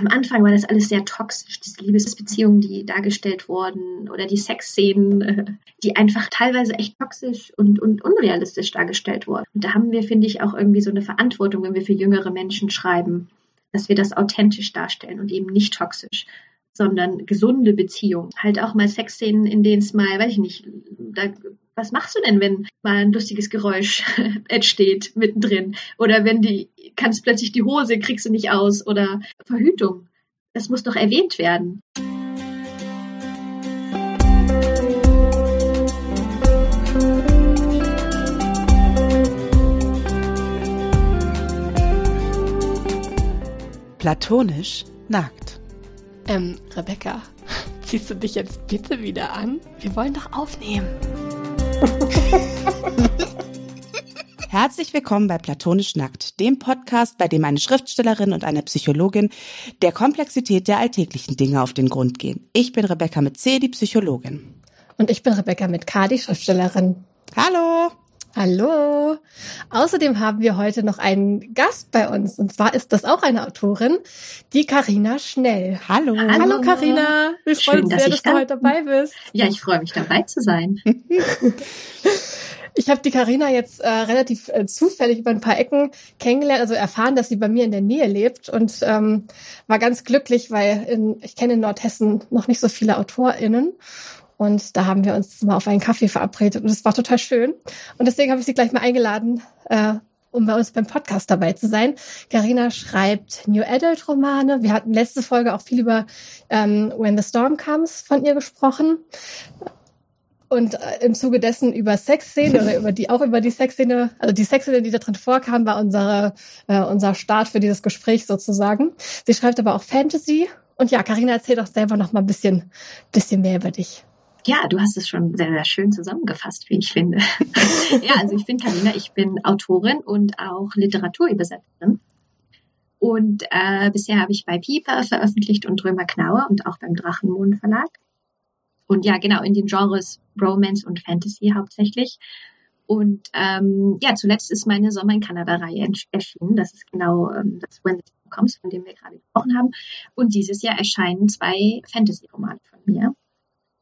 am Anfang war das alles sehr toxisch, diese Liebesbeziehungen, die dargestellt wurden oder die Sexszenen, die einfach teilweise echt toxisch und, und unrealistisch dargestellt wurden. Und da haben wir, finde ich, auch irgendwie so eine Verantwortung, wenn wir für jüngere Menschen schreiben, dass wir das authentisch darstellen und eben nicht toxisch sondern gesunde Beziehungen. Halt auch mal Sexszenen, in denen es mal, weiß ich nicht, da, was machst du denn, wenn mal ein lustiges Geräusch entsteht mittendrin? Oder wenn die, kannst plötzlich die Hose, kriegst du nicht aus oder Verhütung. Das muss doch erwähnt werden. Platonisch nackt. Ähm, Rebecca, ziehst du dich jetzt bitte wieder an? Wir wollen doch aufnehmen. Herzlich willkommen bei Platonisch Nackt, dem Podcast, bei dem eine Schriftstellerin und eine Psychologin der Komplexität der alltäglichen Dinge auf den Grund gehen. Ich bin Rebecca mit C, die Psychologin. Und ich bin Rebecca mit K, die Schriftstellerin. Hallo! Hallo. Außerdem haben wir heute noch einen Gast bei uns. Und zwar ist das auch eine Autorin, die Karina Schnell. Hallo. Hallo Karina. Wir freuen uns sehr, dass, dass du heute dabei bist. Ja, ich freue mich dabei zu sein. Ich habe die Karina jetzt äh, relativ äh, zufällig über ein paar Ecken kennengelernt, also erfahren, dass sie bei mir in der Nähe lebt und ähm, war ganz glücklich, weil in, ich kenne in Nordhessen noch nicht so viele AutorInnen und da haben wir uns mal auf einen Kaffee verabredet und es war total schön. Und deswegen habe ich sie gleich mal eingeladen, äh, um bei uns beim Podcast dabei zu sein. Carina schreibt New Adult Romane. Wir hatten letzte Folge auch viel über ähm, When the Storm Comes von ihr gesprochen. Und äh, im Zuge dessen über Sexszene oder über die auch über die Sexszene, also die Sexszene, die da drin vorkam, war unsere, äh, unser Start für dieses Gespräch sozusagen. Sie schreibt aber auch Fantasy. Und ja, Carina, erzähl doch selber noch mal ein bisschen, bisschen mehr über dich. Ja, du hast es schon sehr, sehr schön zusammengefasst, wie ich finde. ja, also ich bin Karina, ich bin Autorin und auch Literaturübersetzerin. Und äh, bisher habe ich bei Piper veröffentlicht und Drömer Knauer und auch beim Drachenmond Verlag. Und ja, genau, in den Genres Romance und Fantasy hauptsächlich. Und ähm, ja, zuletzt ist meine Sommer in Kanada-Reihe erschienen. Das ist genau ähm, das When the Comes, von dem wir gerade gesprochen haben. Und dieses Jahr erscheinen zwei Fantasy-Romane von mir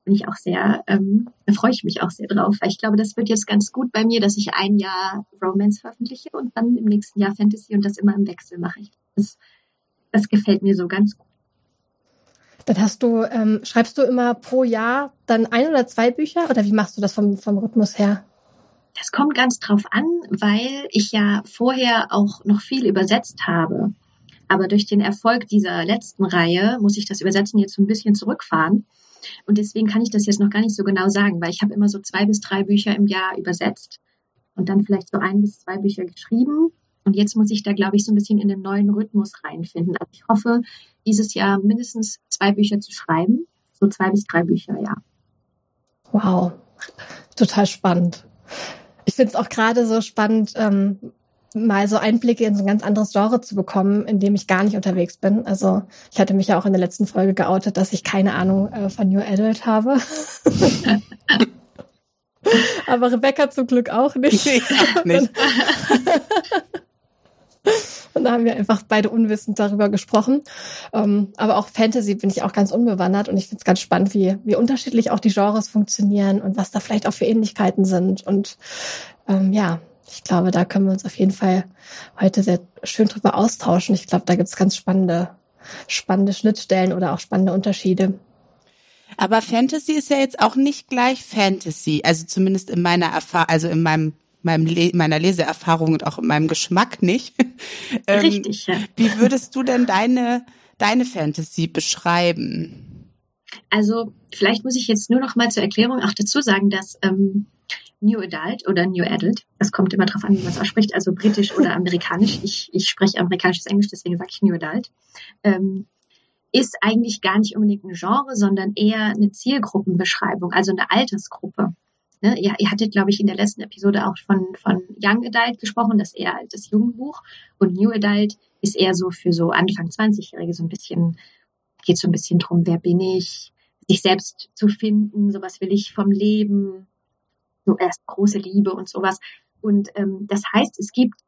bin ich auch sehr, ähm, da freue ich mich auch sehr drauf, weil ich glaube, das wird jetzt ganz gut bei mir, dass ich ein Jahr Romance veröffentliche und dann im nächsten Jahr Fantasy und das immer im Wechsel mache ich. Das, das gefällt mir so ganz gut. Dann hast du, ähm, schreibst du immer pro Jahr dann ein oder zwei Bücher oder wie machst du das vom, vom Rhythmus her? Das kommt ganz drauf an, weil ich ja vorher auch noch viel übersetzt habe. Aber durch den Erfolg dieser letzten Reihe muss ich das Übersetzen jetzt so ein bisschen zurückfahren. Und deswegen kann ich das jetzt noch gar nicht so genau sagen, weil ich habe immer so zwei bis drei Bücher im Jahr übersetzt und dann vielleicht so ein bis zwei Bücher geschrieben. Und jetzt muss ich da, glaube ich, so ein bisschen in den neuen Rhythmus reinfinden. Also ich hoffe, dieses Jahr mindestens zwei Bücher zu schreiben. So zwei bis drei Bücher, ja. Wow, total spannend. Ich finde es auch gerade so spannend, ähm, mal so Einblicke in so ein ganz anderes Genre zu bekommen, in dem ich gar nicht unterwegs bin. Also ich hatte mich ja auch in der letzten Folge geoutet, dass ich keine Ahnung äh, von New Adult habe. Aber Rebecca zum Glück auch nicht. Nee, auch nicht. Und da haben wir einfach beide unwissend darüber gesprochen. Ähm, aber auch Fantasy bin ich auch ganz unbewandert und ich finde es ganz spannend, wie, wie unterschiedlich auch die Genres funktionieren und was da vielleicht auch für Ähnlichkeiten sind. Und ähm, ja, ich glaube, da können wir uns auf jeden Fall heute sehr schön drüber austauschen. Ich glaube, da gibt es ganz spannende, spannende Schnittstellen oder auch spannende Unterschiede. Aber Fantasy ist ja jetzt auch nicht gleich Fantasy, also zumindest in meiner Erfahrung, also in meinem meinem Le meiner Leseerfahrung und auch in meinem Geschmack nicht. ähm, Richtig. Ja. Wie würdest du denn deine deine Fantasy beschreiben? Also vielleicht muss ich jetzt nur noch mal zur Erklärung auch dazu sagen, dass ähm, New Adult oder New Adult. Das kommt immer darauf an, wie man es ausspricht, also britisch oder amerikanisch. Ich, ich spreche amerikanisches Englisch, deswegen sage ich New Adult. Ähm, ist eigentlich gar nicht unbedingt ein Genre, sondern eher eine Zielgruppenbeschreibung, also eine Altersgruppe. Ne? Ihr, ihr hattet, glaube ich, in der letzten Episode auch von, von Young Adult gesprochen, das eher das Jugendbuch. Und New Adult ist eher so für so Anfang 20-Jährige so ein bisschen, geht so ein bisschen drum, wer bin ich, sich selbst zu finden, so was will ich vom Leben, so erst große Liebe und sowas. Und ähm, das heißt, es gibt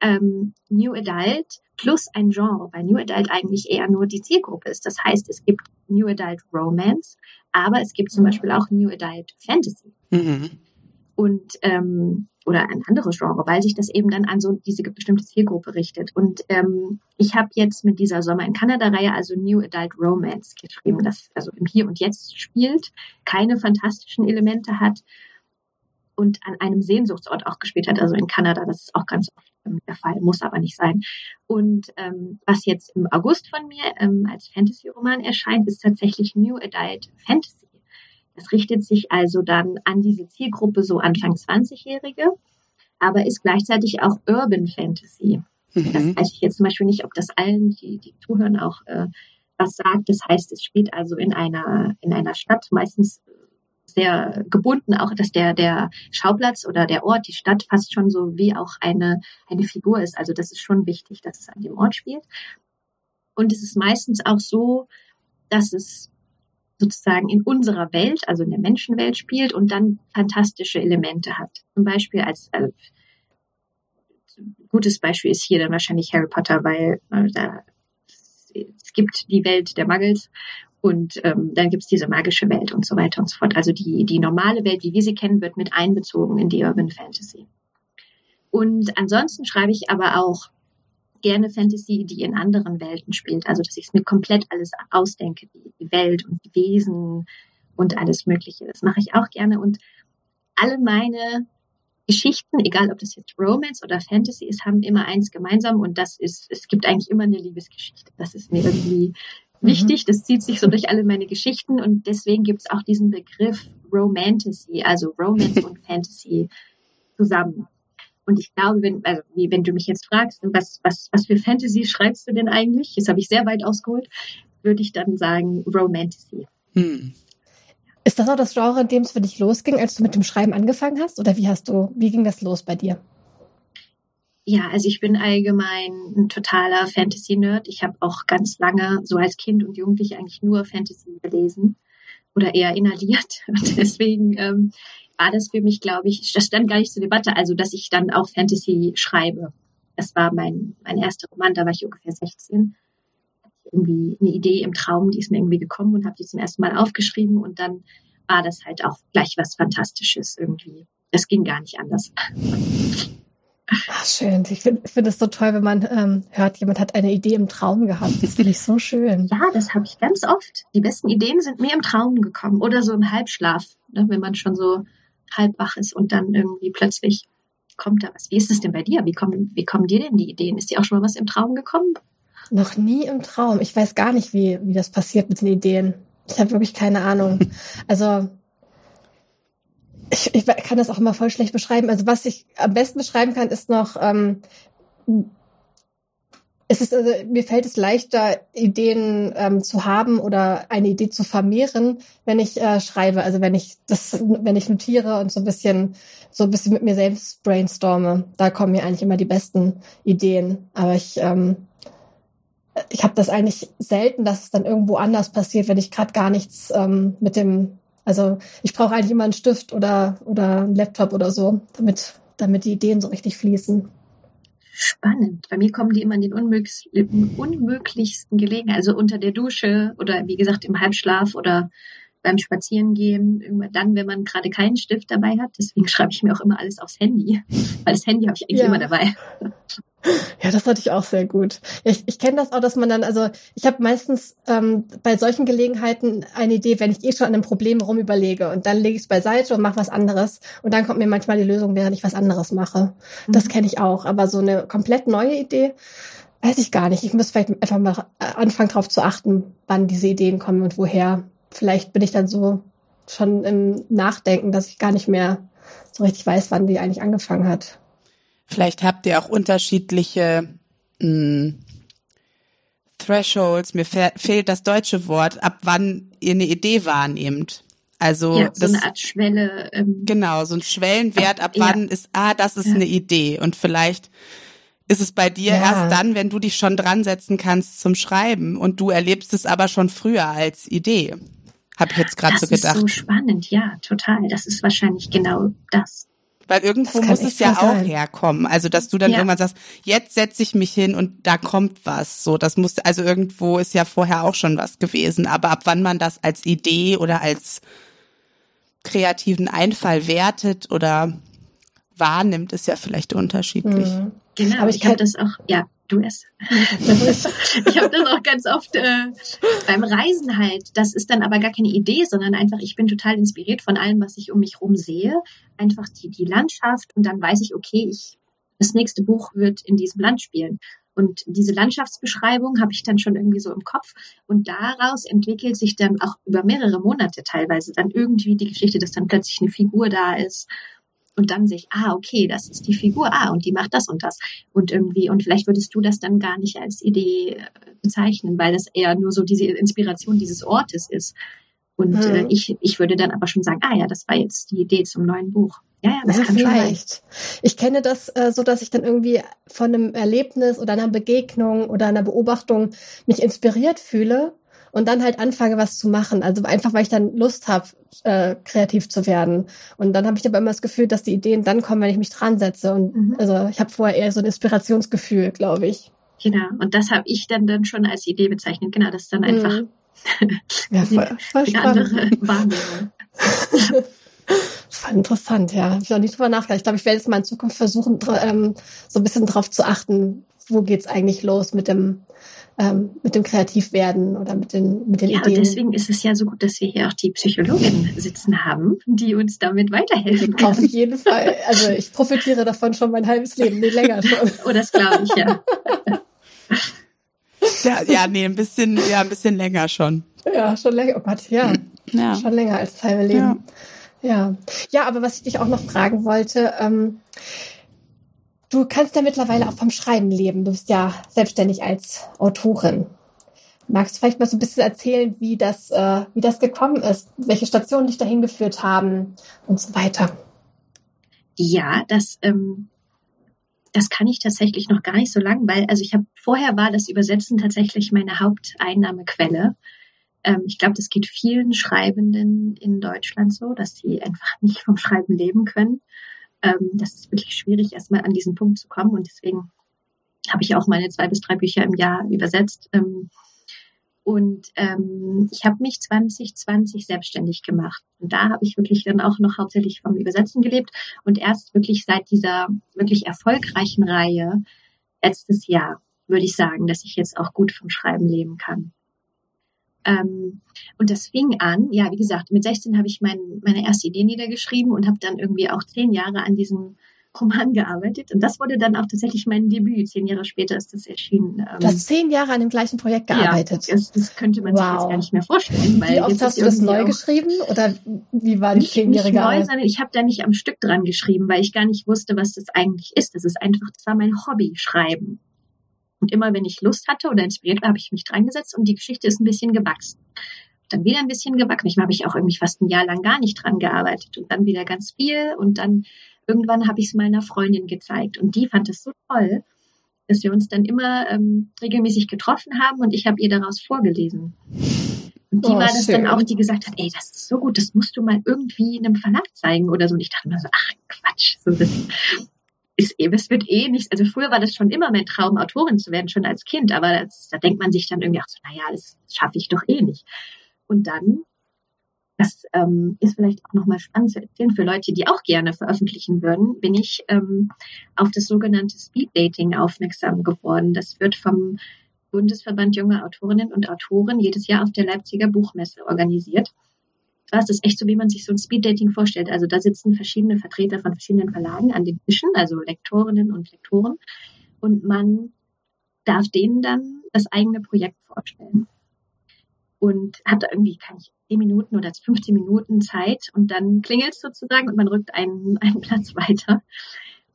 ähm, New Adult plus ein Genre, weil New Adult eigentlich eher nur die Zielgruppe ist. Das heißt, es gibt New Adult Romance, aber es gibt zum Beispiel auch New Adult Fantasy. Mhm. Und ähm, oder ein anderes Genre, weil sich das eben dann an so diese bestimmte Zielgruppe richtet. Und ähm, ich habe jetzt mit dieser Sommer in Kanada-Reihe also New Adult Romance geschrieben, das also im Hier und Jetzt spielt, keine fantastischen Elemente hat und an einem Sehnsuchtsort auch gespielt hat, also in Kanada. Das ist auch ganz oft ähm, der Fall, muss aber nicht sein. Und ähm, was jetzt im August von mir ähm, als Fantasy-Roman erscheint, ist tatsächlich New Adult Fantasy. Das richtet sich also dann an diese Zielgruppe so Anfang 20-Jährige, aber ist gleichzeitig auch Urban Fantasy. Mhm. Das weiß ich jetzt zum Beispiel nicht, ob das allen, die, die zuhören, auch äh, was sagt. Das heißt, es spielt also in einer, in einer Stadt, meistens sehr gebunden, auch dass der, der Schauplatz oder der Ort, die Stadt fast schon so wie auch eine, eine Figur ist. Also das ist schon wichtig, dass es an dem Ort spielt. Und es ist meistens auch so, dass es sozusagen in unserer Welt, also in der Menschenwelt spielt und dann fantastische Elemente hat. Zum Beispiel als äh, gutes Beispiel ist hier dann wahrscheinlich Harry Potter, weil äh, da es gibt die Welt der Muggles und ähm, dann gibt es diese magische Welt und so weiter und so fort. Also die, die normale Welt, wie wir sie kennen, wird mit einbezogen in die Urban Fantasy. Und ansonsten schreibe ich aber auch gerne Fantasy, die in anderen Welten spielt. Also dass ich es mir komplett alles ausdenke, die Welt und die Wesen und alles Mögliche. Das mache ich auch gerne. Und alle meine Geschichten, egal ob das jetzt Romance oder Fantasy ist, haben immer eins gemeinsam und das ist, es gibt eigentlich immer eine Liebesgeschichte. Das ist mir irgendwie Mhm. wichtig. Das zieht sich so durch alle meine Geschichten und deswegen gibt es auch diesen Begriff Romantasy, also Romance und Fantasy zusammen. Und ich glaube, wenn, also wie, wenn du mich jetzt fragst, was, was, was für Fantasy schreibst du denn eigentlich? Jetzt habe ich sehr weit ausgeholt, würde ich dann sagen Romantasy. Hm. Ist das auch das Genre, in dem es für dich losging, als du mit dem Schreiben angefangen hast? Oder wie hast du, wie ging das los bei dir? Ja, also ich bin allgemein ein totaler Fantasy-Nerd. Ich habe auch ganz lange so als Kind und Jugendliche eigentlich nur Fantasy gelesen oder eher inhaliert. Und deswegen ähm, war das für mich, glaube ich, das stand gar nicht zur Debatte, also dass ich dann auch Fantasy schreibe. Das war mein, mein erster Roman, da war ich ungefähr 16. Hatte ich irgendwie eine Idee im Traum, die ist mir irgendwie gekommen und habe die zum ersten Mal aufgeschrieben und dann war das halt auch gleich was Fantastisches irgendwie. Das ging gar nicht anders. Ach, schön. Ich finde find es so toll, wenn man ähm, hört, jemand hat eine Idee im Traum gehabt. Das finde ich so schön. Ja, das habe ich ganz oft. Die besten Ideen sind mir im Traum gekommen oder so im Halbschlaf, ne, wenn man schon so halb wach ist und dann irgendwie plötzlich kommt da was. Wie ist es denn bei dir? Wie kommen, wie kommen dir denn die Ideen? Ist dir auch schon mal was im Traum gekommen? Noch nie im Traum. Ich weiß gar nicht, wie, wie das passiert mit den Ideen. Ich habe wirklich keine Ahnung. Also ich, ich kann das auch immer voll schlecht beschreiben. Also was ich am besten beschreiben kann, ist noch, ähm, es ist also, mir fällt es leichter, Ideen ähm, zu haben oder eine Idee zu vermehren, wenn ich äh, schreibe. Also wenn ich das, wenn ich notiere und so ein bisschen, so ein bisschen mit mir selbst brainstorme, da kommen mir eigentlich immer die besten Ideen. Aber ich, ähm, ich habe das eigentlich selten, dass es dann irgendwo anders passiert, wenn ich gerade gar nichts ähm, mit dem also ich brauche eigentlich immer einen Stift oder, oder einen Laptop oder so, damit, damit die Ideen so richtig fließen. Spannend. Bei mir kommen die immer in den unmöglichsten Gelegenheiten, also unter der Dusche oder wie gesagt im Halbschlaf oder beim Spazierengehen, irgendwann dann, wenn man gerade keinen Stift dabei hat. Deswegen schreibe ich mir auch immer alles aufs Handy, weil das Handy habe ich eigentlich ja. immer dabei. Ja, das hatte ich auch sehr gut. Ja, ich ich kenne das auch, dass man dann, also ich habe meistens ähm, bei solchen Gelegenheiten eine Idee, wenn ich eh schon an einem Problem rumüberlege und dann lege ich es beiseite und mache was anderes und dann kommt mir manchmal die Lösung, während ich was anderes mache. Mhm. Das kenne ich auch, aber so eine komplett neue Idee weiß ich gar nicht. Ich muss vielleicht einfach mal anfangen, darauf zu achten, wann diese Ideen kommen und woher. Vielleicht bin ich dann so schon im Nachdenken, dass ich gar nicht mehr so richtig weiß, wann die eigentlich angefangen hat. Vielleicht habt ihr auch unterschiedliche mh, hm, Thresholds, mir fe fehlt das deutsche Wort, ab wann ihr eine Idee wahrnehmt. Also ja, so das, eine Art Schwelle. Ähm, genau, so ein Schwellenwert, ab ja. wann ist, ah, das ist ja. eine Idee. Und vielleicht ist es bei dir ja. erst dann, wenn du dich schon dran setzen kannst zum Schreiben und du erlebst es aber schon früher als Idee. Hab ich jetzt gerade so gedacht. Das ist so spannend, ja, total. Das ist wahrscheinlich genau das. Weil irgendwo muss es ja auch herkommen. Also, dass du dann ja. irgendwann sagst, jetzt setze ich mich hin und da kommt was. So, das muss, also irgendwo ist ja vorher auch schon was gewesen. Aber ab wann man das als Idee oder als kreativen Einfall wertet oder wahrnimmt, ist ja vielleicht unterschiedlich. Mhm. Genau, aber ich, ich habe das auch, ja, du es. ich habe das auch ganz oft äh, beim Reisen halt. Das ist dann aber gar keine Idee, sondern einfach, ich bin total inspiriert von allem, was ich um mich rum sehe. Einfach die, die Landschaft und dann weiß ich, okay, ich, das nächste Buch wird in diesem Land spielen. Und diese Landschaftsbeschreibung habe ich dann schon irgendwie so im Kopf. Und daraus entwickelt sich dann auch über mehrere Monate teilweise dann irgendwie die Geschichte, dass dann plötzlich eine Figur da ist und dann sehe ich, ah, okay, das ist die Figur, ah, und die macht das und das. Und irgendwie, und vielleicht würdest du das dann gar nicht als Idee äh, bezeichnen, weil das eher nur so diese Inspiration dieses Ortes ist. Und äh, mhm. äh, ich, ich würde dann aber schon sagen, ah ja, das war jetzt die Idee zum neuen Buch. Ja, ja, das ja, kann vielleicht. Ich kenne das äh, so, dass ich dann irgendwie von einem Erlebnis oder einer Begegnung oder einer Beobachtung mich inspiriert fühle und dann halt anfange, was zu machen. Also einfach, weil ich dann Lust habe, äh, kreativ zu werden. Und dann habe ich aber immer das Gefühl, dass die Ideen dann kommen, wenn ich mich dran setze. Und mhm. also ich habe vorher eher so ein Inspirationsgefühl, glaube ich. Genau, und das habe ich dann, dann schon als Idee bezeichnet. Genau, das ist dann einfach mhm. ja, voll, voll die andere Wahrnehmung. Voll interessant, ja. Hab ich noch nicht drüber nachgedacht. Ich glaube, ich werde jetzt mal in Zukunft versuchen, ähm, so ein bisschen drauf zu achten, wo geht's eigentlich los mit dem ähm, mit dem Kreativwerden oder mit den, mit den ja, Ideen. Und deswegen ist es ja so gut, dass wir hier auch die Psychologin sitzen haben, die uns damit weiterhelfen kann. Auf jeden Fall. Also ich profitiere davon schon mein halbes Leben, nicht länger schon. oh, das glaube ich, ja. ja. Ja, nee, ein bisschen, ja, ein bisschen länger schon. Ja, schon länger. Oh Gott, ja. ja. Schon länger als das halbe Leben. Ja. Ja. ja, aber was ich dich auch noch fragen wollte, ähm, Du kannst ja mittlerweile auch vom Schreiben leben. Du bist ja selbstständig als Autorin. Magst du vielleicht mal so ein bisschen erzählen, wie das, äh, wie das gekommen ist, welche Stationen dich dahin geführt haben und so weiter? Ja, das, ähm, das kann ich tatsächlich noch gar nicht so lang, weil also ich habe vorher war das Übersetzen tatsächlich meine Haupteinnahmequelle. Ähm, ich glaube, das geht vielen Schreibenden in Deutschland so, dass sie einfach nicht vom Schreiben leben können. Ähm, das ist wirklich schwierig, erstmal an diesen Punkt zu kommen. Und deswegen habe ich auch meine zwei bis drei Bücher im Jahr übersetzt. Ähm, und ähm, ich habe mich 2020 selbstständig gemacht. Und da habe ich wirklich dann auch noch hauptsächlich vom Übersetzen gelebt. Und erst wirklich seit dieser wirklich erfolgreichen Reihe letztes Jahr würde ich sagen, dass ich jetzt auch gut vom Schreiben leben kann. Ähm, und das fing an, ja, wie gesagt, mit 16 habe ich mein, meine erste Idee niedergeschrieben und habe dann irgendwie auch zehn Jahre an diesem Roman gearbeitet. Und das wurde dann auch tatsächlich mein Debüt. Zehn Jahre später ist das erschienen. Ähm, du hast zehn Jahre an dem gleichen Projekt gearbeitet. Ja, das, das könnte man wow. sich jetzt gar nicht mehr vorstellen. Weil wie oft hast du das neu geschrieben? Oder wie war die zehnjährige Arbeit? Neu, sondern ich habe da nicht am Stück dran geschrieben, weil ich gar nicht wusste, was das eigentlich ist. Das ist einfach, das war mein Hobby, Schreiben. Und immer wenn ich Lust hatte oder inspiriert war, habe ich mich dran gesetzt und die Geschichte ist ein bisschen gewachsen. Dann wieder ein bisschen gewachsen. Manchmal habe ich auch irgendwie fast ein Jahr lang gar nicht dran gearbeitet und dann wieder ganz viel und dann irgendwann habe ich es meiner Freundin gezeigt und die fand es so toll, dass wir uns dann immer ähm, regelmäßig getroffen haben und ich habe ihr daraus vorgelesen. Und die oh, war das schön. dann auch, die gesagt hat, ey, das ist so gut, das musst du mal irgendwie in einem Verlag zeigen oder so. Und ich dachte mir so, ach Quatsch, so das, ist es wird eh nichts, also früher war das schon immer mein Traum, Autorin zu werden, schon als Kind, aber das, da denkt man sich dann irgendwie auch so, naja, das schaffe ich doch eh nicht. Und dann, das ähm, ist vielleicht auch nochmal spannend zu erzählen für Leute, die auch gerne veröffentlichen würden, bin ich ähm, auf das sogenannte Speed Dating aufmerksam geworden. Das wird vom Bundesverband junger Autorinnen und Autoren jedes Jahr auf der Leipziger Buchmesse organisiert es ist echt so, wie man sich so ein Speeddating vorstellt. Also da sitzen verschiedene Vertreter von verschiedenen Verlagen an den Tischen, also Lektorinnen und Lektoren. Und man darf denen dann das eigene Projekt vorstellen. Und hat da irgendwie, kann ich, 10 Minuten oder 15 Minuten Zeit und dann klingelt es sozusagen und man rückt einen, einen Platz weiter.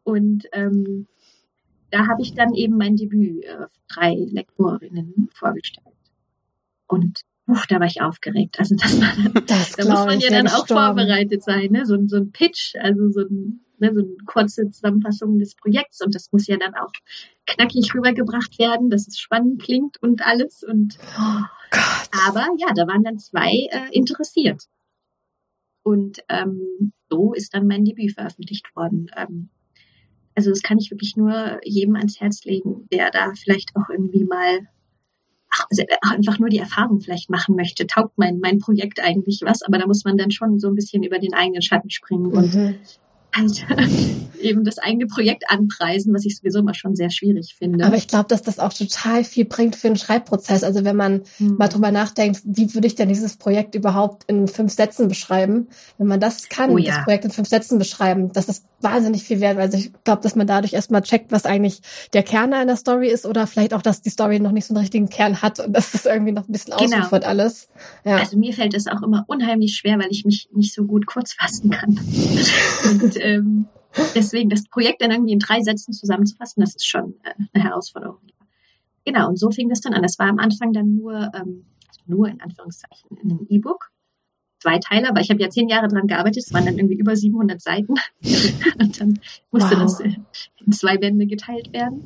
Und ähm, da habe ich dann eben mein Debüt äh, drei Lektorinnen vorgestellt. Und Uff, da war ich aufgeregt. Also das war das da muss man ja dann auch gestorben. vorbereitet sein, ne? So, so ein Pitch, also so, ein, ne, so eine kurze Zusammenfassung des Projekts und das muss ja dann auch knackig rübergebracht werden, dass es spannend klingt und alles. Und oh aber ja, da waren dann zwei äh, interessiert. Und ähm, so ist dann mein Debüt veröffentlicht worden. Ähm, also das kann ich wirklich nur jedem ans Herz legen, der da vielleicht auch irgendwie mal einfach nur die Erfahrung vielleicht machen möchte. Taugt mein, mein Projekt eigentlich was? Aber da muss man dann schon so ein bisschen über den eigenen Schatten springen und mhm halt eben das eigene Projekt anpreisen, was ich sowieso immer schon sehr schwierig finde. Aber ich glaube, dass das auch total viel bringt für den Schreibprozess. Also wenn man hm. mal drüber nachdenkt, wie würde ich denn dieses Projekt überhaupt in fünf Sätzen beschreiben? Wenn man das kann, oh, ja. das Projekt in fünf Sätzen beschreiben, das ist wahnsinnig viel wert. Also ich glaube, dass man dadurch erstmal checkt, was eigentlich der Kern einer Story ist oder vielleicht auch, dass die Story noch nicht so einen richtigen Kern hat und dass das irgendwie noch ein bisschen genau. ausufert alles. Ja. Also mir fällt es auch immer unheimlich schwer, weil ich mich nicht so gut kurz fassen kann. und ähm, deswegen das Projekt dann irgendwie in drei Sätzen zusammenzufassen, das ist schon äh, eine Herausforderung. Genau, und so fing das dann an. Das war am Anfang dann nur, ähm, also nur in Anführungszeichen, in einem E-Book. Zwei Teile, aber ich habe ja zehn Jahre dran gearbeitet. Es waren dann irgendwie über 700 Seiten. und dann musste wow. das äh, in zwei Bände geteilt werden.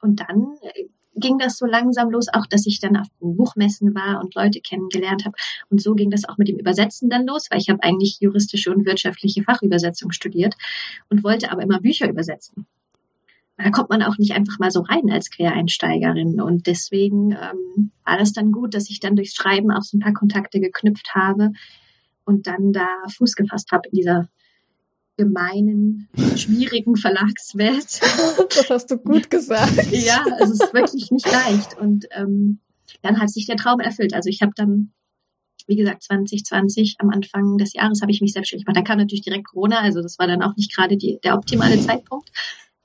Und dann äh, ging das so langsam los, auch dass ich dann auf Buchmessen war und Leute kennengelernt habe. Und so ging das auch mit dem Übersetzen dann los, weil ich habe eigentlich juristische und wirtschaftliche Fachübersetzung studiert und wollte aber immer Bücher übersetzen. Da kommt man auch nicht einfach mal so rein als Quereinsteigerin. Und deswegen ähm, war das dann gut, dass ich dann durchs Schreiben auch so ein paar Kontakte geknüpft habe und dann da Fuß gefasst habe in dieser gemeinen, schwierigen Verlagswelt. Das hast du gut gesagt. ja, es ist wirklich nicht leicht. Und ähm, dann hat sich der Traum erfüllt. Also ich habe dann, wie gesagt, 2020 am Anfang des Jahres habe ich mich selbstständig gemacht. Da kam natürlich direkt Corona, also das war dann auch nicht gerade die, der optimale Zeitpunkt.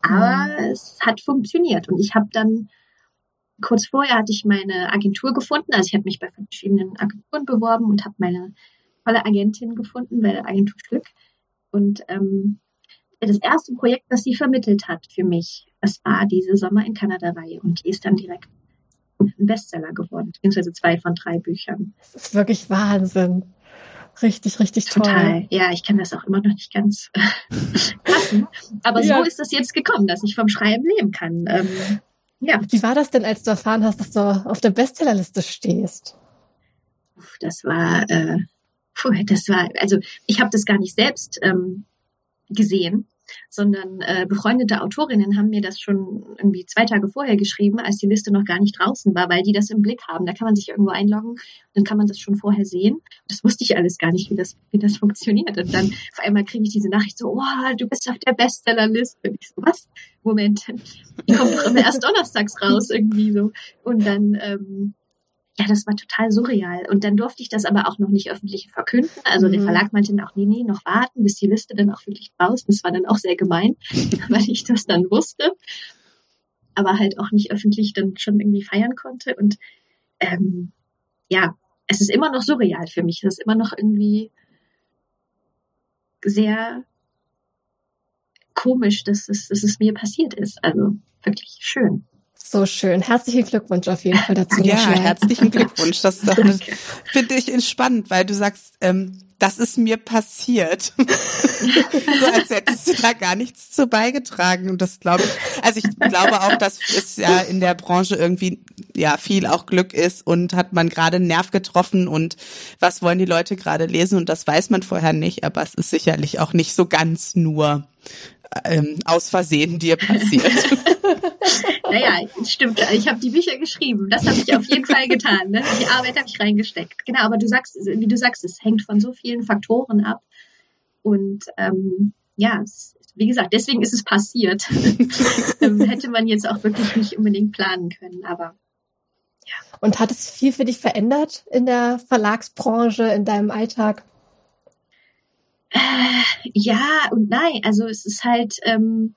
Aber mhm. es hat funktioniert. Und ich habe dann kurz vorher hatte ich meine Agentur gefunden. Also ich habe mich bei verschiedenen Agenturen beworben und habe meine tolle Agentin gefunden bei der Agentur Glück. Und ähm, das erste Projekt, das sie vermittelt hat für mich, das war diese Sommer in Kanada-Reihe. Und die ist dann direkt ein Bestseller geworden, beziehungsweise zwei von drei Büchern. Das ist wirklich Wahnsinn. Richtig, richtig Total. Toll. Ja, ich kann das auch immer noch nicht ganz passen. Aber ja. so ist es jetzt gekommen, dass ich vom Schreiben leben kann. Ähm, ja. Wie war das denn, als du erfahren hast, dass du auf der Bestsellerliste stehst? Das war äh, puh, das war, also ich habe das gar nicht selbst ähm, gesehen, sondern äh, befreundete Autorinnen haben mir das schon irgendwie zwei Tage vorher geschrieben, als die Liste noch gar nicht draußen war, weil die das im Blick haben. Da kann man sich irgendwo einloggen, dann kann man das schon vorher sehen. Das wusste ich alles gar nicht, wie das, wie das funktioniert. Und dann auf einmal kriege ich diese Nachricht so, oh, du bist auf der Bestsellerliste. Und ich so, was? Moment, die kommt doch immer erst donnerstags raus irgendwie so. Und dann ähm, ja, das war total surreal. Und dann durfte ich das aber auch noch nicht öffentlich verkünden. Also mhm. der Verlag meinte dann auch, nee, nee, noch warten, bis die Liste dann auch wirklich draußen ist. Das war dann auch sehr gemein, weil ich das dann wusste, aber halt auch nicht öffentlich dann schon irgendwie feiern konnte. Und ähm, ja, es ist immer noch surreal für mich. Es ist immer noch irgendwie sehr komisch, dass es, dass es mir passiert ist. Also wirklich schön. So schön. Herzlichen Glückwunsch auf jeden Fall dazu. Ja, herzlichen Glückwunsch. Das finde ich spannend, weil du sagst, ähm, das ist mir passiert. so als hättest du da gar nichts zu beigetragen. Und das glaube ich, also ich glaube auch, dass es ja in der Branche irgendwie ja viel auch Glück ist und hat man gerade einen Nerv getroffen und was wollen die Leute gerade lesen und das weiß man vorher nicht, aber es ist sicherlich auch nicht so ganz nur ähm, aus Versehen dir passiert. naja, stimmt. Ich habe die Bücher geschrieben. Das habe ich auf jeden Fall getan. Ne? Die Arbeit habe ich reingesteckt. Genau, aber du sagst, wie du sagst, es hängt von so vielen Faktoren ab. Und ähm, ja, es, wie gesagt, deswegen ist es passiert. ähm, hätte man jetzt auch wirklich nicht unbedingt planen können, aber ja. Und hat es viel für dich verändert in der Verlagsbranche, in deinem Alltag? Äh, ja und nein. Also es ist halt ähm,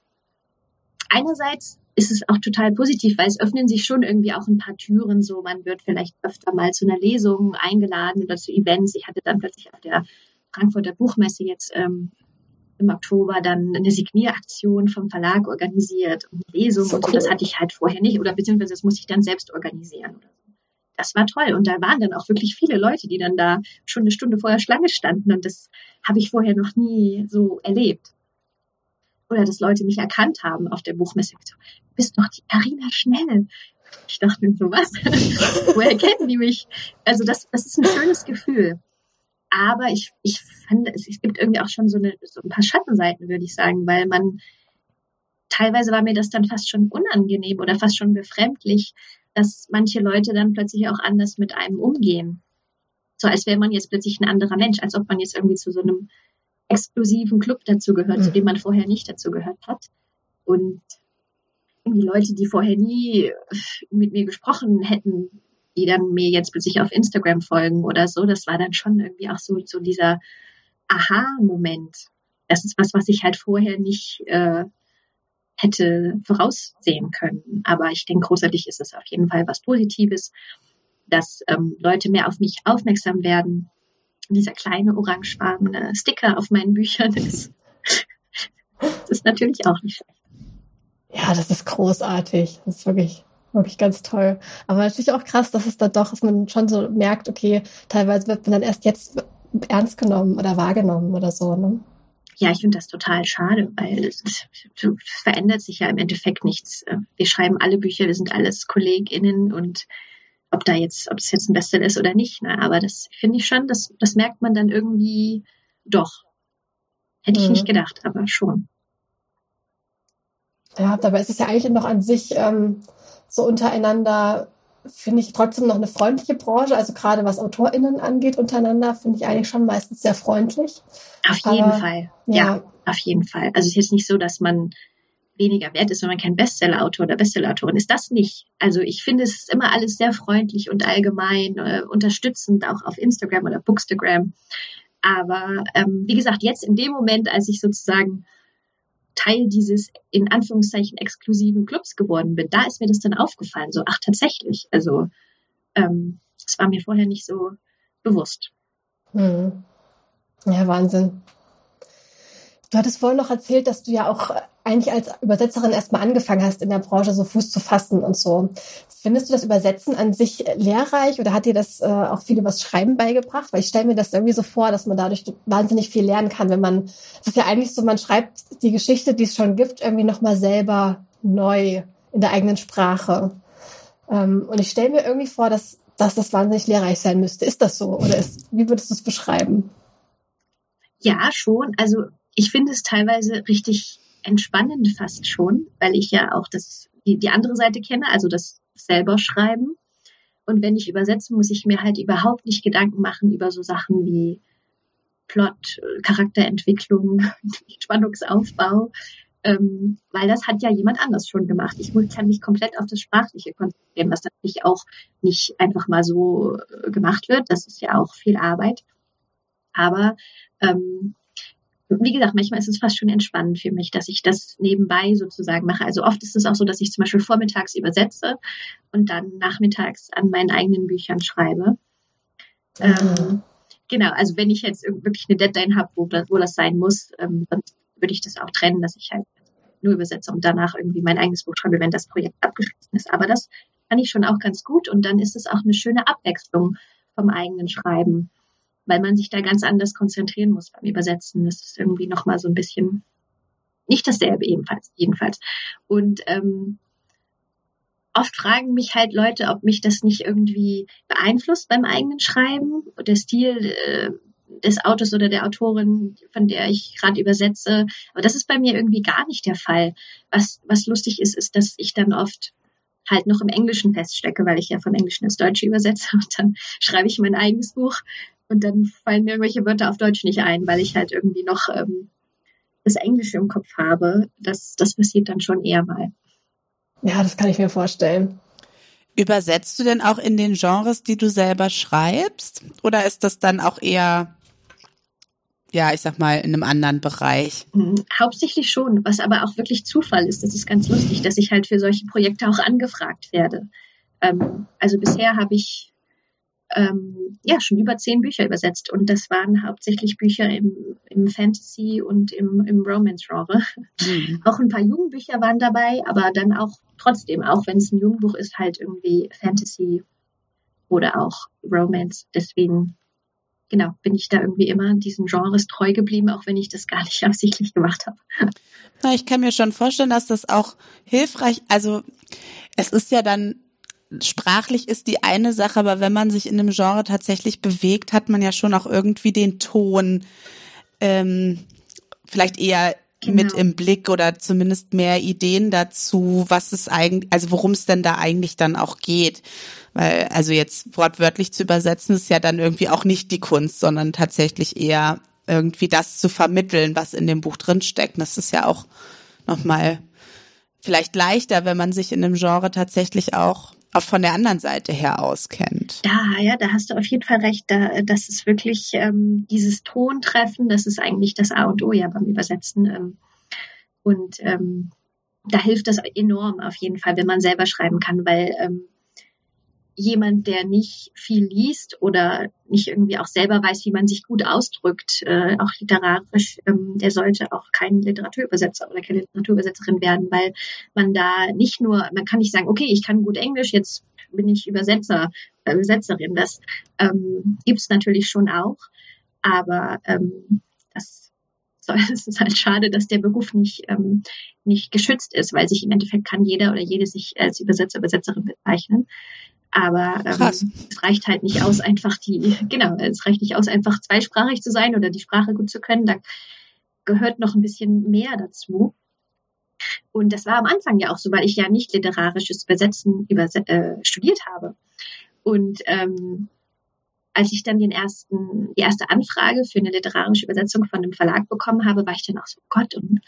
einerseits ist es auch total positiv, weil es öffnen sich schon irgendwie auch ein paar Türen. So, man wird vielleicht öfter mal zu einer Lesung eingeladen oder zu Events. Ich hatte dann plötzlich auf der Frankfurter Buchmesse jetzt ähm, im Oktober dann eine Signieraktion vom Verlag organisiert und eine Lesung so und so. Das hatte ich halt vorher nicht oder beziehungsweise das musste ich dann selbst organisieren. Oder so. Das war toll und da waren dann auch wirklich viele Leute, die dann da schon eine Stunde vorher Schlange standen und das habe ich vorher noch nie so erlebt oder dass Leute mich erkannt haben auf der Buchmesse. So, du bist doch die Karina Schnell. Ich dachte mir so, was? Woher kennen die mich? Also das, das ist ein schönes Gefühl. aber ich, ich fand, es, es gibt irgendwie auch schon so, eine, so ein paar Schattenseiten, würde ich sagen, weil man teilweise war mir das dann fast schon unangenehm oder fast schon befremdlich, dass manche Leute dann plötzlich auch anders mit einem umgehen. So als wäre man jetzt plötzlich ein anderer Mensch, als ob man jetzt irgendwie zu so einem exklusiven Club dazu gehört, mhm. zu dem man vorher nicht dazu gehört hat. Und die Leute, die vorher nie mit mir gesprochen hätten, die dann mir jetzt plötzlich auf Instagram folgen oder so, das war dann schon irgendwie auch so, so dieser Aha-Moment. Das ist was, was ich halt vorher nicht äh, hätte voraussehen können. Aber ich denke, großartig ist es auf jeden Fall was Positives, dass ähm, Leute mehr auf mich aufmerksam werden. Dieser kleine orangefarbene Sticker auf meinen Büchern ist, das ist natürlich auch nicht schlecht. Ja, das ist großartig. Das ist wirklich, wirklich ganz toll. Aber natürlich auch krass, dass es da doch, dass man schon so merkt, okay, teilweise wird man dann erst jetzt ernst genommen oder wahrgenommen oder so. Ne? Ja, ich finde das total schade, weil es, es, verändert sich ja im Endeffekt nichts. Wir schreiben alle Bücher, wir sind alles KollegInnen und ob da jetzt, ob es jetzt ein Bestseller ist oder nicht. Ne? Aber das finde ich schon, das, das merkt man dann irgendwie doch. Hätte ich mhm. nicht gedacht, aber schon. Ja, dabei ist es ja eigentlich noch an sich ähm, so untereinander, finde ich trotzdem noch eine freundliche Branche. Also gerade was AutorInnen angeht untereinander, finde ich eigentlich schon meistens sehr freundlich. Auf jeden Aber, Fall. Ja. ja, auf jeden Fall. Also es ist jetzt nicht so, dass man weniger wert ist, wenn man kein Bestsellerautor oder Bestsellerautorin ist. Das nicht. Also ich finde, es ist immer alles sehr freundlich und allgemein äh, unterstützend, auch auf Instagram oder Bookstagram. Aber ähm, wie gesagt, jetzt in dem Moment, als ich sozusagen Teil dieses in Anführungszeichen exklusiven Clubs geworden bin, da ist mir das dann aufgefallen. So, ach tatsächlich. Also ähm, das war mir vorher nicht so bewusst. Hm. Ja, Wahnsinn. Du hattest vorhin noch erzählt, dass du ja auch eigentlich als Übersetzerin erstmal angefangen hast, in der Branche so Fuß zu fassen und so. Findest du das Übersetzen an sich lehrreich oder hat dir das äh, auch viel übers Schreiben beigebracht? Weil ich stelle mir das irgendwie so vor, dass man dadurch wahnsinnig viel lernen kann, wenn man, es ist ja eigentlich so, man schreibt die Geschichte, die es schon gibt, irgendwie nochmal selber neu in der eigenen Sprache. Ähm, und ich stelle mir irgendwie vor, dass, dass das wahnsinnig lehrreich sein müsste. Ist das so? Oder ist, wie würdest du es beschreiben? Ja, schon. Also ich finde es teilweise richtig entspannend fast schon, weil ich ja auch das, die, die andere Seite kenne, also das selber schreiben. Und wenn ich übersetze, muss ich mir halt überhaupt nicht Gedanken machen über so Sachen wie Plot, Charakterentwicklung, Spannungsaufbau, ähm, weil das hat ja jemand anders schon gemacht. Ich kann mich komplett auf das Sprachliche konzentrieren, was natürlich auch nicht einfach mal so äh, gemacht wird. Das ist ja auch viel Arbeit. Aber ähm, wie gesagt, manchmal ist es fast schon entspannend für mich, dass ich das nebenbei sozusagen mache. Also oft ist es auch so, dass ich zum Beispiel vormittags übersetze und dann nachmittags an meinen eigenen Büchern schreibe. Mhm. Ähm, genau, also wenn ich jetzt wirklich eine Deadline habe, wo, wo das sein muss, ähm, dann würde ich das auch trennen, dass ich halt nur übersetze und danach irgendwie mein eigenes Buch schreibe, wenn das Projekt abgeschlossen ist. Aber das kann ich schon auch ganz gut und dann ist es auch eine schöne Abwechslung vom eigenen Schreiben weil man sich da ganz anders konzentrieren muss beim Übersetzen. Das ist irgendwie nochmal so ein bisschen nicht dasselbe ebenfalls, jedenfalls. Und ähm, oft fragen mich halt Leute, ob mich das nicht irgendwie beeinflusst beim eigenen Schreiben, der Stil äh, des Autors oder der Autorin, von der ich gerade übersetze. Aber das ist bei mir irgendwie gar nicht der Fall. Was, was lustig ist, ist, dass ich dann oft halt noch im Englischen feststecke, weil ich ja von Englischen ins Deutsche übersetze und dann schreibe ich mein eigenes Buch und dann fallen mir irgendwelche Wörter auf Deutsch nicht ein, weil ich halt irgendwie noch ähm, das Englische im Kopf habe. Das, das passiert dann schon eher mal. Ja, das kann ich mir vorstellen. Übersetzt du denn auch in den Genres, die du selber schreibst? Oder ist das dann auch eher, ja, ich sag mal, in einem anderen Bereich? Mhm, hauptsächlich schon, was aber auch wirklich Zufall ist. Das ist ganz lustig, dass ich halt für solche Projekte auch angefragt werde. Ähm, also bisher habe ich ähm, ja schon über zehn Bücher übersetzt und das waren hauptsächlich Bücher im, im Fantasy und im, im Romance-Genre. Mhm. Auch ein paar Jugendbücher waren dabei, aber dann auch trotzdem, auch wenn es ein Jugendbuch ist, halt irgendwie Fantasy oder auch Romance. Deswegen genau, bin ich da irgendwie immer diesen Genres treu geblieben, auch wenn ich das gar nicht absichtlich gemacht habe. Na, ich kann mir schon vorstellen, dass das auch hilfreich, also es ist ja dann sprachlich ist die eine Sache, aber wenn man sich in dem Genre tatsächlich bewegt, hat man ja schon auch irgendwie den Ton ähm, vielleicht eher genau. mit im Blick oder zumindest mehr Ideen dazu, was es eigentlich, also worum es denn da eigentlich dann auch geht. Weil, also jetzt wortwörtlich zu übersetzen, ist ja dann irgendwie auch nicht die Kunst, sondern tatsächlich eher irgendwie das zu vermitteln, was in dem Buch drinsteckt. Und das ist ja auch nochmal vielleicht leichter, wenn man sich in dem Genre tatsächlich auch auch von der anderen Seite her auskennt. Ja, ja, da hast du auf jeden Fall recht. Da, das ist wirklich ähm, dieses Tontreffen, das ist eigentlich das A und O ja beim Übersetzen. Ähm, und ähm, da hilft das enorm auf jeden Fall, wenn man selber schreiben kann, weil ähm, jemand, der nicht viel liest oder nicht irgendwie auch selber weiß, wie man sich gut ausdrückt, äh, auch literarisch, ähm, der sollte auch kein Literaturübersetzer oder keine Literaturübersetzerin werden, weil man da nicht nur, man kann nicht sagen, okay, ich kann gut Englisch, jetzt bin ich Übersetzer, äh, Übersetzerin. Das ähm, gibt es natürlich schon auch, aber ähm, das, es ist halt schade, dass der Beruf nicht, ähm, nicht geschützt ist, weil sich im Endeffekt kann jeder oder jede sich als Übersetzer, Übersetzerin bezeichnen. Aber ähm, es reicht halt nicht aus, einfach die, genau, es reicht nicht aus, einfach zweisprachig zu sein oder die Sprache gut zu können. Da gehört noch ein bisschen mehr dazu. Und das war am Anfang ja auch so, weil ich ja nicht literarisches Übersetzen übers äh, studiert habe. Und ähm, als ich dann den ersten, die erste Anfrage für eine literarische Übersetzung von einem Verlag bekommen habe, war ich dann auch so, Gott, und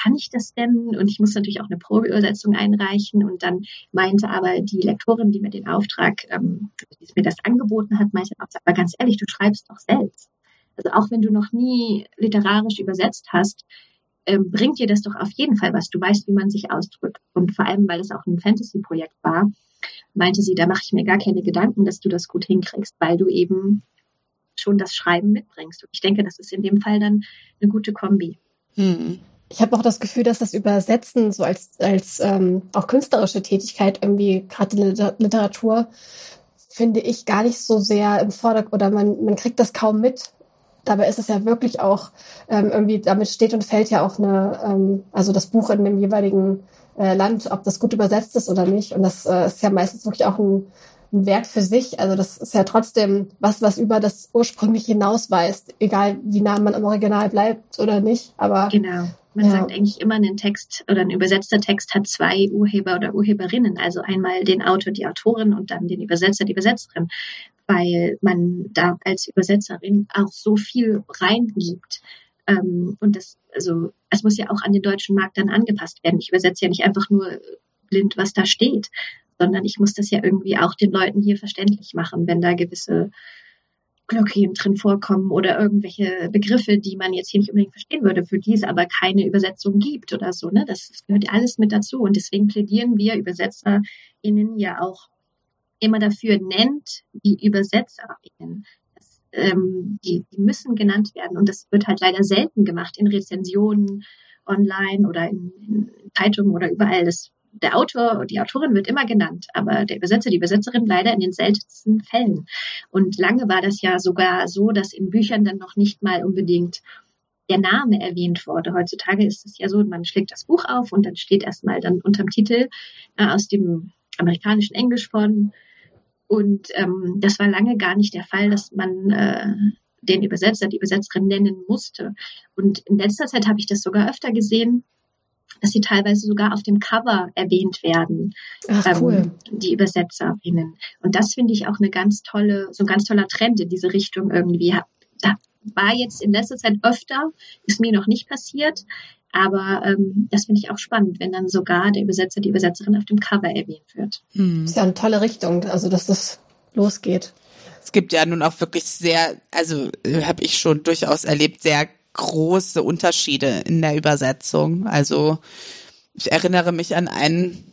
kann ich das denn? Und ich muss natürlich auch eine Probeübersetzung einreichen. Und dann meinte aber die Lektorin, die mir den Auftrag, ähm, die mir das angeboten hat, meinte auch, aber ganz ehrlich, du schreibst doch selbst. Also auch wenn du noch nie literarisch übersetzt hast, ähm, bringt dir das doch auf jeden Fall was. Du weißt, wie man sich ausdrückt. Und vor allem, weil es auch ein Fantasy-Projekt war, meinte sie, da mache ich mir gar keine Gedanken, dass du das gut hinkriegst, weil du eben schon das Schreiben mitbringst. Und ich denke, das ist in dem Fall dann eine gute Kombi. Hm. Ich habe auch das Gefühl, dass das Übersetzen so als, als ähm, auch künstlerische Tätigkeit irgendwie, gerade Literatur, finde ich gar nicht so sehr im Vordergrund oder man, man kriegt das kaum mit. Dabei ist es ja wirklich auch ähm, irgendwie, damit steht und fällt ja auch eine, ähm, also das Buch in dem jeweiligen äh, Land, ob das gut übersetzt ist oder nicht. Und das äh, ist ja meistens wirklich auch ein, ein Wert für sich. Also das ist ja trotzdem was, was über das ursprünglich hinausweist, egal wie nah man am Original bleibt oder nicht. Aber genau. Man ja. sagt eigentlich immer, ein Text oder ein übersetzter Text hat zwei Urheber oder Urheberinnen. Also einmal den Autor, die Autorin und dann den Übersetzer, die Übersetzerin, weil man da als Übersetzerin auch so viel reingibt. Ähm, und das, also, es muss ja auch an den deutschen Markt dann angepasst werden. Ich übersetze ja nicht einfach nur blind, was da steht, sondern ich muss das ja irgendwie auch den Leuten hier verständlich machen, wenn da gewisse Glockchen drin vorkommen oder irgendwelche Begriffe, die man jetzt hier nicht unbedingt verstehen würde, für die es aber keine Übersetzung gibt oder so. Ne? Das, das gehört alles mit dazu. Und deswegen plädieren wir ÜbersetzerInnen ja auch immer dafür, nennt die ÜbersetzerInnen ähm, die, die müssen genannt werden. Und das wird halt leider selten gemacht in Rezensionen online oder in, in Zeitungen oder überall. Das, der Autor und die Autorin wird immer genannt, aber der Übersetzer, die Übersetzerin leider in den seltensten Fällen. Und lange war das ja sogar so, dass in Büchern dann noch nicht mal unbedingt der Name erwähnt wurde. Heutzutage ist es ja so, man schlägt das Buch auf und dann steht erstmal dann unterm Titel äh, aus dem amerikanischen Englisch von und ähm, das war lange gar nicht der Fall, dass man äh, den Übersetzer, die Übersetzerin nennen musste. Und in letzter Zeit habe ich das sogar öfter gesehen, dass sie teilweise sogar auf dem Cover erwähnt werden, Ach, ähm, cool. die Übersetzerinnen. Und das finde ich auch eine ganz tolle, so ein ganz toller Trend in diese Richtung irgendwie. Da war jetzt in letzter Zeit öfter, ist mir noch nicht passiert, aber ähm, das finde ich auch spannend, wenn dann sogar der Übersetzer, die Übersetzerin auf dem Cover erwähnt wird. Hm. Ist ja eine tolle Richtung, also dass das losgeht. Es gibt ja nun auch wirklich sehr, also äh, habe ich schon durchaus erlebt, sehr große Unterschiede in der Übersetzung. Also ich erinnere mich an einen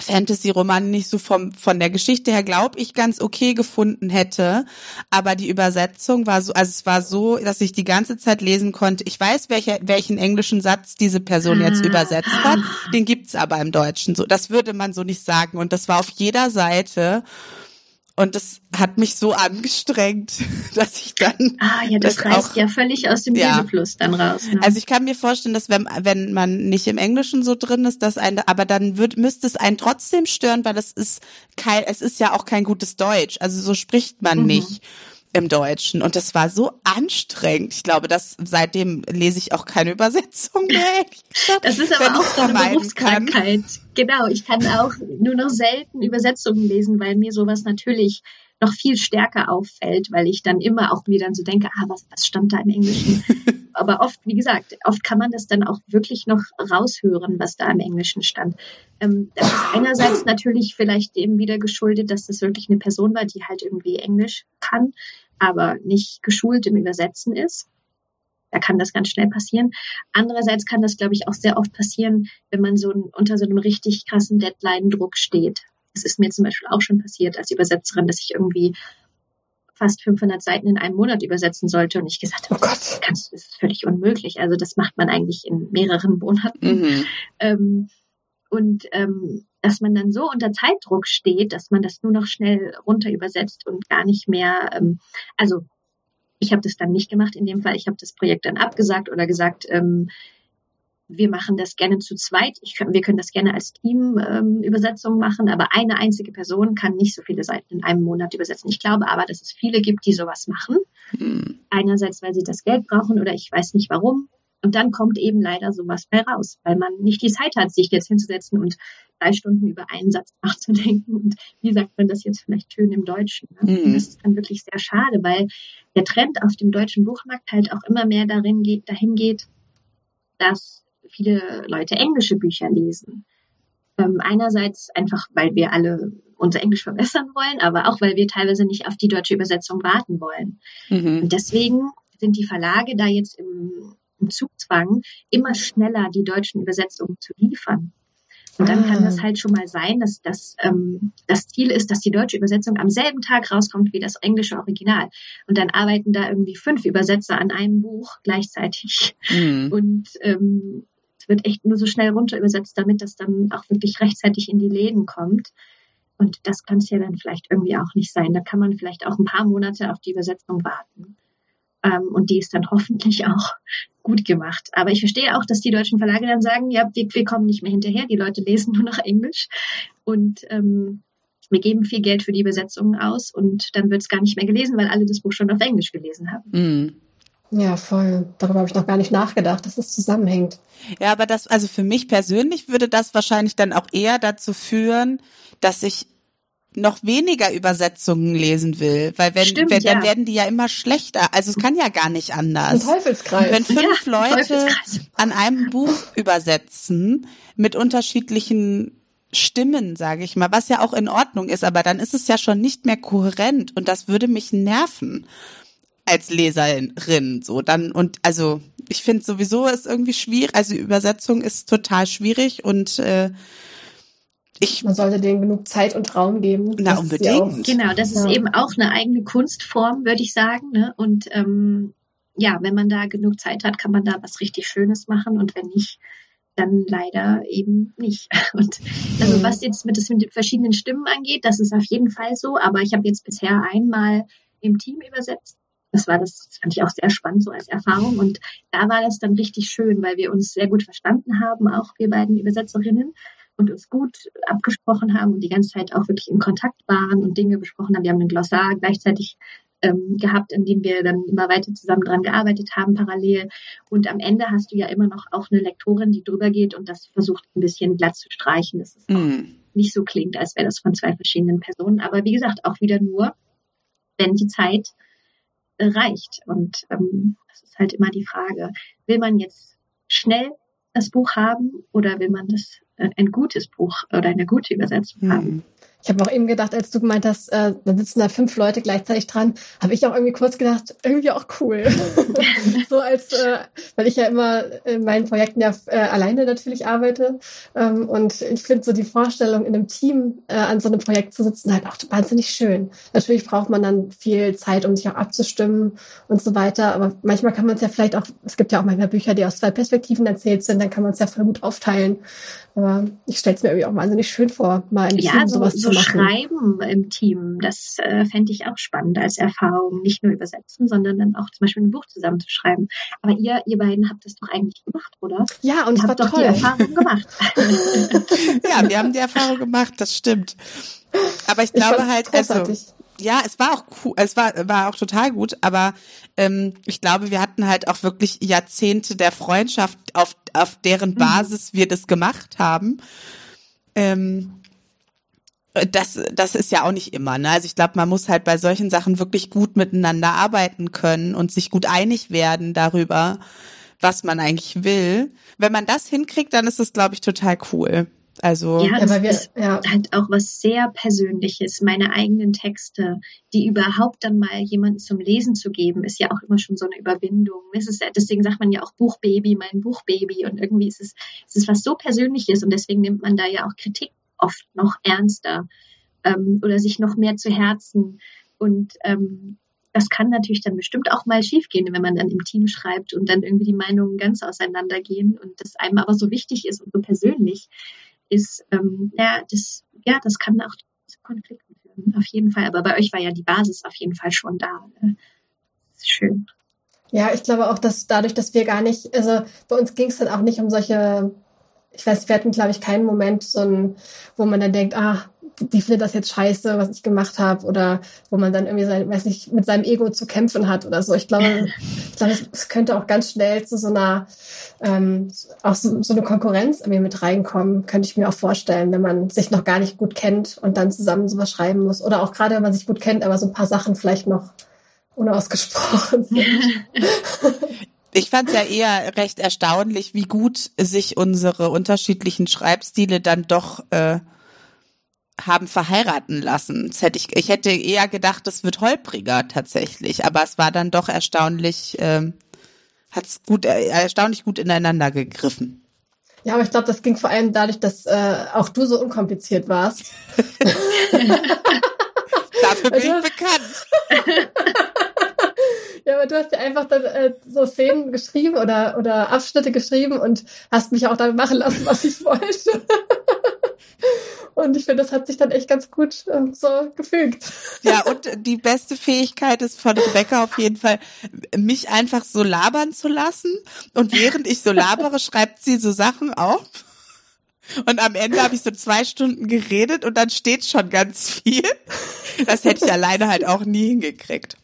Fantasy-Roman nicht so vom, von der Geschichte her, glaube ich, ganz okay gefunden hätte. Aber die Übersetzung war so, also es war so, dass ich die ganze Zeit lesen konnte. Ich weiß, welcher, welchen englischen Satz diese Person jetzt ah. übersetzt hat. Den gibt's aber im Deutschen so. Das würde man so nicht sagen. Und das war auf jeder Seite. Und das hat mich so angestrengt, dass ich dann. Ah, ja, das, das reißt auch, ja völlig aus dem ja. Lesefluss dann raus. Ne? Also ich kann mir vorstellen, dass wenn, wenn man nicht im Englischen so drin ist, dass ein, aber dann wird, müsste es einen trotzdem stören, weil es ist kein, es ist ja auch kein gutes Deutsch. Also so spricht man mhm. nicht im Deutschen. Und das war so anstrengend. Ich glaube, dass seitdem lese ich auch keine Übersetzung mehr. das ist aber auch so eine Berufskrankheit. Kann. Genau, ich kann auch nur noch selten Übersetzungen lesen, weil mir sowas natürlich noch viel stärker auffällt, weil ich dann immer auch mir dann so denke, ah, was, was stand da im Englischen? Aber oft, wie gesagt, oft kann man das dann auch wirklich noch raushören, was da im Englischen stand. Ähm, das ist einerseits natürlich vielleicht eben wieder geschuldet, dass das wirklich eine Person war, die halt irgendwie Englisch kann, aber nicht geschult im Übersetzen ist. Da kann das ganz schnell passieren. Andererseits kann das, glaube ich, auch sehr oft passieren, wenn man so ein, unter so einem richtig krassen Deadline-Druck steht. Das ist mir zum Beispiel auch schon passiert als Übersetzerin, dass ich irgendwie fast 500 Seiten in einem Monat übersetzen sollte und ich gesagt habe, oh Gott, das ist völlig unmöglich. Also das macht man eigentlich in mehreren Monaten. Mhm. Ähm, und ähm, dass man dann so unter Zeitdruck steht, dass man das nur noch schnell runter übersetzt und gar nicht mehr, ähm, also ich habe das dann nicht gemacht in dem Fall. Ich habe das Projekt dann abgesagt oder gesagt, ähm, wir machen das gerne zu zweit. Ich, wir können das gerne als Team ähm, Übersetzung machen, aber eine einzige Person kann nicht so viele Seiten in einem Monat übersetzen. Ich glaube aber, dass es viele gibt, die sowas machen. Mhm. Einerseits, weil sie das Geld brauchen oder ich weiß nicht warum. Und dann kommt eben leider sowas bei raus, weil man nicht die Zeit hat, sich jetzt hinzusetzen und drei Stunden über einen Satz nachzudenken. Und wie sagt man das jetzt vielleicht schön im Deutschen? Ne? Mhm. Das ist dann wirklich sehr schade, weil der Trend auf dem deutschen Buchmarkt halt auch immer mehr darin geht, dahin geht, dass viele Leute englische Bücher lesen. Ähm, einerseits einfach, weil wir alle unser Englisch verbessern wollen, aber auch, weil wir teilweise nicht auf die deutsche Übersetzung warten wollen. Mhm. Und deswegen sind die Verlage da jetzt im, im Zugzwang, immer schneller die deutschen Übersetzungen zu liefern. Und dann kann das ah. halt schon mal sein, dass das, ähm, das Ziel ist, dass die deutsche Übersetzung am selben Tag rauskommt wie das englische Original. Und dann arbeiten da irgendwie fünf Übersetzer an einem Buch gleichzeitig. Mhm. Und ähm, es wird echt nur so schnell runter übersetzt, damit das dann auch wirklich rechtzeitig in die Läden kommt. Und das kann es ja dann vielleicht irgendwie auch nicht sein. Da kann man vielleicht auch ein paar Monate auf die Übersetzung warten. Ähm, und die ist dann hoffentlich auch gut gemacht. Aber ich verstehe auch, dass die deutschen Verlage dann sagen, ja, wir, wir kommen nicht mehr hinterher, die Leute lesen nur noch Englisch und ähm, wir geben viel Geld für die Übersetzungen aus und dann wird es gar nicht mehr gelesen, weil alle das Buch schon auf Englisch gelesen haben. Mm. Ja, voll. Darüber habe ich noch gar nicht nachgedacht, dass es zusammenhängt. Ja, aber das, also für mich persönlich würde das wahrscheinlich dann auch eher dazu führen, dass ich noch weniger Übersetzungen lesen will, weil wenn, Stimmt, wenn ja. dann werden die ja immer schlechter. Also es kann ja gar nicht anders. Ein Teufelskreis. Wenn fünf ja, Leute an einem Buch übersetzen mit unterschiedlichen Stimmen, sage ich mal, was ja auch in Ordnung ist, aber dann ist es ja schon nicht mehr kohärent und das würde mich nerven als Leserin so dann und also ich finde sowieso ist irgendwie schwierig, also Übersetzung ist total schwierig und äh, ich, Man sollte denen genug Zeit und Raum geben. Na, unbedingt. Genau, das ist ja. eben auch eine eigene Kunstform, würde ich sagen. Ne? Und ähm, ja, wenn man da genug Zeit hat, kann man da was richtig Schönes machen. Und wenn nicht, dann leider eben nicht. Und also mhm. was jetzt mit, das, mit den verschiedenen Stimmen angeht, das ist auf jeden Fall so. Aber ich habe jetzt bisher einmal im Team übersetzt. Das war das, das fand ich auch sehr spannend so als Erfahrung. Und da war das dann richtig schön, weil wir uns sehr gut verstanden haben, auch wir beiden Übersetzerinnen und uns gut abgesprochen haben und die ganze Zeit auch wirklich in Kontakt waren und Dinge besprochen haben. Wir haben einen Glossar gleichzeitig ähm, gehabt, in dem wir dann immer weiter zusammen dran gearbeitet haben, parallel. Und am Ende hast du ja immer noch auch eine Lektorin, die drüber geht und das versucht ein bisschen glatt zu streichen, dass es mm. nicht so klingt, als wäre das von zwei verschiedenen Personen. Aber wie gesagt, auch wieder nur, wenn die Zeit äh, reicht. Und ähm, das ist halt immer die Frage, will man jetzt schnell das Buch haben oder will man das ein gutes Buch oder eine gute Übersetzung mhm. haben? Ich habe auch eben gedacht, als du gemeint hast, äh, dann sitzen da fünf Leute gleichzeitig dran, habe ich auch irgendwie kurz gedacht, irgendwie auch cool. so als, äh, weil ich ja immer in meinen Projekten ja äh, alleine natürlich arbeite. Ähm, und ich finde so die Vorstellung, in einem Team äh, an so einem Projekt zu sitzen, halt auch wahnsinnig schön. Natürlich braucht man dann viel Zeit, um sich auch abzustimmen und so weiter. Aber manchmal kann man es ja vielleicht auch, es gibt ja auch manchmal Bücher, die aus zwei Perspektiven erzählt sind, dann kann man es ja voll gut aufteilen. Aber ich stelle es mir irgendwie auch wahnsinnig schön vor, mal ein ja, Team so, sowas so zu, zu schreiben im Team, das äh, fände ich auch spannend als Erfahrung. Nicht nur übersetzen, sondern dann auch zum Beispiel ein Buch zusammen zu schreiben. Aber ihr, ihr beiden habt das doch eigentlich gemacht, oder? Ja, und ihr habt doch toll. die Erfahrung gemacht. ja, wir haben die Erfahrung gemacht, das stimmt. Aber ich glaube ich halt, also ja, es war auch cool, es war, war auch total gut, aber ähm, ich glaube, wir hatten halt auch wirklich Jahrzehnte der Freundschaft, auf, auf deren mhm. Basis wir das gemacht haben. Ähm, das, das ist ja auch nicht immer. Ne? Also ich glaube, man muss halt bei solchen Sachen wirklich gut miteinander arbeiten können und sich gut einig werden darüber, was man eigentlich will. Wenn man das hinkriegt, dann ist es, glaube ich, total cool. Also ja, das wir, ist ja. halt auch was sehr Persönliches. Meine eigenen Texte, die überhaupt dann mal jemanden zum Lesen zu geben, ist ja auch immer schon so eine Überwindung. Es ist, deswegen sagt man ja auch Buchbaby, mein Buchbaby. Und irgendwie ist es, es ist was so Persönliches und deswegen nimmt man da ja auch Kritik oft noch ernster ähm, oder sich noch mehr zu Herzen. Und ähm, das kann natürlich dann bestimmt auch mal schiefgehen, wenn man dann im Team schreibt und dann irgendwie die Meinungen ganz auseinandergehen und das einem aber so wichtig ist und so persönlich ist, ähm, ja, das, ja, das kann auch zu Konflikten führen, auf jeden Fall. Aber bei euch war ja die Basis auf jeden Fall schon da. Ne? Das schön. Ja, ich glaube auch, dass dadurch, dass wir gar nicht, also bei uns ging es dann auch nicht um solche, ich weiß, wir hatten, glaube ich, keinen Moment, so ein, wo man dann denkt, ah, die findet das jetzt scheiße, was ich gemacht habe, oder wo man dann irgendwie sein, weiß nicht, mit seinem Ego zu kämpfen hat oder so. Ich glaube, ich glaube, es könnte auch ganz schnell zu so einer ähm, auch so, so eine Konkurrenz irgendwie mit reinkommen, könnte ich mir auch vorstellen, wenn man sich noch gar nicht gut kennt und dann zusammen sowas schreiben muss. Oder auch gerade, wenn man sich gut kennt, aber so ein paar Sachen vielleicht noch unausgesprochen sind. Ich fand es ja eher recht erstaunlich, wie gut sich unsere unterschiedlichen Schreibstile dann doch äh, haben verheiraten lassen. Das hätte ich, ich hätte eher gedacht, es wird holpriger tatsächlich, aber es war dann doch erstaunlich, äh, hat es gut, erstaunlich gut ineinander gegriffen. Ja, aber ich glaube, das ging vor allem dadurch, dass äh, auch du so unkompliziert warst. Dafür bin ich bekannt. Ja, aber du hast ja einfach dann äh, so Szenen geschrieben oder, oder Abschnitte geschrieben und hast mich auch dann machen lassen, was ich wollte. Und ich finde, das hat sich dann echt ganz gut äh, so gefügt. Ja, und die beste Fähigkeit ist von Rebecca auf jeden Fall, mich einfach so labern zu lassen. Und während ich so labere, schreibt sie so Sachen auf. Und am Ende habe ich so zwei Stunden geredet und dann steht schon ganz viel. Das hätte ich alleine halt auch nie hingekriegt.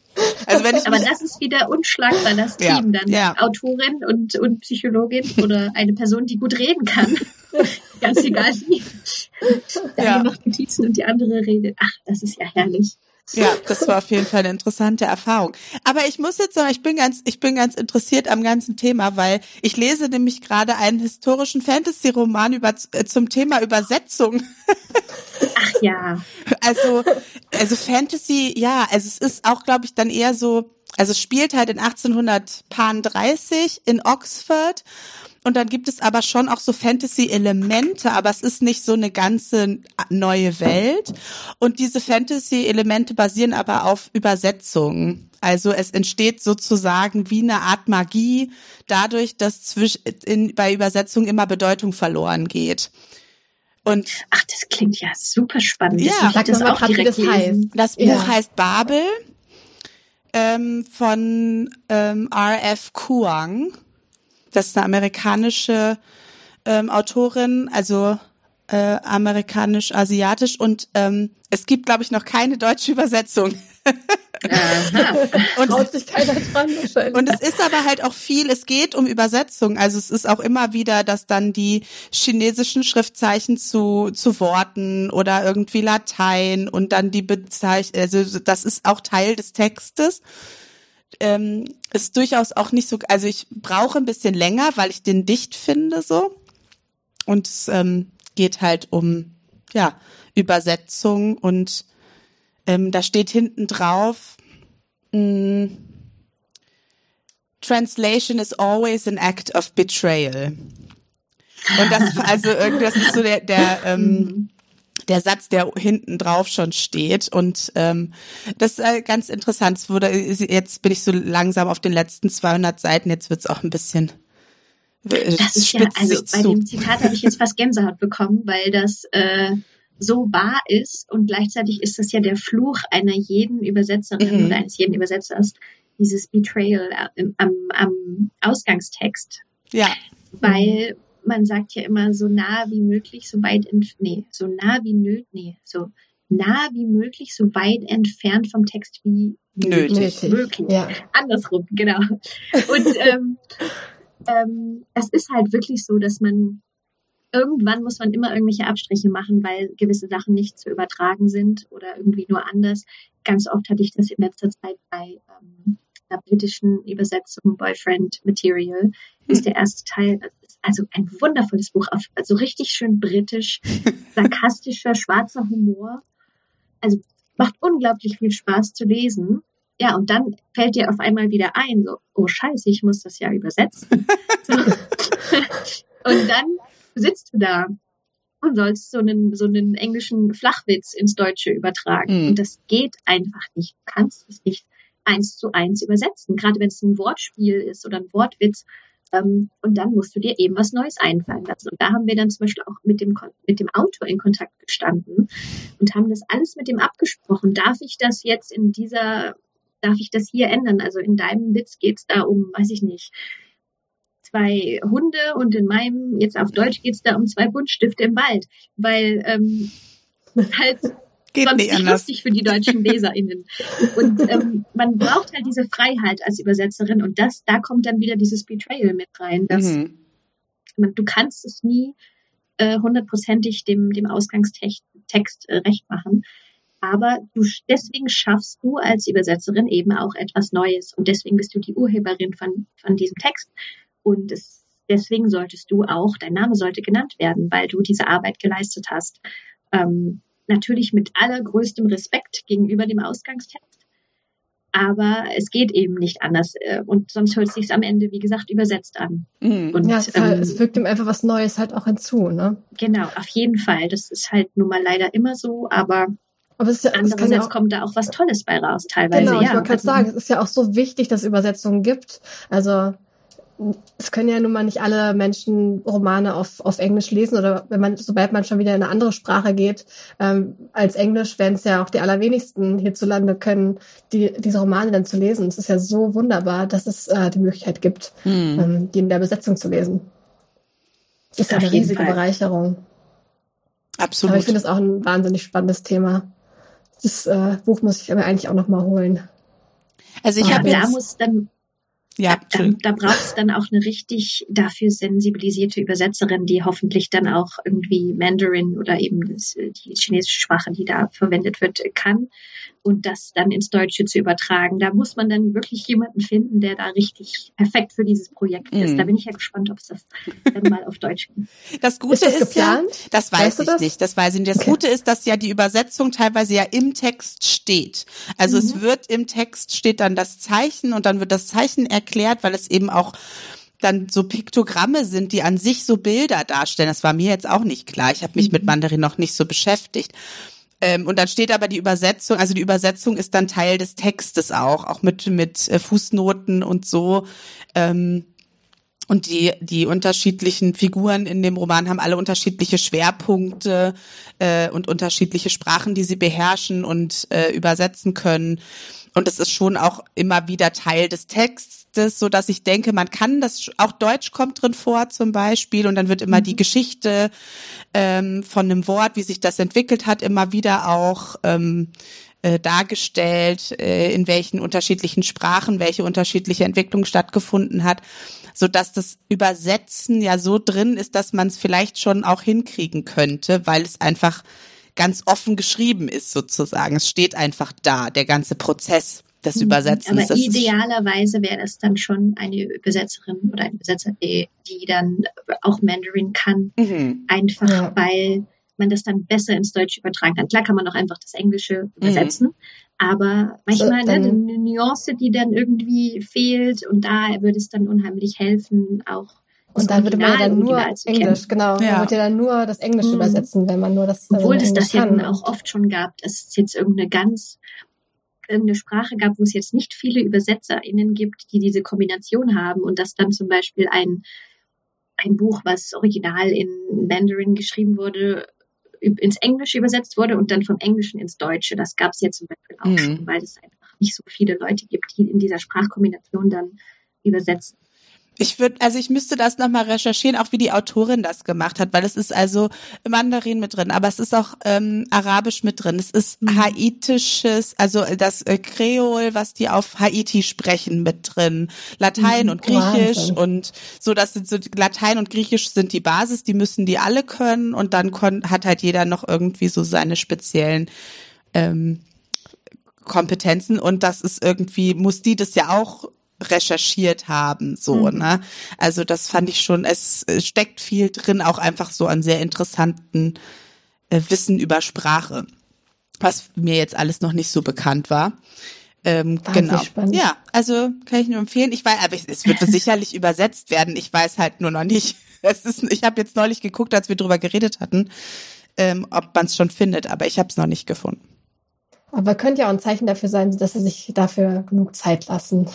Also wenn ich Aber das ist wieder unschlagbar, das Team. Ja, dann ja. Autorin und, und Psychologin oder eine Person, die gut reden kann. Ganz egal wie. Der ja. eine macht Notizen und die andere redet. Ach, das ist ja herrlich. Ja, das war auf jeden Fall eine interessante Erfahrung. Aber ich muss jetzt sagen, ich bin ganz, ich bin ganz interessiert am ganzen Thema, weil ich lese nämlich gerade einen historischen Fantasy-Roman über, äh, zum Thema Übersetzung. Ach ja. Also, also Fantasy, ja, also es ist auch, glaube ich, dann eher so, also es spielt halt in 1830 in Oxford und dann gibt es aber schon auch so Fantasy-Elemente, aber es ist nicht so eine ganze neue Welt. Und diese Fantasy-Elemente basieren aber auf Übersetzungen. Also es entsteht sozusagen wie eine Art Magie dadurch, dass zwischen, in, bei Übersetzungen immer Bedeutung verloren geht. Und Ach, das klingt ja super spannend. Ja, ich das auch direkt das heißt. Das Buch ja. heißt Babel ähm, von ähm, R.F. Kuang. Das ist eine amerikanische ähm, Autorin, also äh, amerikanisch-asiatisch und ähm, es gibt, glaube ich, noch keine deutsche Übersetzung. und, Traut sich keiner dran und es ist aber halt auch viel, es geht um Übersetzung. Also es ist auch immer wieder, dass dann die chinesischen Schriftzeichen zu, zu Worten oder irgendwie Latein und dann die Bezeichnung, also das ist auch Teil des Textes ähm, ist durchaus auch nicht so, also ich brauche ein bisschen länger, weil ich den dicht finde so. Und es ähm, geht halt um, ja, Übersetzung und ähm, da steht hinten drauf, mm, Translation is always an act of betrayal. Und das, also irgendwie, das ist so der, der ähm, mhm der Satz, der hinten drauf schon steht. Und ähm, das ist äh, ganz interessant. Es wurde, jetzt bin ich so langsam auf den letzten 200 Seiten. Jetzt wird's auch ein bisschen das ist ja, also bei zu. dem Zitat habe ich jetzt fast Gänsehaut bekommen, weil das, äh, so wahr ist und gleichzeitig ist das ja der Fluch einer jeden Übersetzerin mhm. oder eines jeden Übersetzers, dieses Betrayal am, am Ausgangstext. Ja. Weil man sagt ja immer so nah wie möglich, so weit ent nee, so nah wie nötig, nee, so nah wie möglich, so weit entfernt vom Text wie nötig. Möglich. Ja. Andersrum, genau. Und ähm, ähm, es ist halt wirklich so, dass man irgendwann muss man immer irgendwelche Abstriche machen, weil gewisse Sachen nicht zu übertragen sind oder irgendwie nur anders. Ganz oft hatte ich das in letzter Zeit bei ähm, einer britischen Übersetzung Boyfriend Material. Ist der erste Teil, also ein wundervolles Buch, also richtig schön britisch, sarkastischer, schwarzer Humor. Also macht unglaublich viel Spaß zu lesen. Ja, und dann fällt dir auf einmal wieder ein, so, oh Scheiße, ich muss das ja übersetzen. So. und dann sitzt du da und sollst so einen, so einen englischen Flachwitz ins Deutsche übertragen. Mhm. Und das geht einfach nicht. Du kannst es nicht eins zu eins übersetzen, gerade wenn es ein Wortspiel ist oder ein Wortwitz. Ähm, und dann musst du dir eben was Neues einfallen lassen. Und da haben wir dann zum Beispiel auch mit dem, mit dem Autor in Kontakt gestanden und haben das alles mit dem abgesprochen. Darf ich das jetzt in dieser, darf ich das hier ändern? Also in deinem Witz geht es da um, weiß ich nicht, zwei Hunde und in meinem, jetzt auf Deutsch geht es da um zwei Buntstifte im Wald, weil ähm, halt Geht sonst nicht, nicht lustig für die deutschen LeserInnen. Und ähm, man braucht halt diese Freiheit als Übersetzerin und das, da kommt dann wieder dieses Betrayal mit rein. Dass mhm. man, du kannst es nie äh, hundertprozentig dem, dem Ausgangstext äh, recht machen. Aber du, deswegen schaffst du als Übersetzerin eben auch etwas Neues. Und deswegen bist du die Urheberin von, von diesem Text. Und es, deswegen solltest du auch, dein Name sollte genannt werden, weil du diese Arbeit geleistet hast. Ähm, natürlich mit allergrößtem Respekt gegenüber dem Ausgangstext. Aber es geht eben nicht anders. Äh, und sonst hört es sich am Ende, wie gesagt, übersetzt an. Mhm. Und, ja, es, ähm, halt, es wirkt ihm einfach was Neues halt auch hinzu, ne? Genau, auf jeden Fall. Das ist halt nun mal leider immer so, aber aber es ist ja, Andererseits ja auch, kommt da auch was Tolles bei raus, teilweise. Genau, ich wollte gerade also, sagen, es ist ja auch so wichtig, dass es Übersetzungen gibt. Also es können ja nun mal nicht alle Menschen Romane auf, auf Englisch lesen oder wenn man, sobald man schon wieder in eine andere Sprache geht, ähm, als Englisch werden es ja auch die allerwenigsten hierzulande können, die, diese Romane dann zu lesen. Es ist ja so wunderbar, dass es äh, die Möglichkeit gibt, hm. ähm, die in der Besetzung zu lesen. Das ist ja eine riesige Fall. Bereicherung. Absolut. Aber ich finde das auch ein wahnsinnig spannendes Thema. Das äh, Buch muss ich mir eigentlich auch noch mal holen. Also ich habe da muss dann ja, da, da braucht es dann auch eine richtig dafür sensibilisierte Übersetzerin, die hoffentlich dann auch irgendwie Mandarin oder eben das, die chinesische Sprache, die da verwendet wird, kann und das dann ins Deutsche zu übertragen. Da muss man dann wirklich jemanden finden, der da richtig perfekt für dieses Projekt ist. Mm. Da bin ich ja gespannt, ob es das dann mal auf Deutsch gibt. Das Gute ist, das ist ja, das weiß weißt ich das? nicht, das weiß ich nicht. Das okay. Gute ist, dass ja die Übersetzung teilweise ja im Text steht. Also mhm. es wird im Text steht dann das Zeichen und dann wird das Zeichen erklärt, weil es eben auch dann so Piktogramme sind, die an sich so Bilder darstellen. Das war mir jetzt auch nicht klar. Ich habe mich mhm. mit Mandarin noch nicht so beschäftigt. Ähm, und dann steht aber die Übersetzung, also die Übersetzung ist dann Teil des Textes auch, auch mit, mit äh, Fußnoten und so. Ähm, und die, die unterschiedlichen Figuren in dem Roman haben alle unterschiedliche Schwerpunkte äh, und unterschiedliche Sprachen, die sie beherrschen und äh, übersetzen können. Und es ist schon auch immer wieder Teil des Textes, so dass ich denke, man kann das, auch Deutsch kommt drin vor zum Beispiel und dann wird immer mhm. die Geschichte ähm, von einem Wort, wie sich das entwickelt hat, immer wieder auch ähm, äh, dargestellt, äh, in welchen unterschiedlichen Sprachen welche unterschiedliche Entwicklung stattgefunden hat, so dass das Übersetzen ja so drin ist, dass man es vielleicht schon auch hinkriegen könnte, weil es einfach ganz offen geschrieben ist sozusagen. Es steht einfach da, der ganze Prozess des mhm. Übersetzens. Aber idealerweise wäre das dann schon eine Übersetzerin oder ein Übersetzer, die, die dann auch Mandarin kann. Mhm. Einfach ja. weil man das dann besser ins Deutsche übertragen kann. Klar kann man auch einfach das Englische übersetzen, mhm. aber manchmal so, ne, eine Nuance, die dann irgendwie fehlt und da würde es dann unheimlich helfen, auch und dann würde man dann nur Englisch, genau. Ja. Man würde ja dann nur das Englische mhm. übersetzen, wenn man nur das Obwohl es das ja auch oft schon gab, dass es jetzt irgendeine ganz irgendeine Sprache gab, wo es jetzt nicht viele ÜbersetzerInnen gibt, die diese Kombination haben und dass dann zum Beispiel ein, ein Buch, was original in Mandarin geschrieben wurde, ins Englische übersetzt wurde und dann vom Englischen ins Deutsche. Das gab es jetzt zum Beispiel auch mhm. schon, weil es einfach nicht so viele Leute gibt, die in dieser Sprachkombination dann übersetzen. Ich würde, also ich müsste das nochmal recherchieren, auch wie die Autorin das gemacht hat, weil es ist also Mandarin mit drin, aber es ist auch ähm, Arabisch mit drin. Es ist mhm. haitisches, also das äh, Kreol, was die auf Haiti sprechen, mit drin. Latein mhm. und Griechisch Wahnsinn. und so, das sind so Latein und Griechisch sind die Basis, die müssen die alle können und dann hat halt jeder noch irgendwie so seine speziellen ähm, Kompetenzen und das ist irgendwie, muss die das ja auch recherchiert haben, so, mhm. ne? Also das fand ich schon, es steckt viel drin, auch einfach so an sehr interessanten äh, Wissen über Sprache, was mir jetzt alles noch nicht so bekannt war. Ähm, genau. Spannend. Ja, also kann ich nur empfehlen. Ich weiß, aber es wird sicherlich übersetzt werden. Ich weiß halt nur noch nicht. Es ist, ich habe jetzt neulich geguckt, als wir drüber geredet hatten, ähm, ob man es schon findet, aber ich habe es noch nicht gefunden. Aber könnte ja auch ein Zeichen dafür sein, dass sie sich dafür genug Zeit lassen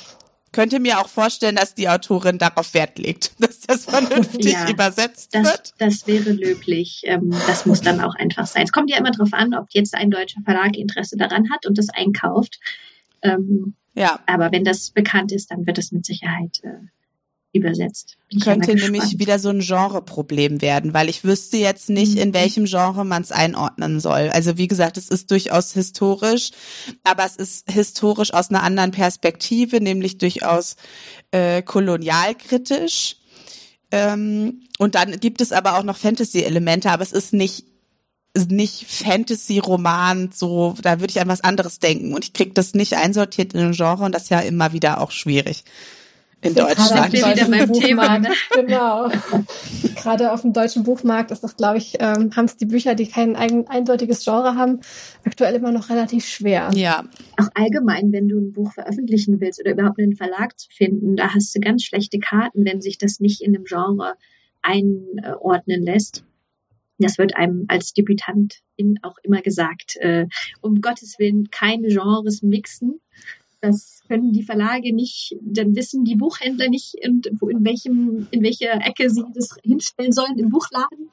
könnte mir auch vorstellen, dass die Autorin darauf Wert legt, dass das vernünftig ja, übersetzt das, wird. Das wäre löblich. Ähm, das muss dann auch einfach sein. Es kommt ja immer darauf an, ob jetzt ein deutscher Verlag Interesse daran hat und das einkauft. Ähm, ja. Aber wenn das bekannt ist, dann wird es mit Sicherheit äh, übersetzt. Könnte nämlich wieder so ein Genreproblem werden, weil ich wüsste jetzt nicht, in mhm. welchem Genre man es einordnen soll. Also wie gesagt, es ist durchaus historisch, aber es ist historisch aus einer anderen Perspektive, nämlich durchaus äh, kolonialkritisch. Ähm, und dann gibt es aber auch noch Fantasy-Elemente, aber es ist nicht nicht Fantasy-Roman, so, da würde ich an was anderes denken. Und ich krieg das nicht einsortiert in ein Genre und das ist ja immer wieder auch schwierig in Deutschland. Wir wieder beim Thema. Ne? Genau. Gerade auf dem deutschen Buchmarkt ist das, glaube ich, ähm, haben es die Bücher, die kein ein, eindeutiges Genre haben, aktuell immer noch relativ schwer. Ja. Auch allgemein, wenn du ein Buch veröffentlichen willst oder überhaupt einen Verlag zu finden, da hast du ganz schlechte Karten, wenn sich das nicht in einem Genre einordnen lässt. Das wird einem als Debütantin auch immer gesagt. Äh, um Gottes Willen keine Genres mixen. Das können die Verlage nicht, dann wissen die Buchhändler nicht, in, in, welchem, in welcher Ecke sie das hinstellen sollen im Buchladen.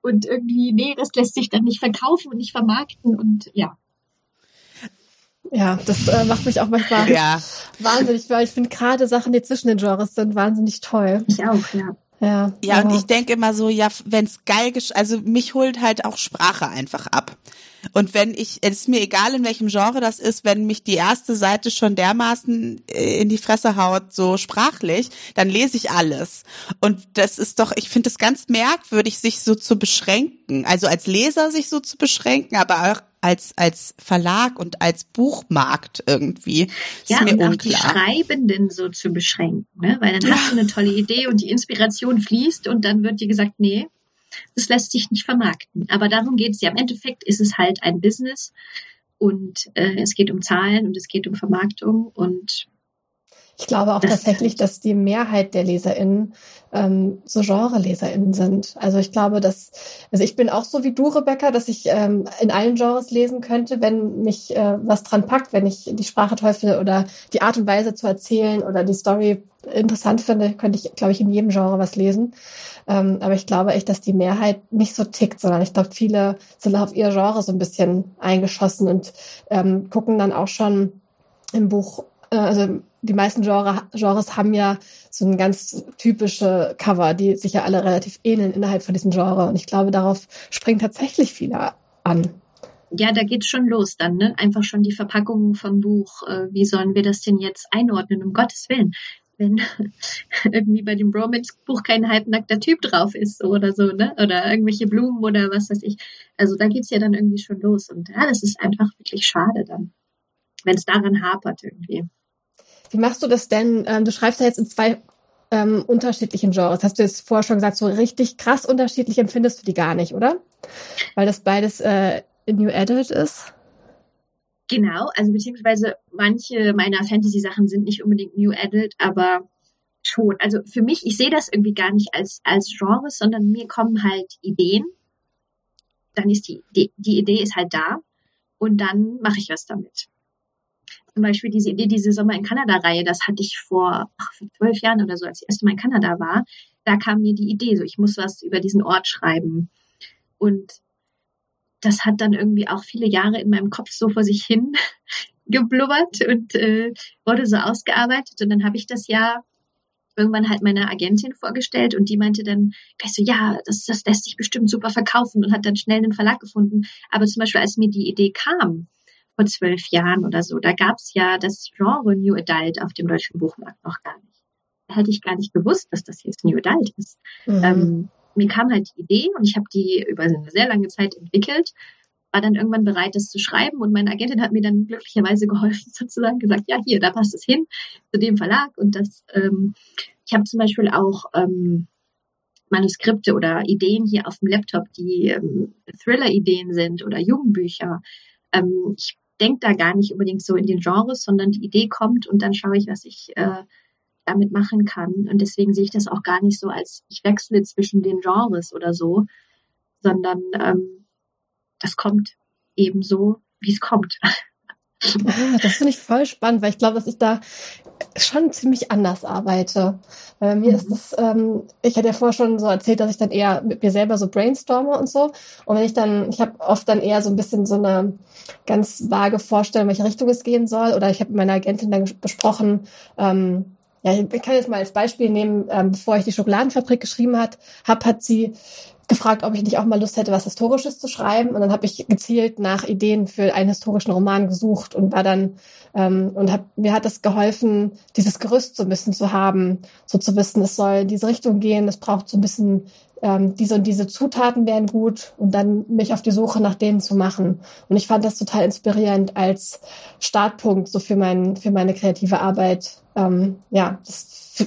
Und irgendwie, nee, das lässt sich dann nicht verkaufen und nicht vermarkten und ja. Ja, das äh, macht mich auch manchmal ja. wahnsinnig, weil ich finde gerade Sachen, die zwischen den Genres sind, wahnsinnig toll. Ich auch, ja. Ja, ja und ich denke immer so, ja, wenn's geil, also mich holt halt auch Sprache einfach ab. Und wenn ich, es ist mir egal, in welchem Genre das ist, wenn mich die erste Seite schon dermaßen äh, in die Fresse haut, so sprachlich, dann lese ich alles. Und das ist doch, ich finde es ganz merkwürdig, sich so zu beschränken. Also als Leser sich so zu beschränken, aber auch als als Verlag und als Buchmarkt irgendwie. Das ja, ist mir und unklar. auch die Schreibenden so zu beschränken, ne? Weil dann ja. hast du eine tolle Idee und die Inspiration fließt und dann wird dir gesagt, nee, das lässt sich nicht vermarkten. Aber darum geht es ja. Im Endeffekt ist es halt ein Business und äh, es geht um Zahlen und es geht um Vermarktung und ich glaube auch tatsächlich, dass die Mehrheit der LeserInnen ähm, so Genre-LeserInnen sind. Also ich glaube, dass, also ich bin auch so wie du, Rebecca, dass ich ähm, in allen Genres lesen könnte, wenn mich äh, was dran packt, wenn ich die Sprache toll finde oder die Art und Weise zu erzählen oder die Story interessant finde, könnte ich, glaube ich, in jedem Genre was lesen. Ähm, aber ich glaube echt, dass die Mehrheit nicht so tickt, sondern ich glaube, viele sind auf ihr Genre so ein bisschen eingeschossen und ähm, gucken dann auch schon im Buch, äh, also die meisten Genre, Genres haben ja so ein ganz typische Cover, die sich ja alle relativ ähneln innerhalb von diesem Genre. Und ich glaube, darauf springen tatsächlich viele an. Ja, da geht's schon los dann, ne? Einfach schon die Verpackung vom Buch. Äh, wie sollen wir das denn jetzt einordnen? Um Gottes Willen. Wenn irgendwie bei dem Romance-Buch kein halbnackter Typ drauf ist oder so, ne? Oder irgendwelche Blumen oder was weiß ich. Also da geht's ja dann irgendwie schon los. Und ja, das ist einfach wirklich schade dann. Wenn es daran hapert irgendwie. Wie machst du das denn? Ähm, du schreibst ja jetzt in zwei ähm, unterschiedlichen Genres. Hast du jetzt vorher schon gesagt, so richtig krass unterschiedlich empfindest du die gar nicht, oder? Weil das beides äh, New Adult ist. Genau, also beziehungsweise manche meiner Fantasy-Sachen sind nicht unbedingt New Adult, aber schon. Also für mich, ich sehe das irgendwie gar nicht als, als Genre, sondern mir kommen halt Ideen. Dann ist die, die, die Idee ist halt da und dann mache ich was damit zum Beispiel diese Idee, diese Sommer in Kanada-Reihe, das hatte ich vor, zwölf Jahren oder so, als ich erst Mal in Kanada war. Da kam mir die Idee, so ich muss was über diesen Ort schreiben. Und das hat dann irgendwie auch viele Jahre in meinem Kopf so vor sich hin geblubbert und äh, wurde so ausgearbeitet. Und dann habe ich das ja irgendwann halt meiner Agentin vorgestellt und die meinte dann gleich so, ja, das, das lässt sich bestimmt super verkaufen und hat dann schnell einen Verlag gefunden. Aber zum Beispiel, als mir die Idee kam, vor zwölf Jahren oder so, da gab es ja das Genre New Adult auf dem deutschen Buchmarkt noch gar nicht. Da hätte ich gar nicht gewusst, dass das jetzt New Adult ist. Mhm. Ähm, mir kam halt die Idee und ich habe die über eine sehr lange Zeit entwickelt, war dann irgendwann bereit, das zu schreiben und meine Agentin hat mir dann glücklicherweise geholfen, sozusagen gesagt, ja, hier, da passt es hin zu dem Verlag und das, ähm, ich habe zum Beispiel auch ähm, Manuskripte oder Ideen hier auf dem Laptop, die ähm, Thriller-Ideen sind oder Jugendbücher. Ähm, ich denke da gar nicht unbedingt so in den Genres, sondern die Idee kommt und dann schaue ich, was ich äh, damit machen kann. Und deswegen sehe ich das auch gar nicht so als ich wechsle zwischen den Genres oder so, sondern ähm, das kommt eben so, wie es kommt. Ah, das finde ich voll spannend, weil ich glaube, dass ich da schon ziemlich anders arbeite. Bei mir mhm. ist es, ähm, ich hatte ja vorher schon so erzählt, dass ich dann eher mit mir selber so brainstorme und so. Und wenn ich dann, ich habe oft dann eher so ein bisschen so eine ganz vage Vorstellung, welche Richtung es gehen soll. Oder ich habe mit meiner Agentin dann besprochen, ähm, ja, ich kann jetzt mal als Beispiel nehmen, ähm, bevor ich die Schokoladenfabrik geschrieben hat, hab, hat sie gefragt, ob ich nicht auch mal Lust hätte, was Historisches zu schreiben. Und dann habe ich gezielt nach Ideen für einen historischen Roman gesucht und war dann ähm, und hab, mir hat das geholfen, dieses Gerüst so ein bisschen zu haben, so zu wissen, es soll in diese Richtung gehen, es braucht so ein bisschen ähm, diese und diese Zutaten wären gut und dann mich auf die Suche nach denen zu machen. Und ich fand das total inspirierend als Startpunkt so für mein für meine kreative Arbeit. Ähm, ja, das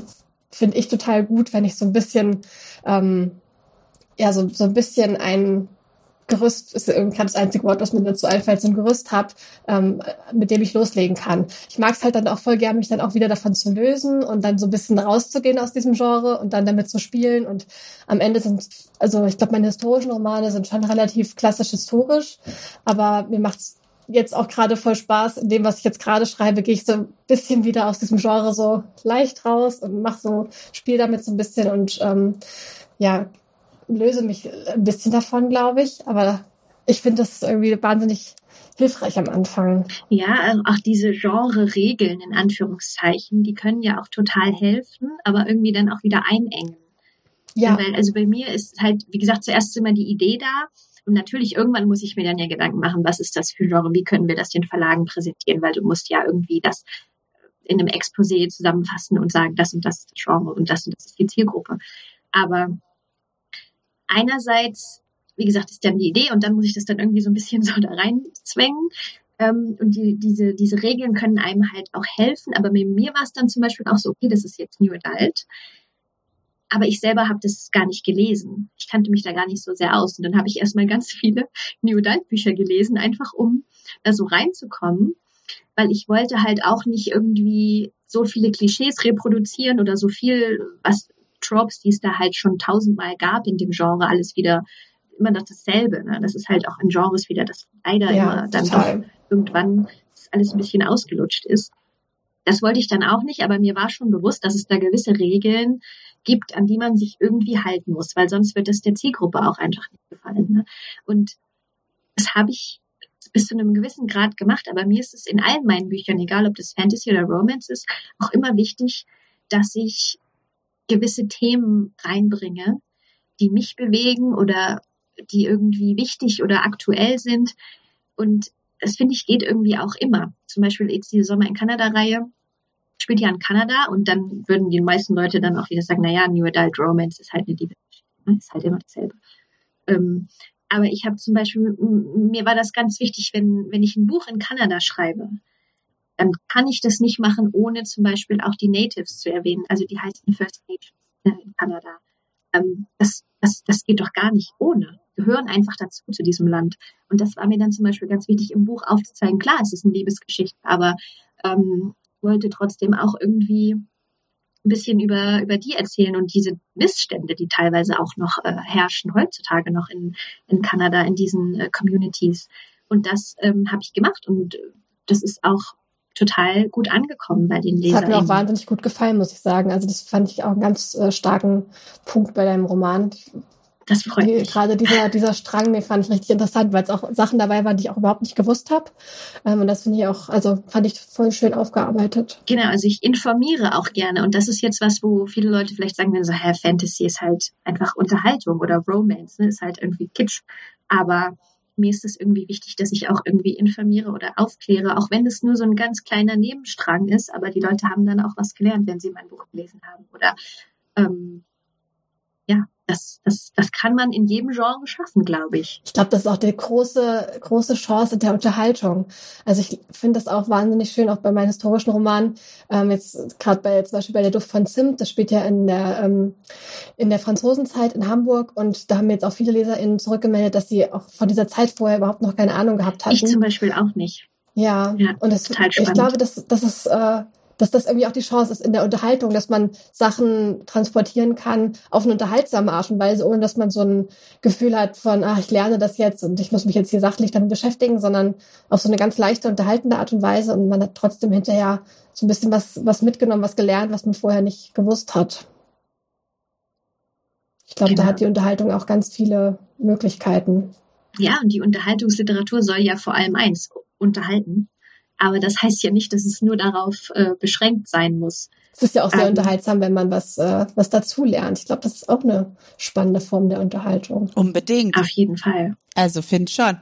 finde ich total gut, wenn ich so ein bisschen ähm, ja, so, so ein bisschen ein Gerüst ist gerade das einzige Wort, was mir dazu einfällt, so ein Gerüst habe, ähm, mit dem ich loslegen kann. Ich mag es halt dann auch voll gern, mich dann auch wieder davon zu lösen und dann so ein bisschen rauszugehen aus diesem Genre und dann damit zu spielen. Und am Ende sind, also ich glaube, meine historischen Romane sind schon relativ klassisch historisch, aber mir macht's jetzt auch gerade voll Spaß. In dem, was ich jetzt gerade schreibe, gehe ich so ein bisschen wieder aus diesem Genre so leicht raus und mache so, spiel damit so ein bisschen und ähm, ja, löse mich ein bisschen davon, glaube ich. Aber ich finde das irgendwie wahnsinnig hilfreich am Anfang. Ja, also auch diese Genre-Regeln in Anführungszeichen, die können ja auch total helfen, aber irgendwie dann auch wieder einengen. Ja. Weil, also bei mir ist halt, wie gesagt, zuerst immer die Idee da. Und natürlich, irgendwann muss ich mir dann ja Gedanken machen, was ist das für Genre, wie können wir das den Verlagen präsentieren, weil du musst ja irgendwie das in einem Exposé zusammenfassen und sagen, das und das ist das Genre und das und das ist die Zielgruppe. Aber einerseits, wie gesagt, ist dann die Idee und dann muss ich das dann irgendwie so ein bisschen so da reinzwängen. Ähm, und die, diese, diese Regeln können einem halt auch helfen. Aber bei mir war es dann zum Beispiel auch so, okay, das ist jetzt New Adult. Aber ich selber habe das gar nicht gelesen. Ich kannte mich da gar nicht so sehr aus. Und dann habe ich erstmal ganz viele New Adult Bücher gelesen, einfach um da so reinzukommen. Weil ich wollte halt auch nicht irgendwie so viele Klischees reproduzieren oder so viel, was Tropes, die es da halt schon tausendmal gab in dem Genre, alles wieder immer noch dasselbe. Ne? Das ist halt auch in Genres wieder, das leider ja, immer dann total. doch irgendwann alles ein bisschen ausgelutscht ist. Das wollte ich dann auch nicht, aber mir war schon bewusst, dass es da gewisse Regeln gibt, an die man sich irgendwie halten muss, weil sonst wird es der Zielgruppe auch einfach nicht gefallen. Ne? Und das habe ich bis zu einem gewissen Grad gemacht, aber mir ist es in allen meinen Büchern, egal ob das Fantasy oder Romance ist, auch immer wichtig, dass ich gewisse Themen reinbringe, die mich bewegen oder die irgendwie wichtig oder aktuell sind. Und das finde ich geht irgendwie auch immer. Zum Beispiel jetzt diese Sommer in Kanada-Reihe spielt ja in Kanada und dann würden die meisten Leute dann auch wieder sagen, naja, New Adult Romance ist halt eine Liebesgeschichte, ne? ist halt immer dasselbe. Ähm, aber ich habe zum Beispiel, mir war das ganz wichtig, wenn, wenn ich ein Buch in Kanada schreibe, dann kann ich das nicht machen, ohne zum Beispiel auch die Natives zu erwähnen, also die heißen First Nations in Kanada. Ähm, das, das, das geht doch gar nicht ohne. Gehören einfach dazu zu diesem Land. Und das war mir dann zum Beispiel ganz wichtig, im Buch aufzuzeigen. Klar, es ist eine Liebesgeschichte, aber ähm, wollte trotzdem auch irgendwie ein bisschen über, über die erzählen und diese Missstände, die teilweise auch noch äh, herrschen heutzutage noch in, in Kanada, in diesen äh, Communities. Und das ähm, habe ich gemacht und das ist auch total gut angekommen bei den Lesern. Das hat mir auch wahnsinnig gut gefallen, muss ich sagen. Also das fand ich auch einen ganz äh, starken Punkt bei deinem Roman. das freut die, mich. Gerade dieser, dieser Strang, den fand ich richtig interessant, weil es auch Sachen dabei waren, die ich auch überhaupt nicht gewusst habe. Ähm, und das finde ich auch, also fand ich voll schön aufgearbeitet. Genau, also ich informiere auch gerne. Und das ist jetzt was, wo viele Leute vielleicht sagen, wenn so, hä, Fantasy ist halt einfach Unterhaltung oder Romance, ne, ist halt irgendwie Kitsch. Aber mir ist es irgendwie wichtig, dass ich auch irgendwie informiere oder aufkläre, auch wenn es nur so ein ganz kleiner Nebenstrang ist, aber die Leute haben dann auch was gelernt, wenn sie mein Buch gelesen haben. Oder ähm, ja, das, das, das kann man in jedem Genre schaffen, glaube ich. Ich glaube, das ist auch die große, große Chance der Unterhaltung. Also ich finde das auch wahnsinnig schön, auch bei meinen historischen Romanen. Ähm, jetzt gerade bei zum Beispiel bei der Duft von Zimt, das spielt ja in der ähm, in der Franzosenzeit in Hamburg und da haben jetzt auch viele LeserInnen zurückgemeldet, dass sie auch von dieser Zeit vorher überhaupt noch keine Ahnung gehabt hatten. Ich zum Beispiel auch nicht. Ja, ja und das, ich glaube, das, das ist äh, dass das irgendwie auch die Chance ist in der Unterhaltung, dass man Sachen transportieren kann auf eine unterhaltsame Art und Weise, ohne dass man so ein Gefühl hat von, ach, ich lerne das jetzt und ich muss mich jetzt hier sachlich damit beschäftigen, sondern auf so eine ganz leichte, unterhaltende Art und Weise und man hat trotzdem hinterher so ein bisschen was, was mitgenommen, was gelernt, was man vorher nicht gewusst hat. Ich glaube, genau. da hat die Unterhaltung auch ganz viele Möglichkeiten. Ja, und die Unterhaltungsliteratur soll ja vor allem eins, unterhalten. Aber das heißt ja nicht, dass es nur darauf äh, beschränkt sein muss. Es ist ja auch sehr ähm, unterhaltsam, wenn man was, äh, was dazu lernt. Ich glaube, das ist auch eine spannende Form der Unterhaltung. Unbedingt. Auf jeden Fall. Also finde schon.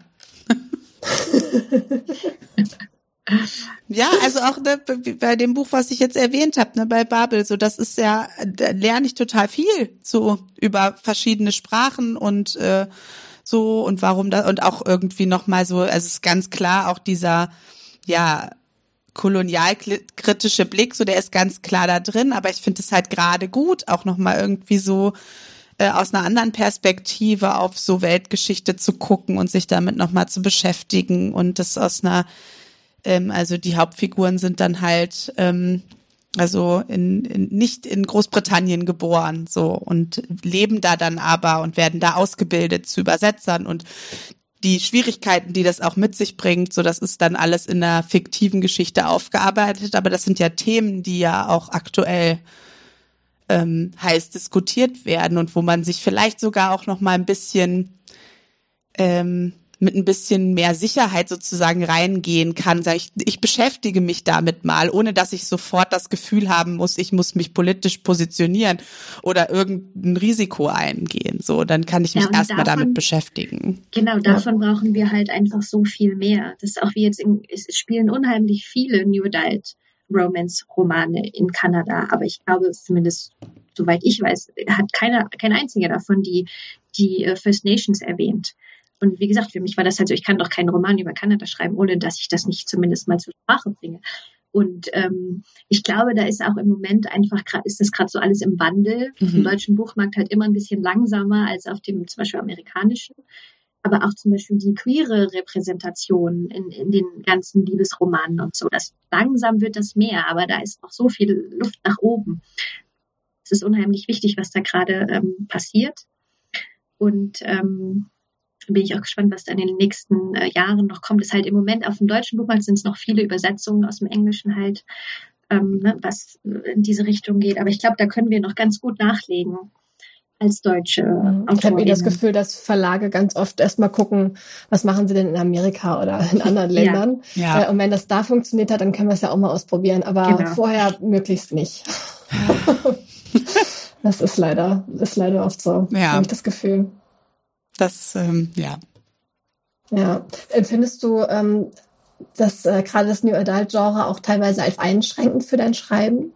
ja, also auch ne, bei dem Buch, was ich jetzt erwähnt habe, ne, bei Babel, so das ist ja, da lerne ich total viel so über verschiedene Sprachen und äh, so und warum da und auch irgendwie nochmal so, also es ist ganz klar auch dieser ja, kolonialkritische Blick, so der ist ganz klar da drin, aber ich finde es halt gerade gut, auch nochmal irgendwie so äh, aus einer anderen Perspektive auf so Weltgeschichte zu gucken und sich damit nochmal zu beschäftigen und das aus einer, ähm, also die Hauptfiguren sind dann halt, ähm, also in, in, nicht in Großbritannien geboren, so und leben da dann aber und werden da ausgebildet zu Übersetzern und die Schwierigkeiten, die das auch mit sich bringt, so das ist dann alles in einer fiktiven Geschichte aufgearbeitet, aber das sind ja Themen, die ja auch aktuell ähm, heiß diskutiert werden und wo man sich vielleicht sogar auch noch mal ein bisschen ähm, mit ein bisschen mehr Sicherheit sozusagen reingehen kann. Sag ich, ich beschäftige mich damit mal, ohne dass ich sofort das Gefühl haben muss, ich muss mich politisch positionieren oder irgendein Risiko eingehen. So, dann kann ich mich ja, erstmal damit beschäftigen. Genau, davon ja. brauchen wir halt einfach so viel mehr. Das ist auch wie jetzt in, es spielen unheimlich viele New Adult Romance-Romane in Kanada, aber ich glaube zumindest soweit ich weiß, hat keiner, kein einziger davon die, die äh, First Nations erwähnt. Und wie gesagt, für mich war das halt so, ich kann doch keinen Roman über Kanada schreiben, ohne dass ich das nicht zumindest mal zur Sprache bringe. Und ähm, ich glaube, da ist auch im Moment einfach ist das gerade so alles im Wandel. Mhm. Im deutschen Buchmarkt halt immer ein bisschen langsamer als auf dem zum Beispiel amerikanischen. Aber auch zum Beispiel die queere Repräsentation in, in den ganzen Liebesromanen und so. Das langsam wird das mehr, aber da ist noch so viel Luft nach oben. Es ist unheimlich wichtig, was da gerade ähm, passiert. Und ähm, bin ich auch gespannt, was da in den nächsten äh, Jahren noch kommt. Ist halt im Moment auf dem deutschen Buchmarkt sind es noch viele Übersetzungen aus dem Englischen halt, ähm, ne, was in diese Richtung geht. Aber ich glaube, da können wir noch ganz gut nachlegen als deutsche mhm. Ich habe eh das Gefühl, dass Verlage ganz oft erstmal gucken, was machen sie denn in Amerika oder in anderen Ländern. Ja. ja. Äh, und wenn das da funktioniert hat, dann können wir es ja auch mal ausprobieren. Aber genau. vorher möglichst nicht. das ist leider, ist leider oft so. Ja. Habe ich das Gefühl. Das, ähm, ja. Ja. Empfindest du ähm, dass äh, gerade das New Adult Genre auch teilweise als einschränkend für dein Schreiben?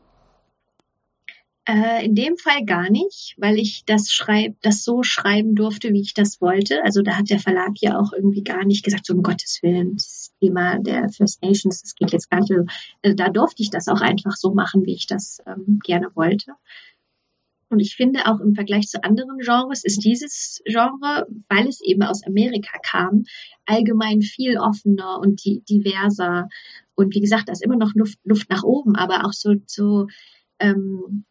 Äh, in dem Fall gar nicht, weil ich das schreib, das so schreiben durfte, wie ich das wollte. Also da hat der Verlag ja auch irgendwie gar nicht gesagt, so um Gottes Willen, das Thema der First Nations, das geht jetzt gar nicht. Also, da durfte ich das auch einfach so machen, wie ich das ähm, gerne wollte. Und ich finde auch im Vergleich zu anderen Genres ist dieses Genre, weil es eben aus Amerika kam, allgemein viel offener und diverser. Und wie gesagt, da ist immer noch Luft, Luft nach oben, aber auch so, so ähm,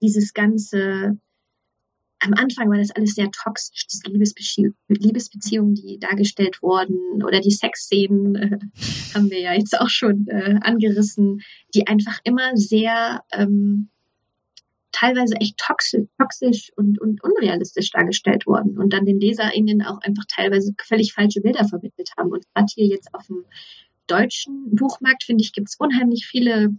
dieses ganze, am Anfang war das alles sehr toxisch, diese Liebesbezie Liebesbeziehungen, die dargestellt wurden, oder die Sexszenen äh, haben wir ja jetzt auch schon äh, angerissen, die einfach immer sehr ähm, teilweise echt toxisch, toxisch und, und unrealistisch dargestellt worden und dann den LeserInnen auch einfach teilweise völlig falsche Bilder vermittelt haben. Und gerade hier jetzt auf dem deutschen Buchmarkt, finde ich, gibt es unheimlich viele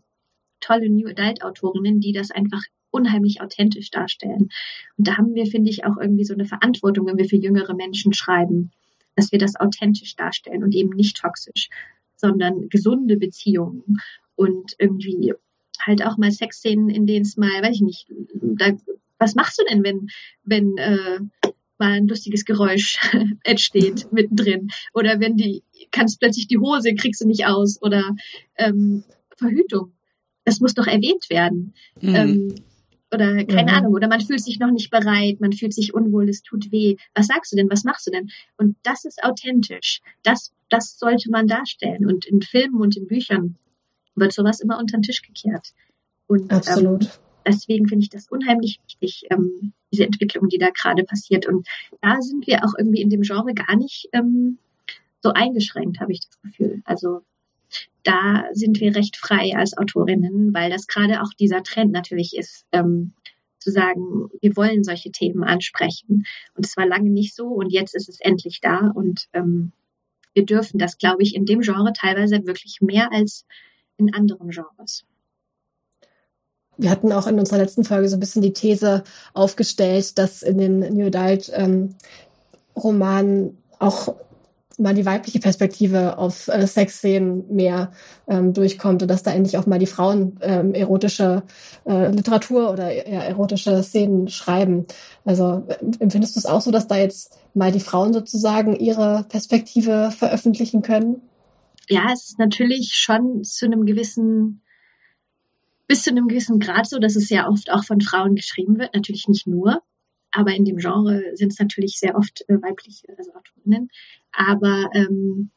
tolle New Adult Autorinnen, die das einfach unheimlich authentisch darstellen. Und da haben wir, finde ich, auch irgendwie so eine Verantwortung, wenn wir für jüngere Menschen schreiben, dass wir das authentisch darstellen und eben nicht toxisch, sondern gesunde Beziehungen und irgendwie halt auch mal Sexszenen, in denen es mal, weiß ich nicht, da, was machst du denn, wenn, wenn äh, mal ein lustiges Geräusch entsteht mittendrin? Oder wenn die, kannst plötzlich die Hose, kriegst du nicht aus oder ähm, Verhütung. Das muss doch erwähnt werden. Mhm. Ähm, oder keine mhm. Ahnung, oder man fühlt sich noch nicht bereit, man fühlt sich unwohl, es tut weh. Was sagst du denn? Was machst du denn? Und das ist authentisch. Das, das sollte man darstellen. Und in Filmen und in Büchern wird sowas immer unter den Tisch gekehrt. Und Absolut. Ähm, deswegen finde ich das unheimlich wichtig, ähm, diese Entwicklung, die da gerade passiert. Und da sind wir auch irgendwie in dem Genre gar nicht ähm, so eingeschränkt, habe ich das Gefühl. Also da sind wir recht frei als Autorinnen, weil das gerade auch dieser Trend natürlich ist, ähm, zu sagen, wir wollen solche Themen ansprechen. Und es war lange nicht so und jetzt ist es endlich da und ähm, wir dürfen das, glaube ich, in dem Genre teilweise wirklich mehr als in anderen Genres. Wir hatten auch in unserer letzten Folge so ein bisschen die These aufgestellt, dass in den New Adult ähm, Romanen auch mal die weibliche Perspektive auf äh, Sexszenen mehr ähm, durchkommt und dass da endlich auch mal die Frauen ähm, erotische äh, Literatur oder ja, erotische Szenen schreiben. Also äh, empfindest du es auch so, dass da jetzt mal die Frauen sozusagen ihre Perspektive veröffentlichen können? Ja, es ist natürlich schon zu einem gewissen bis zu einem gewissen Grad so, dass es ja oft auch von Frauen geschrieben wird, natürlich nicht nur, aber in dem Genre sind es natürlich sehr oft äh, weibliche also Autorinnen. Aber ähm,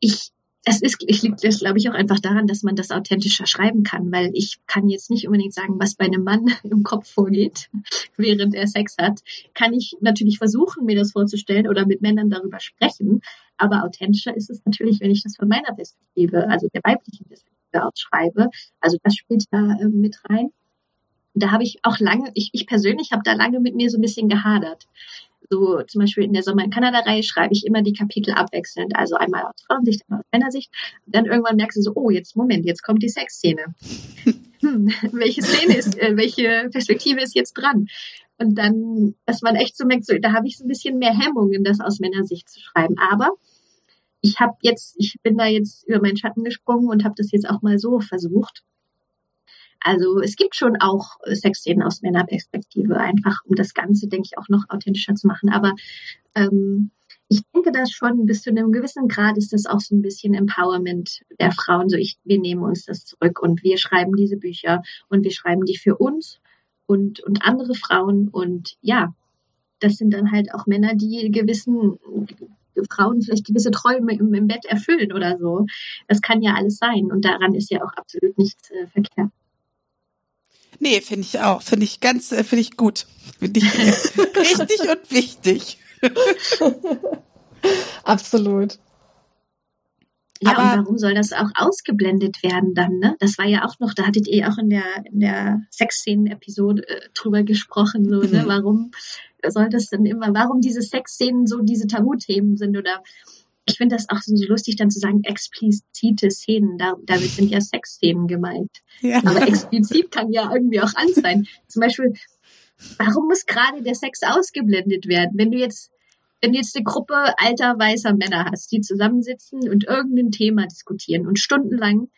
ich, es ist, ich liegt das, glaube ich, auch einfach daran, dass man das authentischer schreiben kann, weil ich kann jetzt nicht unbedingt sagen, was bei einem Mann im Kopf vorgeht, während er Sex hat. Kann ich natürlich versuchen, mir das vorzustellen oder mit Männern darüber sprechen. Aber authentischer ist es natürlich, wenn ich das von meiner Perspektive, also der weiblichen Perspektive ausschreibe. Also das spielt da äh, mit rein da habe ich auch lange, ich, ich persönlich habe da lange mit mir so ein bisschen gehadert. So zum Beispiel in der Sommer in Kanada-Reihe schreibe ich immer die Kapitel abwechselnd, also einmal aus Frauensicht, einmal aus Männersicht. Und dann irgendwann merkst du so, oh, jetzt Moment, jetzt kommt die Sexszene. Hm, welche Szene ist, äh, welche Perspektive ist jetzt dran? Und dann, dass man echt so merkt, so, da habe ich so ein bisschen mehr Hemmungen, das aus Männersicht zu schreiben. Aber ich habe jetzt, ich bin da jetzt über meinen Schatten gesprungen und habe das jetzt auch mal so versucht. Also es gibt schon auch Sexszenen aus Männerperspektive, einfach um das Ganze, denke ich, auch noch authentischer zu machen. Aber ähm, ich denke das schon, bis zu einem gewissen Grad ist das auch so ein bisschen Empowerment der Frauen. So, ich, wir nehmen uns das zurück und wir schreiben diese Bücher und wir schreiben die für uns und, und andere Frauen. Und ja, das sind dann halt auch Männer, die gewissen Frauen vielleicht gewisse Träume im, im Bett erfüllen oder so. Das kann ja alles sein. Und daran ist ja auch absolut nichts äh, verkehrt. Nee, finde ich auch. Finde ich ganz, äh, finde ich gut. Finde ich richtig und wichtig. Absolut. Ja, Aber, und warum soll das auch ausgeblendet werden dann, ne? Das war ja auch noch, da hattet ihr auch in der, in der Sexszenen-Episode äh, drüber gesprochen, so, ne? Mhm. Warum soll das denn immer, warum diese Sexszenen so diese Tabuthemen sind oder ich finde das auch so lustig, dann zu sagen, explizite Szenen. Da, damit sind ja Sexszenen gemeint. Ja. Aber explizit kann ja irgendwie auch an sein. Zum Beispiel, warum muss gerade der Sex ausgeblendet werden? Wenn du jetzt, wenn du jetzt eine Gruppe alter weißer Männer hast, die zusammensitzen und irgendein Thema diskutieren und stundenlang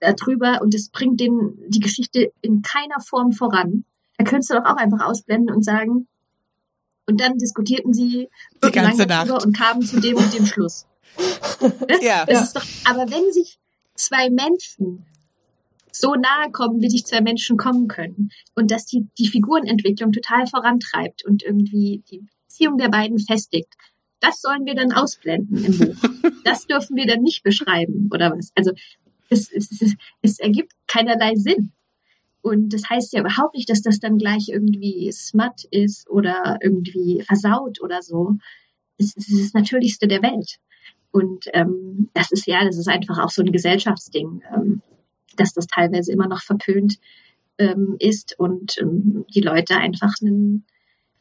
darüber und es bringt den, die Geschichte in keiner Form voran, da könntest du doch auch einfach ausblenden und sagen, und dann diskutierten sie die ganze Nacht und kamen zu dem und dem Schluss. ja. ja. Doch, aber wenn sich zwei Menschen so nahe kommen, wie sich zwei Menschen kommen können und dass die, die Figurenentwicklung total vorantreibt und irgendwie die Beziehung der beiden festigt, das sollen wir dann ausblenden im Buch. Das dürfen wir dann nicht beschreiben oder was. Also es, es, es, es ergibt keinerlei Sinn. Und das heißt ja überhaupt nicht, dass das dann gleich irgendwie smut ist oder irgendwie versaut oder so. Es ist das Natürlichste der Welt. Und ähm, das ist ja, das ist einfach auch so ein Gesellschaftsding, ähm, dass das teilweise immer noch verpönt ähm, ist und ähm, die Leute einfach ein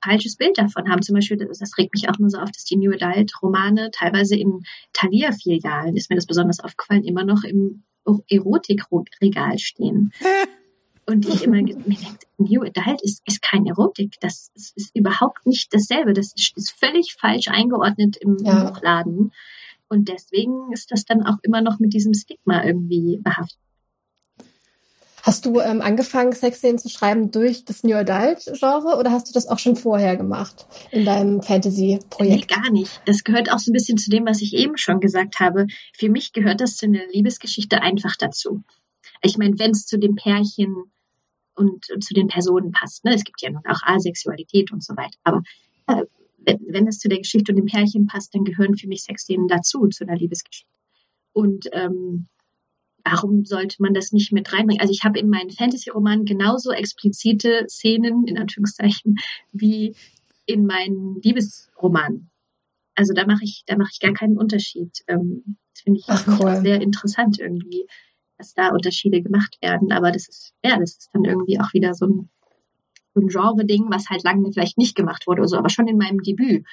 falsches Bild davon haben. Zum Beispiel, das, das regt mich auch nur so auf, dass die New Adult Romane teilweise in Thalia-Filialen, ist mir das besonders aufgefallen, immer noch im Erotikregal stehen. Und ich immer mir denke, New Adult ist, ist kein Erotik. Das ist, ist überhaupt nicht dasselbe. Das ist, ist völlig falsch eingeordnet im, ja. Buchladen. Und deswegen ist das dann auch immer noch mit diesem Stigma irgendwie behaftet. Hast du ähm, angefangen, Sexszenen zu schreiben durch das New Adult-Genre oder hast du das auch schon vorher gemacht in deinem Fantasy-Projekt? Nee, gar nicht. Das gehört auch so ein bisschen zu dem, was ich eben schon gesagt habe. Für mich gehört das zu einer Liebesgeschichte einfach dazu. Ich meine, wenn es zu dem Pärchen und, und, zu den Personen passt, ne? es gibt ja nun auch Asexualität und so weiter, aber äh, wenn, wenn es zu der Geschichte und dem Pärchen passt, dann gehören für mich Sexszenen dazu, zu einer Liebesgeschichte. Und ähm, warum sollte man das nicht mit reinbringen? Also ich habe in meinen Fantasy-Romanen genauso explizite Szenen, in Anführungszeichen, wie in meinen Liebesromanen. Also da mache ich, da mache ich gar keinen Unterschied. Ähm, das finde ich Ach, cool. sehr interessant irgendwie, dass da Unterschiede gemacht werden. Aber das ist, ja, das ist dann irgendwie auch wieder so ein, so ein Genre-Ding, was halt lange vielleicht nicht gemacht wurde oder so, aber schon in meinem Debüt.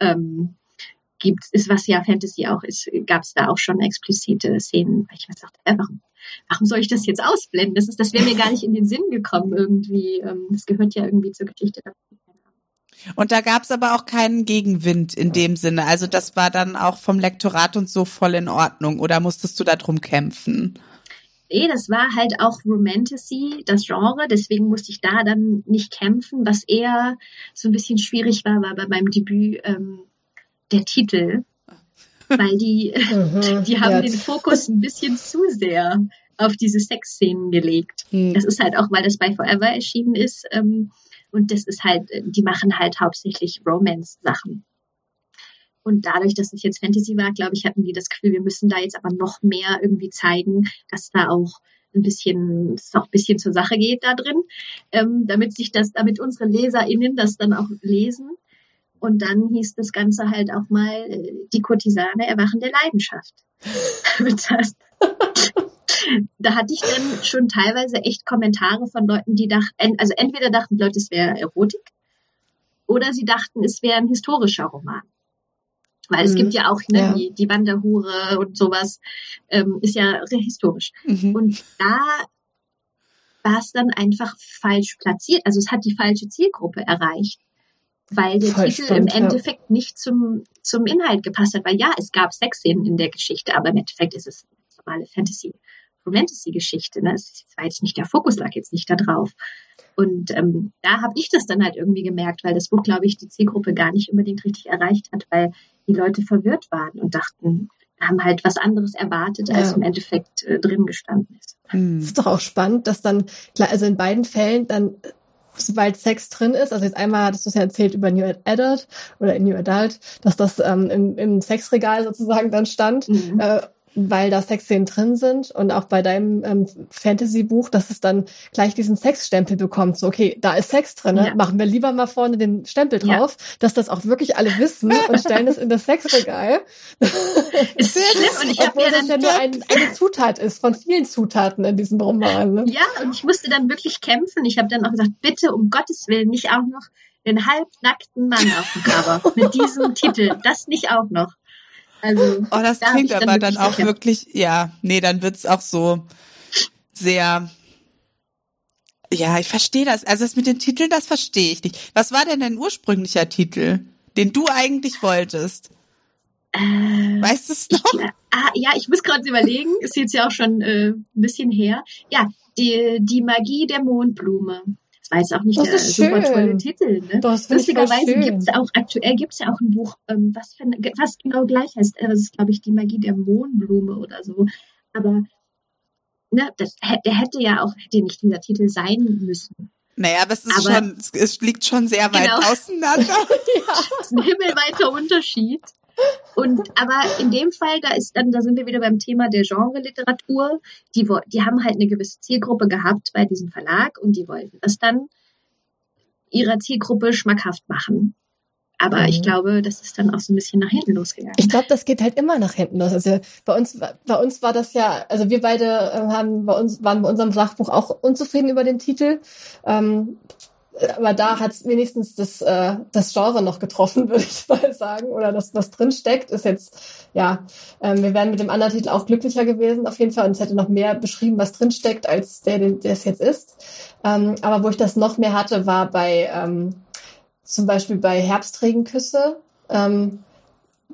Ähm, gibt, ist, was ja Fantasy auch ist, gab es da auch schon explizite Szenen, ich mir dachte, äh, warum, warum soll ich das jetzt ausblenden? Das das wäre mir gar nicht in den Sinn gekommen irgendwie. Ähm, das gehört ja irgendwie zur Geschichte dazu. Und da gab es aber auch keinen Gegenwind in dem Sinne. Also das war dann auch vom Lektorat und so voll in Ordnung. Oder musstest du da drum kämpfen? Nee, das war halt auch Romantasy, das Genre. Deswegen musste ich da dann nicht kämpfen. Was eher so ein bisschen schwierig war, war bei meinem Debüt ähm, der Titel, weil die, die haben den Fokus ein bisschen zu sehr auf diese Sexszenen gelegt. Mhm. Das ist halt auch, weil das bei Forever erschienen ist. Ähm, und das ist halt, die machen halt hauptsächlich Romance-Sachen. Und dadurch, dass es jetzt Fantasy war, glaube ich, hatten die das Gefühl, wir müssen da jetzt aber noch mehr irgendwie zeigen, dass da auch ein bisschen, es auch ein bisschen zur Sache geht da drin, ähm, damit sich das, damit unsere LeserInnen das dann auch lesen. Und dann hieß das Ganze halt auch mal äh, die Kurtisane Erwachen der Leidenschaft. das, da hatte ich dann schon teilweise echt Kommentare von Leuten, die dachten, also entweder dachten Leute, es wäre Erotik, oder sie dachten, es wäre ein historischer Roman. Weil es mhm. gibt ja auch ne, ja. Die, die Wanderhure und sowas, ähm, ist ja historisch. Mhm. Und da war es dann einfach falsch platziert. Also es hat die falsche Zielgruppe erreicht weil der Voll Titel stimmt, im Endeffekt ja. nicht zum, zum Inhalt gepasst hat. Weil ja, es gab Sexszenen in der Geschichte, aber im Endeffekt ist es eine normale Fantasy, Romantasy-Geschichte. Ne? Es war jetzt nicht der Fokus, lag jetzt nicht da drauf. Und ähm, da habe ich das dann halt irgendwie gemerkt, weil das Buch, glaube ich, die Zielgruppe gar nicht unbedingt richtig erreicht hat, weil die Leute verwirrt waren und dachten, haben halt was anderes erwartet, als ja. im Endeffekt äh, drin gestanden ist. Hm. ist doch auch spannend, dass dann, klar, also in beiden Fällen dann sobald Sex drin ist, also jetzt einmal hattest du es ja erzählt über New Adult oder New Adult, dass das ähm, im, im Sexregal sozusagen dann stand. Mhm. Äh, weil da Sexszenen drin sind und auch bei deinem ähm, Fantasy-Buch, dass es dann gleich diesen Sexstempel bekommt. So, okay, da ist Sex drin, ne? ja. machen wir lieber mal vorne den Stempel drauf, ja. dass das auch wirklich alle wissen und stellen es in das Sexregal. Ist schlimm und ich habe ja das ja nur ein, eine Zutat ist von vielen Zutaten in diesem Roman. Ne? Ja, und ich musste dann wirklich kämpfen. Ich habe dann auch gesagt, bitte um Gottes Willen nicht auch noch den halbnackten Mann auf dem Cover mit diesem Titel. Das nicht auch noch. Also, oh, das da klingt aber dann auch wirklich, ja, nee, dann wird's auch so sehr, ja, ich verstehe das. Also das mit den Titeln, das verstehe ich nicht. Was war denn dein ursprünglicher Titel, den du eigentlich wolltest? Äh, weißt du es noch? Ich, ah, ja, ich muss gerade überlegen. Ist jetzt ja auch schon äh, ein bisschen her. Ja, die, die Magie der Mondblume war jetzt auch nicht das der super tolle Titel. Ne? Das Lustigerweise gibt es auch, aktuell gibt es ja auch ein Buch, ähm, was, für, was genau gleich heißt. Äh, das ist, glaube ich, die Magie der Mohnblume oder so. Aber ne, das, der hätte ja auch, hätte nicht dieser Titel sein müssen. Naja, aber es ist aber, schon, es liegt schon sehr weit genau. auseinander. ja. Das ist ein himmelweiter Unterschied. Und aber in dem Fall, da ist dann, da sind wir wieder beim Thema der Genre-Literatur. Die, die haben halt eine gewisse Zielgruppe gehabt bei diesem Verlag und die wollten das dann ihrer Zielgruppe schmackhaft machen. Aber mhm. ich glaube, das ist dann auch so ein bisschen nach hinten losgegangen. Ich glaube, das geht halt immer nach hinten los. Also bei uns, bei uns war das ja, also wir beide äh, haben bei uns, waren bei unserem Sachbuch auch unzufrieden über den Titel. Ähm, aber da hat wenigstens das, äh, das Genre noch getroffen, würde ich mal sagen. Oder das, was drin steckt, ist jetzt, ja, ähm, wir wären mit dem anderen Titel auch glücklicher gewesen, auf jeden Fall. Und es hätte noch mehr beschrieben, was drin steckt, als der, der es jetzt ist. Ähm, aber wo ich das noch mehr hatte, war bei ähm, zum Beispiel bei Herbstregenküsse. Ähm,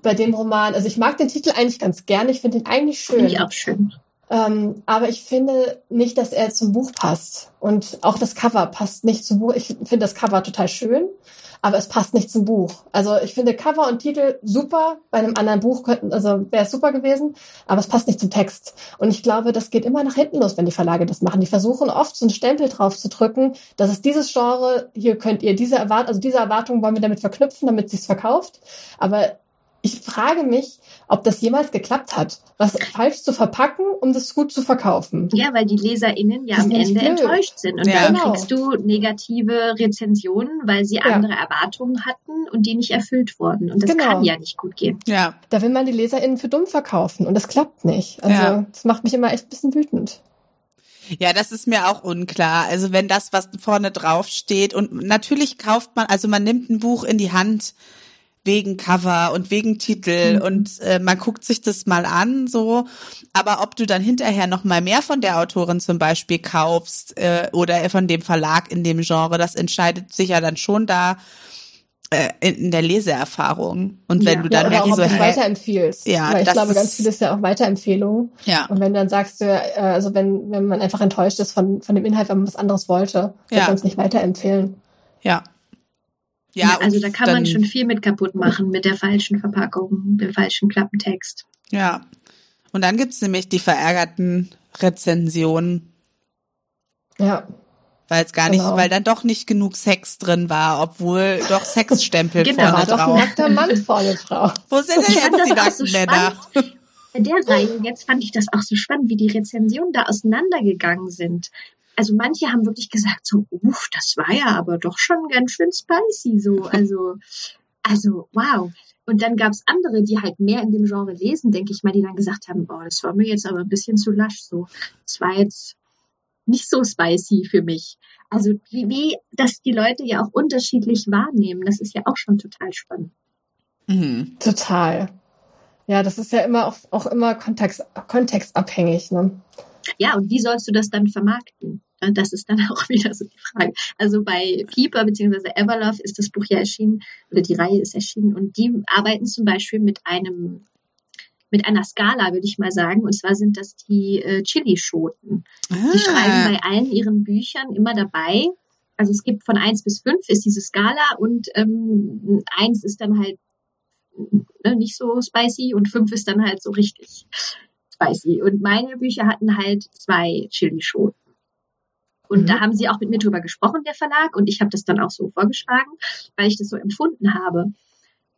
bei dem Roman, also ich mag den Titel eigentlich ganz gerne, ich finde ihn eigentlich schön. Finde ich auch schön. Ähm, aber ich finde nicht, dass er zum Buch passt. Und auch das Cover passt nicht zum Buch. Ich finde das Cover total schön, aber es passt nicht zum Buch. Also ich finde Cover und Titel super. Bei einem anderen Buch könnten, also wäre es super gewesen, aber es passt nicht zum Text. Und ich glaube, das geht immer nach hinten los, wenn die Verlage das machen. Die versuchen oft so einen Stempel drauf zu drücken, das ist dieses Genre, hier könnt ihr diese Erwartung, also diese Erwartung wollen wir damit verknüpfen, damit sich's verkauft. Aber ich frage mich, ob das jemals geklappt hat, was falsch zu verpacken, um das gut zu verkaufen. Ja, weil die LeserInnen ja am Ende blöd. enttäuscht sind. Und ja, dann genau. kriegst du negative Rezensionen, weil sie andere ja. Erwartungen hatten und die nicht erfüllt wurden. Und das genau. kann ja nicht gut gehen. Ja. Da will man die LeserInnen für dumm verkaufen und das klappt nicht. Also, ja. das macht mich immer echt ein bisschen wütend. Ja, das ist mir auch unklar. Also wenn das, was vorne drauf steht und natürlich kauft man, also man nimmt ein Buch in die Hand, wegen Cover und wegen Titel mhm. und äh, man guckt sich das mal an, so. Aber ob du dann hinterher noch mal mehr von der Autorin zum Beispiel kaufst äh, oder von dem Verlag in dem Genre, das entscheidet sich ja dann schon da äh, in, der Leseerfahrung. Und wenn ja, du dann ja, merkst, so, hey, weiterempfiehlst. Ja, Weil ich glaube, ganz viel ist ja auch Weiterempfehlung. Ja. Und wenn du dann sagst, du, äh, also wenn, wenn man einfach enttäuscht ist von, von dem Inhalt, wenn man was anderes wollte, wird ja. man es nicht weiterempfehlen. Ja, ja, also da kann man schon viel mit kaputt machen, mit der falschen Verpackung, dem falschen Klappentext. Ja. Und dann gibt's nämlich die verärgerten Rezensionen. Ja. Weil es gar genau. nicht, weil dann doch nicht genug Sex drin war, obwohl doch Sexstempel genau, vorne drauf. Doch ein nackter Mann vorne drauf. Wo sind denn jetzt die nackten so Männer? Bei der Reihe, jetzt fand ich das auch so spannend, wie die Rezensionen da auseinandergegangen sind also manche haben wirklich gesagt so, uff, das war ja aber doch schon ganz schön spicy so. Also, also wow. Und dann gab's andere, die halt mehr in dem Genre lesen, denke ich mal, die dann gesagt haben, boah, das war mir jetzt aber ein bisschen zu lasch so. Das war jetzt nicht so spicy für mich. Also wie, wie das die Leute ja auch unterschiedlich wahrnehmen, das ist ja auch schon total spannend. Mhm. Total. Ja, das ist ja immer auch, auch immer kontext, kontextabhängig. Ne? Ja, und wie sollst du das dann vermarkten? Das ist dann auch wieder so die Frage. Also bei Pieper bzw. Everlove ist das Buch ja erschienen oder die Reihe ist erschienen und die arbeiten zum Beispiel mit einem mit einer Skala, würde ich mal sagen. Und zwar sind das die äh, Chili-Schoten. Ah. Die schreiben bei allen ihren Büchern immer dabei. Also es gibt von eins bis fünf ist diese Skala und ähm, eins ist dann halt ne, nicht so spicy und fünf ist dann halt so richtig spicy. Und meine Bücher hatten halt zwei Chili-Schoten. Und mhm. da haben sie auch mit mir drüber gesprochen, der Verlag, und ich habe das dann auch so vorgeschlagen, weil ich das so empfunden habe.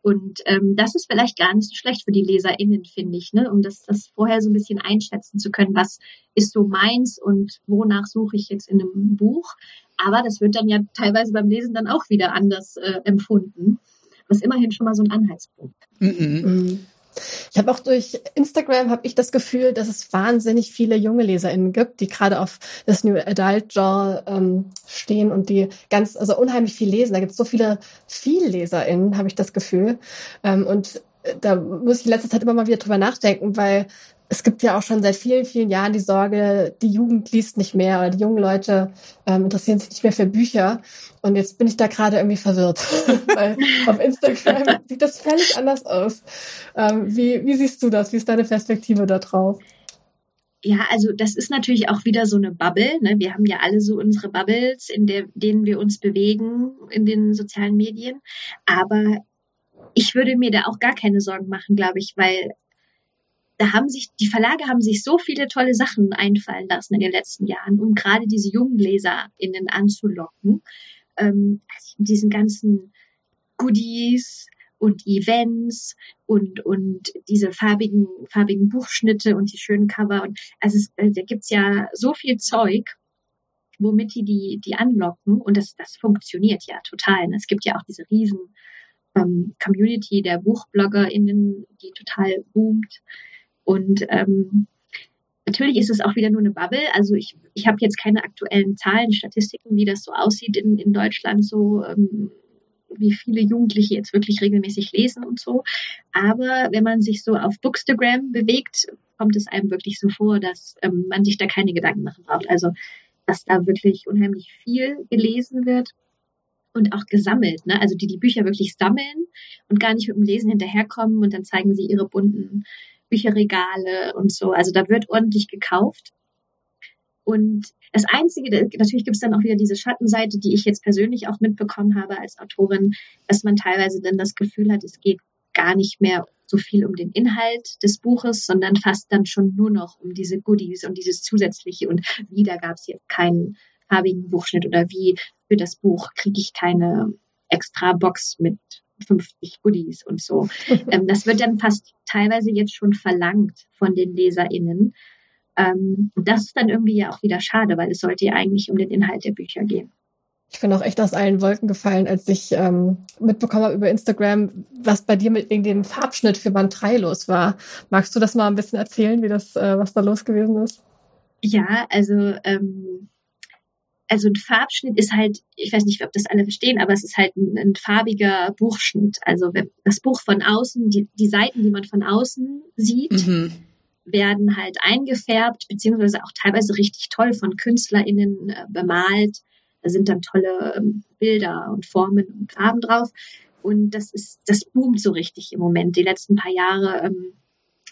Und ähm, das ist vielleicht gar nicht so schlecht für die LeserInnen, finde ich, ne? um das, das vorher so ein bisschen einschätzen zu können, was ist so meins und wonach suche ich jetzt in einem Buch. Aber das wird dann ja teilweise beim Lesen dann auch wieder anders äh, empfunden. Was immerhin schon mal so ein Anhaltspunkt. Mhm. Mhm. Ich habe auch durch Instagram habe ich das Gefühl, dass es wahnsinnig viele junge LeserInnen gibt, die gerade auf das New Adult Genre ähm, stehen und die ganz, also unheimlich viel lesen. Da gibt es so viele VielleserInnen, habe ich das Gefühl. Ähm, und äh, da muss ich in letzter Zeit immer mal wieder drüber nachdenken, weil es gibt ja auch schon seit vielen, vielen Jahren die Sorge, die Jugend liest nicht mehr oder die jungen Leute ähm, interessieren sich nicht mehr für Bücher. Und jetzt bin ich da gerade irgendwie verwirrt, weil auf Instagram sieht das völlig anders aus. Ähm, wie, wie siehst du das? Wie ist deine Perspektive da drauf? Ja, also das ist natürlich auch wieder so eine Bubble. Ne? Wir haben ja alle so unsere Bubbles, in der, denen wir uns bewegen in den sozialen Medien. Aber ich würde mir da auch gar keine Sorgen machen, glaube ich, weil da haben sich, die Verlage haben sich so viele tolle Sachen einfallen lassen in den letzten Jahren, um gerade diese jungen LeserInnen anzulocken. Ähm, also diesen ganzen Goodies und Events und, und diese farbigen, farbigen Buchschnitte und die schönen Cover und also es, äh, da gibt's ja so viel Zeug, womit die die, die anlocken und das, das funktioniert ja total. Es gibt ja auch diese riesen ähm, Community der BuchbloggerInnen, die total boomt. Und ähm, natürlich ist es auch wieder nur eine Bubble. Also ich, ich habe jetzt keine aktuellen Zahlen, Statistiken, wie das so aussieht in, in Deutschland, so ähm, wie viele Jugendliche jetzt wirklich regelmäßig lesen und so. Aber wenn man sich so auf Bookstagram bewegt, kommt es einem wirklich so vor, dass ähm, man sich da keine Gedanken machen braucht. Also dass da wirklich unheimlich viel gelesen wird und auch gesammelt. Ne? Also die die Bücher wirklich sammeln und gar nicht mit dem Lesen hinterherkommen und dann zeigen sie ihre bunten Bücherregale und so. Also da wird ordentlich gekauft. Und das Einzige, natürlich gibt es dann auch wieder diese Schattenseite, die ich jetzt persönlich auch mitbekommen habe als Autorin, dass man teilweise dann das Gefühl hat, es geht gar nicht mehr so viel um den Inhalt des Buches, sondern fast dann schon nur noch um diese Goodies und dieses Zusätzliche. Und wieder gab es jetzt keinen farbigen Buchschnitt oder wie für das Buch kriege ich keine extra Box mit 50 Goodies und so. Ähm, das wird dann fast teilweise jetzt schon verlangt von den LeserInnen. Ähm, das ist dann irgendwie ja auch wieder schade, weil es sollte ja eigentlich um den Inhalt der Bücher gehen. Ich bin auch echt aus allen Wolken gefallen, als ich ähm, mitbekommen habe über Instagram, was bei dir mit wegen dem Farbschnitt für Band 3 los war. Magst du das mal ein bisschen erzählen, wie das, äh, was da los gewesen ist? Ja, also ähm, also ein Farbschnitt ist halt, ich weiß nicht, ob das alle verstehen, aber es ist halt ein, ein farbiger Buchschnitt. Also das Buch von außen, die, die Seiten, die man von außen sieht, mhm. werden halt eingefärbt, beziehungsweise auch teilweise richtig toll von KünstlerInnen äh, bemalt. Da sind dann tolle ähm, Bilder und Formen und Farben drauf. Und das ist, das boomt so richtig im Moment, die letzten paar Jahre. Ähm,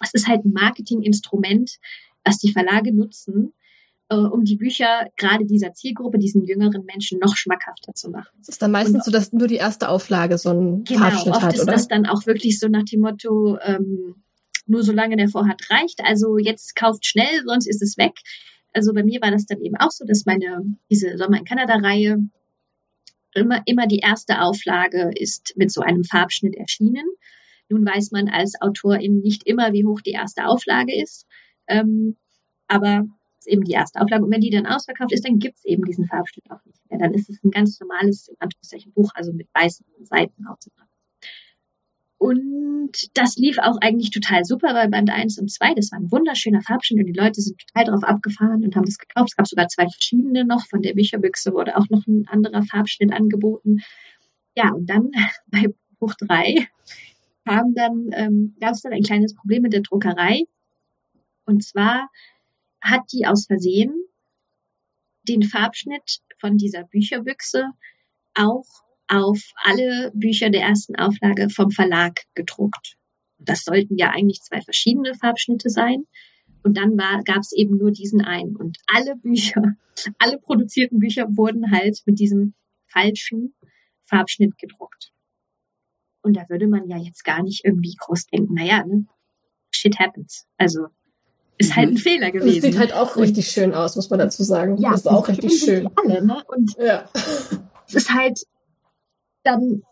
es ist halt ein Marketinginstrument, was die Verlage nutzen, äh, um die Bücher gerade dieser Zielgruppe, diesen jüngeren Menschen noch schmackhafter zu machen. Es ist dann meistens und, so, dass nur die erste Auflage so einen genau, Farbschnitt oft hat, ist oder? das dann auch wirklich so nach dem Motto, ähm, nur solange der Vorhat reicht. Also jetzt kauft schnell, sonst ist es weg. Also bei mir war das dann eben auch so, dass meine, diese Sommer in Kanada-Reihe immer, immer die erste Auflage ist mit so einem Farbschnitt erschienen. Nun weiß man als Autorin nicht immer, wie hoch die erste Auflage ist. Ähm, aber ist eben die erste Auflage. Und wenn die dann ausverkauft ist, dann gibt es eben diesen Farbschnitt auch nicht mehr. Dann ist es ein ganz normales, in Anführungszeichen, Buch, also mit weißen Seiten ausgebracht. Und das lief auch eigentlich total super bei Band 1 und 2. Das war ein wunderschöner Farbschnitt und die Leute sind total drauf abgefahren und haben das gekauft. Es gab sogar zwei verschiedene noch. Von der Bücherbüchse wurde auch noch ein anderer Farbschnitt angeboten. Ja, und dann bei Buch 3 kam dann, ähm, gab es dann ein kleines Problem mit der Druckerei. Und zwar hat die aus Versehen den Farbschnitt von dieser Bücherbüchse auch auf alle Bücher der ersten Auflage vom Verlag gedruckt. Das sollten ja eigentlich zwei verschiedene Farbschnitte sein. Und dann gab es eben nur diesen einen. Und alle Bücher, alle produzierten Bücher wurden halt mit diesem falschen Farbschnitt gedruckt. Und da würde man ja jetzt gar nicht irgendwie groß denken, naja, ne, shit happens. Also ist halt ein mhm. Fehler gewesen. Es sieht halt auch richtig schön aus, muss man dazu sagen. Ja, das ist auch richtig schön. Alle, ne? Und ja. es ist halt dann,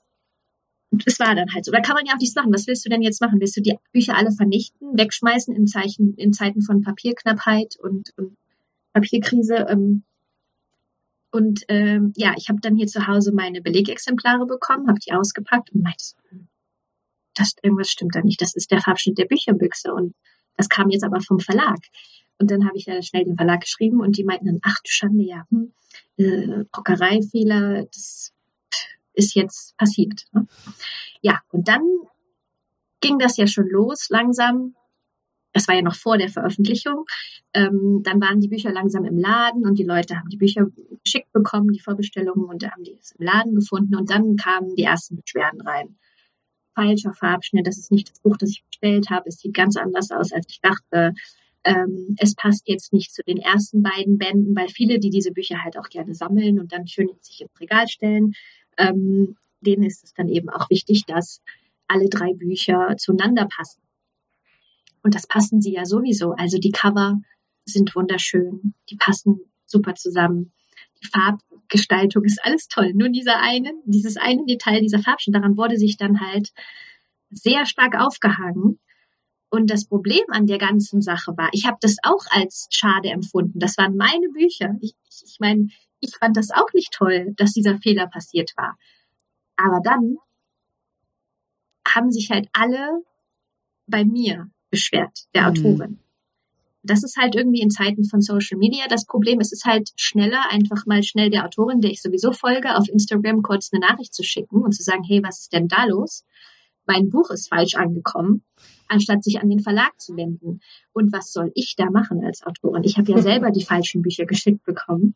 es war dann halt so. Da kann man ja auch nichts machen. Was willst du denn jetzt machen? Willst du die Bücher alle vernichten, wegschmeißen in, Zeichen, in Zeiten von Papierknappheit und, und Papierkrise? Ähm, und ähm, ja, ich habe dann hier zu Hause meine Belegexemplare bekommen, habe die ausgepackt und meinte so, hm, das irgendwas stimmt da nicht. Das ist der Farbschnitt der Bücherbüchse und das kam jetzt aber vom Verlag. Und dann habe ich ja schnell den Verlag geschrieben und die meinten dann, ach du Schande, ja, hm, äh, Druckereifehler, das ist jetzt passiert. Ne? Ja, und dann ging das ja schon los langsam. Das war ja noch vor der Veröffentlichung. Ähm, dann waren die Bücher langsam im Laden und die Leute haben die Bücher geschickt bekommen, die Vorbestellungen, und haben die es im Laden gefunden. Und dann kamen die ersten Beschwerden rein falscher Farbschnitt, das ist nicht das Buch, das ich bestellt habe, es sieht ganz anders aus, als ich dachte. Ähm, es passt jetzt nicht zu den ersten beiden Bänden, weil viele, die diese Bücher halt auch gerne sammeln und dann schön sich ins Regal stellen, ähm, denen ist es dann eben auch wichtig, dass alle drei Bücher zueinander passen. Und das passen sie ja sowieso. Also die Cover sind wunderschön, die passen super zusammen. Die Farb Gestaltung ist alles toll. Nur dieser eine, dieses eine Detail, dieser Farbschnitt, daran wurde sich dann halt sehr stark aufgehangen. Und das Problem an der ganzen Sache war, ich habe das auch als schade empfunden. Das waren meine Bücher. Ich, ich, ich meine, ich fand das auch nicht toll, dass dieser Fehler passiert war. Aber dann haben sich halt alle bei mir beschwert, der mhm. Autorin. Das ist halt irgendwie in Zeiten von Social Media das Problem. Es ist halt schneller, einfach mal schnell der Autorin, der ich sowieso folge, auf Instagram kurz eine Nachricht zu schicken und zu sagen, hey, was ist denn da los? Mein Buch ist falsch angekommen, anstatt sich an den Verlag zu wenden. Und was soll ich da machen als Autorin? Ich habe ja selber die falschen Bücher geschickt bekommen.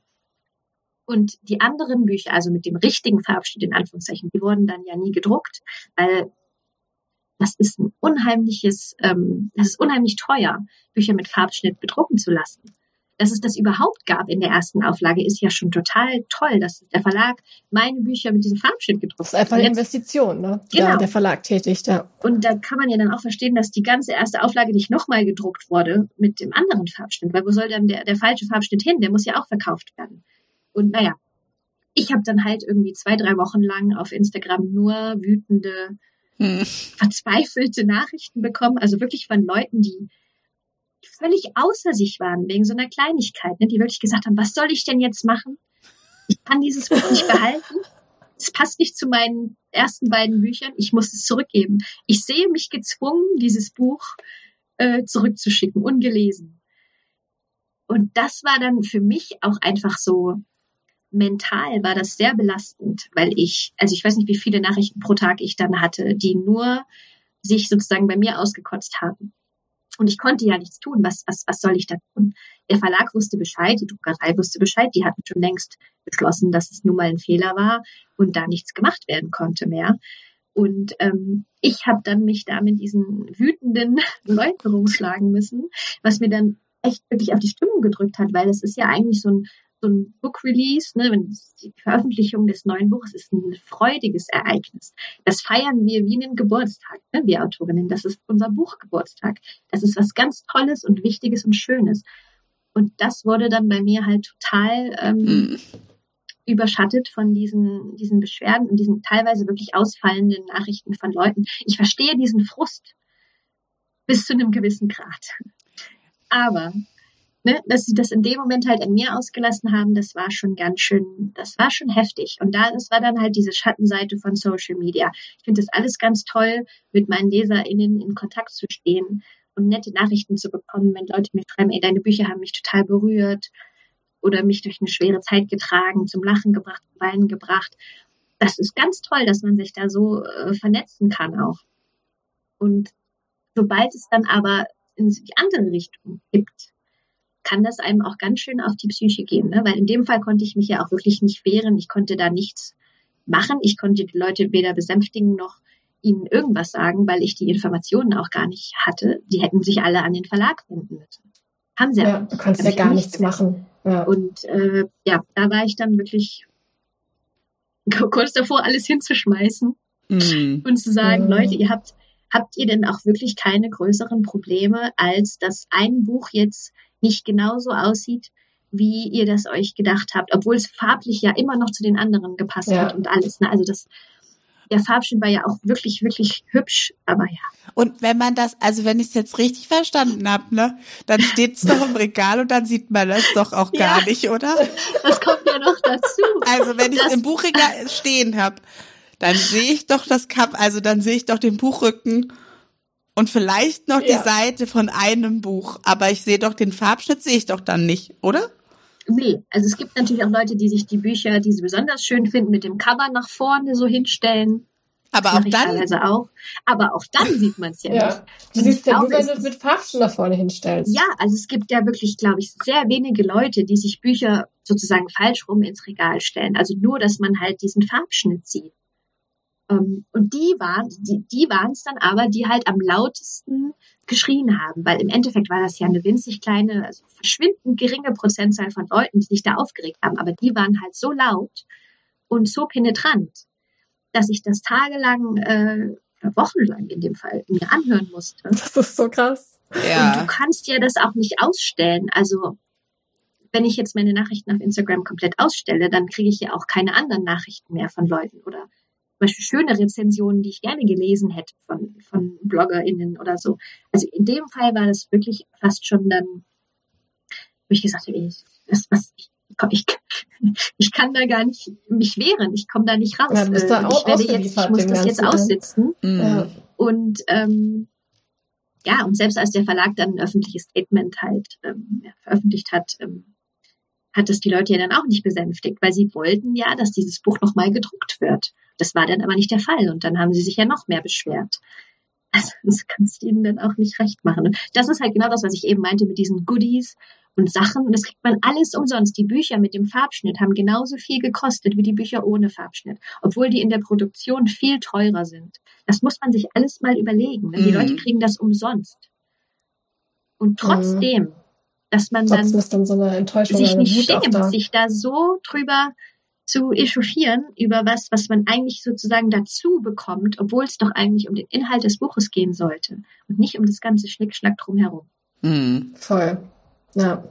Und die anderen Bücher, also mit dem richtigen Farbschnitt in Anführungszeichen, die wurden dann ja nie gedruckt, weil das ist ein unheimliches, ähm, das ist unheimlich teuer, Bücher mit Farbschnitt bedrucken zu lassen. Dass es das überhaupt gab in der ersten Auflage, ist ja schon total toll, dass der Verlag meine Bücher mit diesem Farbschnitt gedruckt hat. Das ist einfach eine Investition, ne? Genau. Ja, der Verlag tätigt, ja. Und da kann man ja dann auch verstehen, dass die ganze erste Auflage nicht nochmal gedruckt wurde mit dem anderen Farbschnitt, weil wo soll dann der, der falsche Farbschnitt hin? Der muss ja auch verkauft werden. Und naja, ich habe dann halt irgendwie zwei, drei Wochen lang auf Instagram nur wütende, hm. verzweifelte Nachrichten bekommen. Also wirklich von Leuten, die völlig außer sich waren wegen so einer Kleinigkeit, ne, die wirklich gesagt haben, was soll ich denn jetzt machen? Ich kann dieses Buch nicht behalten. Es passt nicht zu meinen ersten beiden Büchern. Ich muss es zurückgeben. Ich sehe mich gezwungen, dieses Buch äh, zurückzuschicken, ungelesen. Und das war dann für mich auch einfach so mental war das sehr belastend, weil ich, also ich weiß nicht, wie viele Nachrichten pro Tag ich dann hatte, die nur sich sozusagen bei mir ausgekotzt haben. Und ich konnte ja nichts tun. Was, was, was soll ich da tun? Der Verlag wusste Bescheid, die Druckerei wusste Bescheid, die hatten schon längst beschlossen, dass es nun mal ein Fehler war und da nichts gemacht werden konnte mehr. Und ähm, ich habe dann mich da mit diesen wütenden Leuten rumschlagen müssen, was mir dann echt wirklich auf die Stimmung gedrückt hat, weil es ist ja eigentlich so ein so ein Book Release, ne, die Veröffentlichung des neuen Buches ist ein freudiges Ereignis. Das feiern wir wie einen Geburtstag, ne, wir Autorinnen. Das ist unser Buchgeburtstag. Das ist was ganz Tolles und Wichtiges und Schönes. Und das wurde dann bei mir halt total ähm, mhm. überschattet von diesen, diesen Beschwerden und diesen teilweise wirklich ausfallenden Nachrichten von Leuten. Ich verstehe diesen Frust bis zu einem gewissen Grad. Aber ne, dass sie das in dem Moment halt an mir ausgelassen haben, das war schon ganz schön, das war schon heftig. Und da, das war dann halt diese Schattenseite von Social Media. Ich finde das alles ganz toll, mit meinen LeserInnen in Kontakt zu stehen und nette Nachrichten zu bekommen, wenn Leute mir schreiben, ey, deine Bücher haben mich total berührt oder mich durch eine schwere Zeit getragen, zum Lachen gebracht, zum Weinen gebracht. Das ist ganz toll, dass man sich da so äh, vernetzen kann auch. Und sobald es dann aber in die andere Richtung gibt, kann das einem auch ganz schön auf die Psyche gehen. Ne? Weil in dem Fall konnte ich mich ja auch wirklich nicht wehren. Ich konnte da nichts machen. Ich konnte die Leute weder besänftigen noch ihnen irgendwas sagen, weil ich die Informationen auch gar nicht hatte. Die hätten sich alle an den Verlag wenden müssen. Haben sie ja. Du kannst ja gar nichts machen. Ja. Und äh, ja, da war ich dann wirklich kurz davor, alles hinzuschmeißen mm. und zu sagen, mm. Leute, ihr habt, habt ihr denn auch wirklich keine größeren Probleme, als dass ein Buch jetzt nicht genauso aussieht, wie ihr das euch gedacht habt, obwohl es farblich ja immer noch zu den anderen gepasst ja. hat und alles. Ne? Also das, der Farbschnitt war ja auch wirklich, wirklich hübsch, aber ja. Und wenn man das, also wenn ich es jetzt richtig verstanden habe, ne, dann steht es doch im Regal und dann sieht man das doch auch gar ja, nicht, oder? Das kommt ja noch dazu. Also wenn ich es im Buchregal stehen habe, dann sehe ich doch das Cup, also dann sehe ich doch den Buchrücken und vielleicht noch ja. die Seite von einem Buch. Aber ich sehe doch den Farbschnitt, sehe ich doch dann nicht, oder? Nee, also es gibt natürlich auch Leute, die sich die Bücher, die sie besonders schön finden, mit dem Cover nach vorne so hinstellen. Aber auch dann. Auch. Aber auch dann sieht man es ja, ja, nicht. Du siehst ja nur, wenn du es mit Farbschnitt nach vorne hinstellst. Ja, also es gibt ja wirklich, glaube ich, sehr wenige Leute, die sich Bücher sozusagen falsch rum ins Regal stellen. Also nur, dass man halt diesen Farbschnitt sieht. Ähm, und die waren, die, die waren es dann aber, die halt am lautesten geschrien haben, weil im Endeffekt war das ja eine winzig kleine, also verschwindend geringe Prozentzahl von Leuten, die sich da aufgeregt haben, aber die waren halt so laut und so penetrant, dass ich das tagelang, äh, wochenlang in dem Fall mir anhören musste. Das ist so krass. Ja. Und du kannst ja das auch nicht ausstellen. Also wenn ich jetzt meine Nachrichten auf Instagram komplett ausstelle, dann kriege ich ja auch keine anderen Nachrichten mehr von Leuten oder zum Beispiel schöne Rezensionen, die ich gerne gelesen hätte von, von BloggerInnen oder so. Also in dem Fall war das wirklich fast schon dann, wo ich gesagt habe, ich, was, was, ich, ich, ich kann da gar nicht mich wehren, ich komme da nicht raus. Ja, äh, ich werde jetzt, ich muss das jetzt aussitzen. Mhm. Und ähm, ja, und selbst als der Verlag dann ein öffentliches Statement halt ähm, ja, veröffentlicht hat, ähm, hat das die Leute ja dann auch nicht besänftigt, weil sie wollten ja, dass dieses Buch nochmal gedruckt wird. Das war dann aber nicht der Fall und dann haben sie sich ja noch mehr beschwert. Also das kannst du ihnen dann auch nicht recht machen. Und das ist halt genau das, was ich eben meinte mit diesen Goodies und Sachen. Und das kriegt man alles umsonst. Die Bücher mit dem Farbschnitt haben genauso viel gekostet wie die Bücher ohne Farbschnitt, obwohl die in der Produktion viel teurer sind. Das muss man sich alles mal überlegen. Die mhm. Leute kriegen das umsonst. Und mhm. trotzdem, mhm. dass man dann, dann so sich nicht schämt, sich da so drüber zu echauffieren über was, was man eigentlich sozusagen dazu bekommt, obwohl es doch eigentlich um den Inhalt des Buches gehen sollte und nicht um das ganze Schnickschnack drumherum. Mhm. Voll. Ja.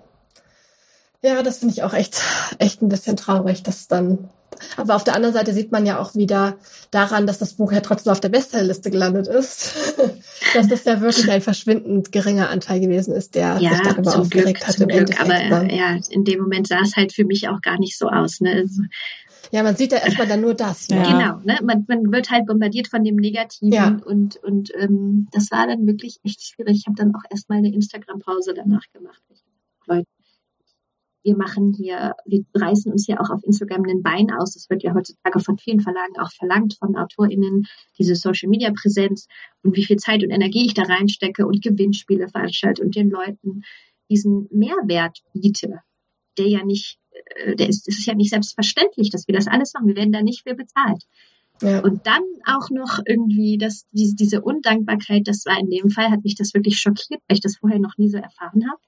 Ja, das finde ich auch echt, echt ein bisschen traurig, dass dann. Aber auf der anderen Seite sieht man ja auch wieder daran, dass das Buch ja trotzdem auf der Bestsellerliste gelandet ist, dass das ja wirklich ein verschwindend geringer Anteil gewesen ist, der ja, sich darüber zum aufgeregt Glück, hat. Zum Glück, aber dann. ja, in dem Moment sah es halt für mich auch gar nicht so aus. Ne? Also, ja, man sieht ja erstmal dann nur das. Ne? Genau, ne? man, man wird halt bombardiert von dem Negativen ja. und, und ähm, das war dann wirklich echt schwierig. Ich habe dann auch erstmal eine Instagram-Pause danach gemacht. Leute, wir machen hier, wir reißen uns ja auch auf Instagram ein Bein aus. Das wird ja heutzutage von vielen Verlagen auch verlangt, von AutorInnen, diese Social Media Präsenz und wie viel Zeit und Energie ich da reinstecke und Gewinnspiele veranstalte und den Leuten diesen Mehrwert biete, der ja nicht, äh, der ist, es ist ja nicht selbstverständlich, dass wir das alles machen. Wir werden da nicht für bezahlt. Ja. Und dann auch noch irgendwie das, diese, diese Undankbarkeit, das war in dem Fall, hat mich das wirklich schockiert, weil ich das vorher noch nie so erfahren habe.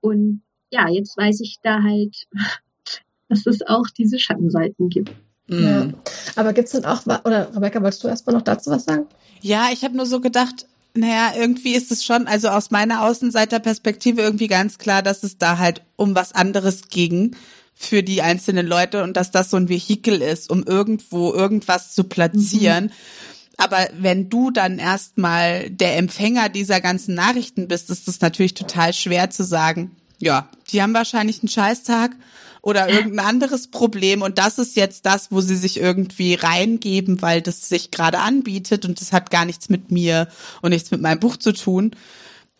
Und ja, jetzt weiß ich da halt, dass es auch diese Schattenseiten gibt. Mhm. Ja. Aber gibt es dann auch, oder Rebecca, wolltest du erstmal noch dazu was sagen? Ja, ich habe nur so gedacht, naja, irgendwie ist es schon, also aus meiner Außenseiterperspektive irgendwie ganz klar, dass es da halt um was anderes ging für die einzelnen Leute und dass das so ein Vehikel ist, um irgendwo irgendwas zu platzieren. Mhm. Aber wenn du dann erstmal der Empfänger dieser ganzen Nachrichten bist, ist es natürlich total schwer zu sagen, ja, die haben wahrscheinlich einen Scheißtag oder irgendein anderes Problem und das ist jetzt das, wo sie sich irgendwie reingeben, weil das sich gerade anbietet und das hat gar nichts mit mir und nichts mit meinem Buch zu tun.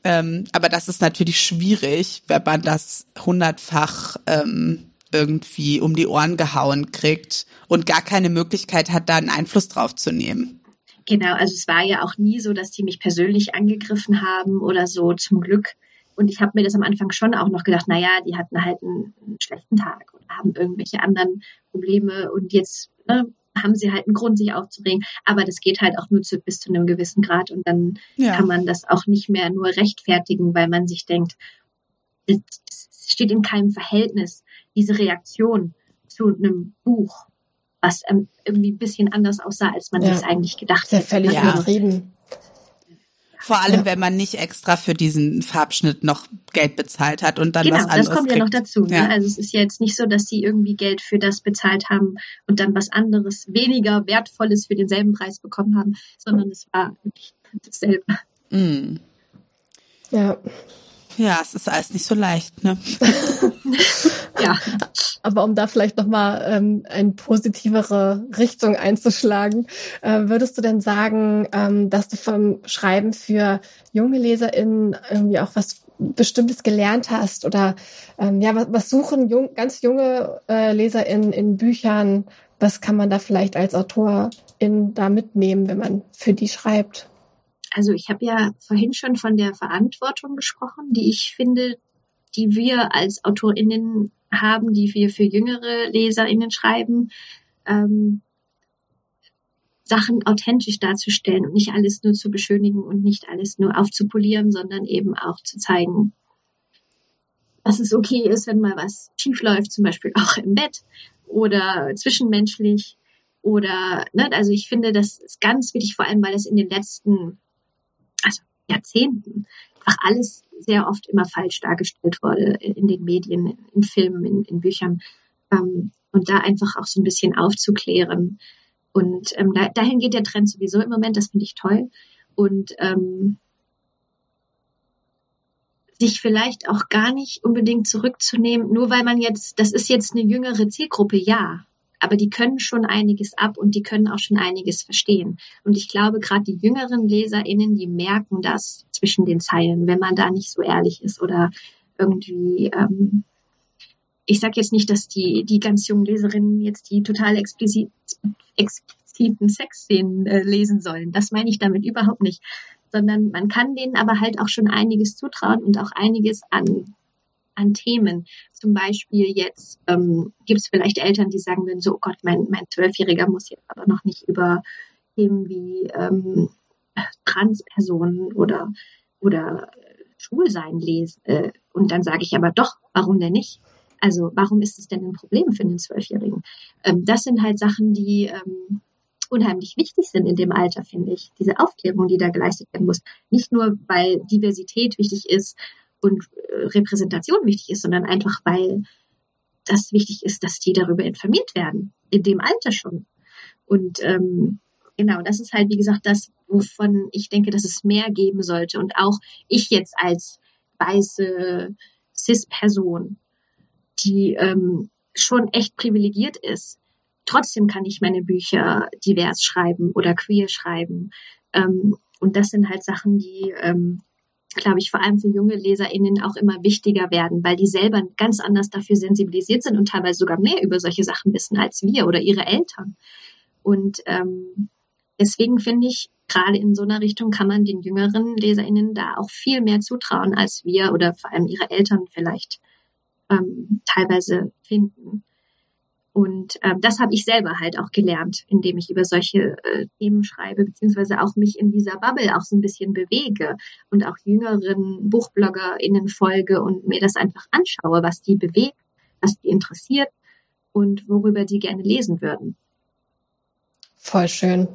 Ähm, aber das ist natürlich schwierig, wenn man das hundertfach ähm, irgendwie um die Ohren gehauen kriegt und gar keine Möglichkeit hat, da einen Einfluss drauf zu nehmen. Genau, also es war ja auch nie so, dass die mich persönlich angegriffen haben oder so, zum Glück. Und ich habe mir das am Anfang schon auch noch gedacht, naja, die hatten halt einen, einen schlechten Tag oder haben irgendwelche anderen Probleme und jetzt ne, haben sie halt einen Grund, sich aufzuregen. Aber das geht halt auch nur zu, bis zu einem gewissen Grad und dann ja. kann man das auch nicht mehr nur rechtfertigen, weil man sich denkt, das steht in keinem Verhältnis, diese Reaktion zu einem Buch was ähm, irgendwie ein bisschen anders aussah, als man ja. sich eigentlich gedacht. Völlig ja. übertrieben. Vor allem, ja. wenn man nicht extra für diesen Farbschnitt noch Geld bezahlt hat und dann genau, was anderes. Das kommt kriegt. ja noch dazu. Ne? Also es ist ja jetzt nicht so, dass sie irgendwie Geld für das bezahlt haben und dann was anderes, weniger Wertvolles für denselben Preis bekommen haben, sondern es war wirklich dasselbe. Mm. Ja. Ja, es ist alles nicht so leicht, ne? ja. Aber um da vielleicht nochmal ähm, eine positivere Richtung einzuschlagen, äh, würdest du denn sagen, ähm, dass du vom Schreiben für junge LeserInnen irgendwie auch was Bestimmtes gelernt hast? Oder ähm, ja, was, was suchen jung, ganz junge äh, LeserInnen in Büchern? Was kann man da vielleicht als Autorin da mitnehmen, wenn man für die schreibt? Also ich habe ja vorhin schon von der Verantwortung gesprochen, die ich finde, die wir als AutorInnen haben, die wir für jüngere LeserInnen schreiben, ähm, Sachen authentisch darzustellen und nicht alles nur zu beschönigen und nicht alles nur aufzupolieren, sondern eben auch zu zeigen, dass es okay ist, wenn mal was schief läuft, zum Beispiel auch im Bett oder zwischenmenschlich oder, ne, also ich finde, das ist ganz wichtig, vor allem, weil es in den letzten, Jahrzehnten einfach alles sehr oft immer falsch dargestellt wurde in den Medien, in Filmen, in, in Büchern. Ähm, und da einfach auch so ein bisschen aufzuklären. Und ähm, da, dahin geht der Trend sowieso im Moment, das finde ich toll. Und ähm, sich vielleicht auch gar nicht unbedingt zurückzunehmen, nur weil man jetzt, das ist jetzt eine jüngere Zielgruppe, ja. Aber die können schon einiges ab und die können auch schon einiges verstehen. Und ich glaube, gerade die jüngeren LeserInnen, die merken das zwischen den Zeilen, wenn man da nicht so ehrlich ist oder irgendwie, ähm, ich sage jetzt nicht, dass die, die ganz jungen Leserinnen jetzt die total explizit, expliziten Sexszenen äh, lesen sollen. Das meine ich damit überhaupt nicht. Sondern man kann denen aber halt auch schon einiges zutrauen und auch einiges an an Themen. Zum Beispiel jetzt ähm, gibt es vielleicht Eltern, die sagen würden, so, oh Gott, mein, mein Zwölfjähriger muss jetzt aber noch nicht über Themen wie ähm, Transpersonen oder, oder Schwulsein lesen. Äh, und dann sage ich aber doch, warum denn nicht? Also warum ist es denn ein Problem für einen Zwölfjährigen? Ähm, das sind halt Sachen, die ähm, unheimlich wichtig sind in dem Alter, finde ich. Diese Aufklärung, die da geleistet werden muss. Nicht nur, weil Diversität wichtig ist und äh, Repräsentation wichtig ist, sondern einfach, weil das wichtig ist, dass die darüber informiert werden, in dem Alter schon. Und ähm, genau, das ist halt, wie gesagt, das, wovon ich denke, dass es mehr geben sollte. Und auch ich jetzt als weiße CIS-Person, die ähm, schon echt privilegiert ist, trotzdem kann ich meine Bücher divers schreiben oder queer schreiben. Ähm, und das sind halt Sachen, die ähm, glaube ich, vor allem für junge LeserInnen auch immer wichtiger werden, weil die selber ganz anders dafür sensibilisiert sind und teilweise sogar mehr über solche Sachen wissen als wir oder ihre Eltern. Und ähm, deswegen finde ich, gerade in so einer Richtung kann man den jüngeren LeserInnen da auch viel mehr zutrauen, als wir oder vor allem ihre Eltern vielleicht ähm, teilweise finden. Und ähm, das habe ich selber halt auch gelernt, indem ich über solche äh, Themen schreibe, beziehungsweise auch mich in dieser Bubble auch so ein bisschen bewege und auch jüngeren BuchbloggerInnen folge und mir das einfach anschaue, was die bewegt, was die interessiert und worüber die gerne lesen würden. Voll schön.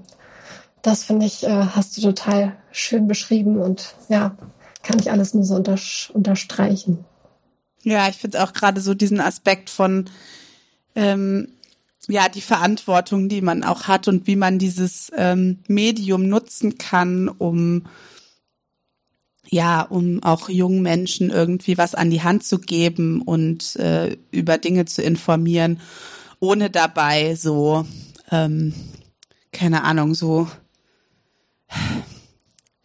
Das finde ich, äh, hast du total schön beschrieben und ja, kann ich alles nur so unter, unterstreichen. Ja, ich finde auch gerade so diesen Aspekt von ähm, ja die Verantwortung, die man auch hat und wie man dieses ähm, Medium nutzen kann, um ja, um auch jungen Menschen irgendwie was an die Hand zu geben und äh, über Dinge zu informieren, ohne dabei so, ähm, keine Ahnung, so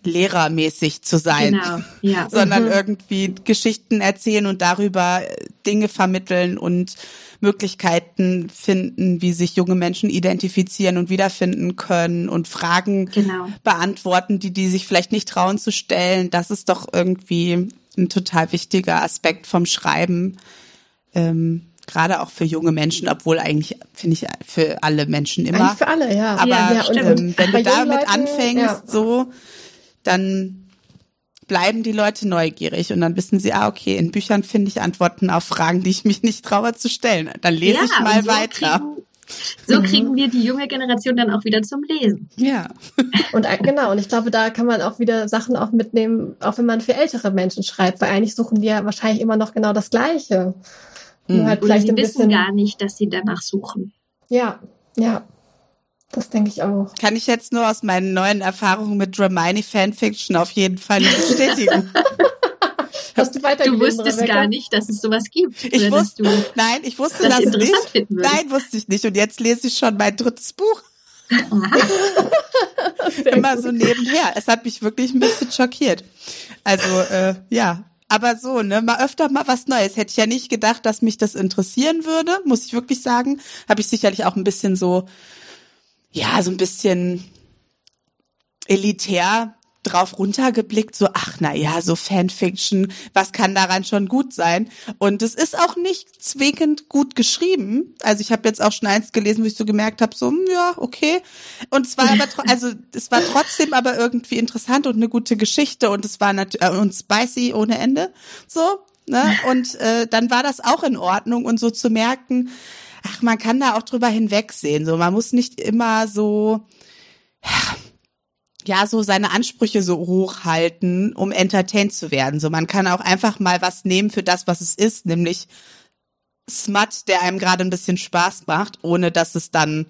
lehrermäßig zu sein, genau, ja. sondern mhm. irgendwie Geschichten erzählen und darüber Dinge vermitteln und Möglichkeiten finden, wie sich junge Menschen identifizieren und wiederfinden können und Fragen genau. beantworten, die die sich vielleicht nicht trauen zu stellen. Das ist doch irgendwie ein total wichtiger Aspekt vom Schreiben. Ähm, gerade auch für junge Menschen, obwohl eigentlich finde ich für alle Menschen immer. Eigentlich für alle, ja. Aber ja, ja, ähm, wenn du damit Leuten, anfängst, ja. so, dann bleiben die Leute neugierig und dann wissen sie, ah, okay, in Büchern finde ich Antworten auf Fragen, die ich mich nicht traue zu stellen. Dann lese ja, ich mal so weiter. Kriegen, so mhm. kriegen wir die junge Generation dann auch wieder zum Lesen. Ja. Und äh, genau, und ich glaube, da kann man auch wieder Sachen auch mitnehmen, auch wenn man für ältere Menschen schreibt, weil eigentlich suchen die ja wahrscheinlich immer noch genau das Gleiche. Mhm. Halt Oder sie wissen gar nicht, dass sie danach suchen. Ja, ja. Das denke ich auch. Kann ich jetzt nur aus meinen neuen Erfahrungen mit Dramini Fanfiction auf jeden Fall bestätigen. Hast du weiter Du wusstest Rebecca? gar nicht, dass es sowas gibt. Ich wusste, nein, ich wusste das, das nicht. Nein, wusste ich nicht. Und jetzt lese ich schon mein drittes Buch. Immer so nebenher. Es hat mich wirklich ein bisschen schockiert. Also, äh, ja. Aber so, ne, mal öfter mal was Neues. Hätte ich ja nicht gedacht, dass mich das interessieren würde, muss ich wirklich sagen. Habe ich sicherlich auch ein bisschen so ja, so ein bisschen elitär drauf runtergeblickt, so, ach na ja, so Fanfiction, was kann daran schon gut sein? Und es ist auch nicht zwingend gut geschrieben. Also ich habe jetzt auch schon eins gelesen, wo ich so gemerkt habe, so, hm, ja, okay. Und es war aber, also es war trotzdem aber irgendwie interessant und eine gute Geschichte und es war natürlich äh, und spicy ohne Ende, so. Ne? Und äh, dann war das auch in Ordnung und so zu merken, ach, man kann da auch drüber hinwegsehen. So, man muss nicht immer so, ja, so seine Ansprüche so hochhalten, um entertained zu werden. So, man kann auch einfach mal was nehmen für das, was es ist, nämlich Smut, der einem gerade ein bisschen Spaß macht, ohne dass es dann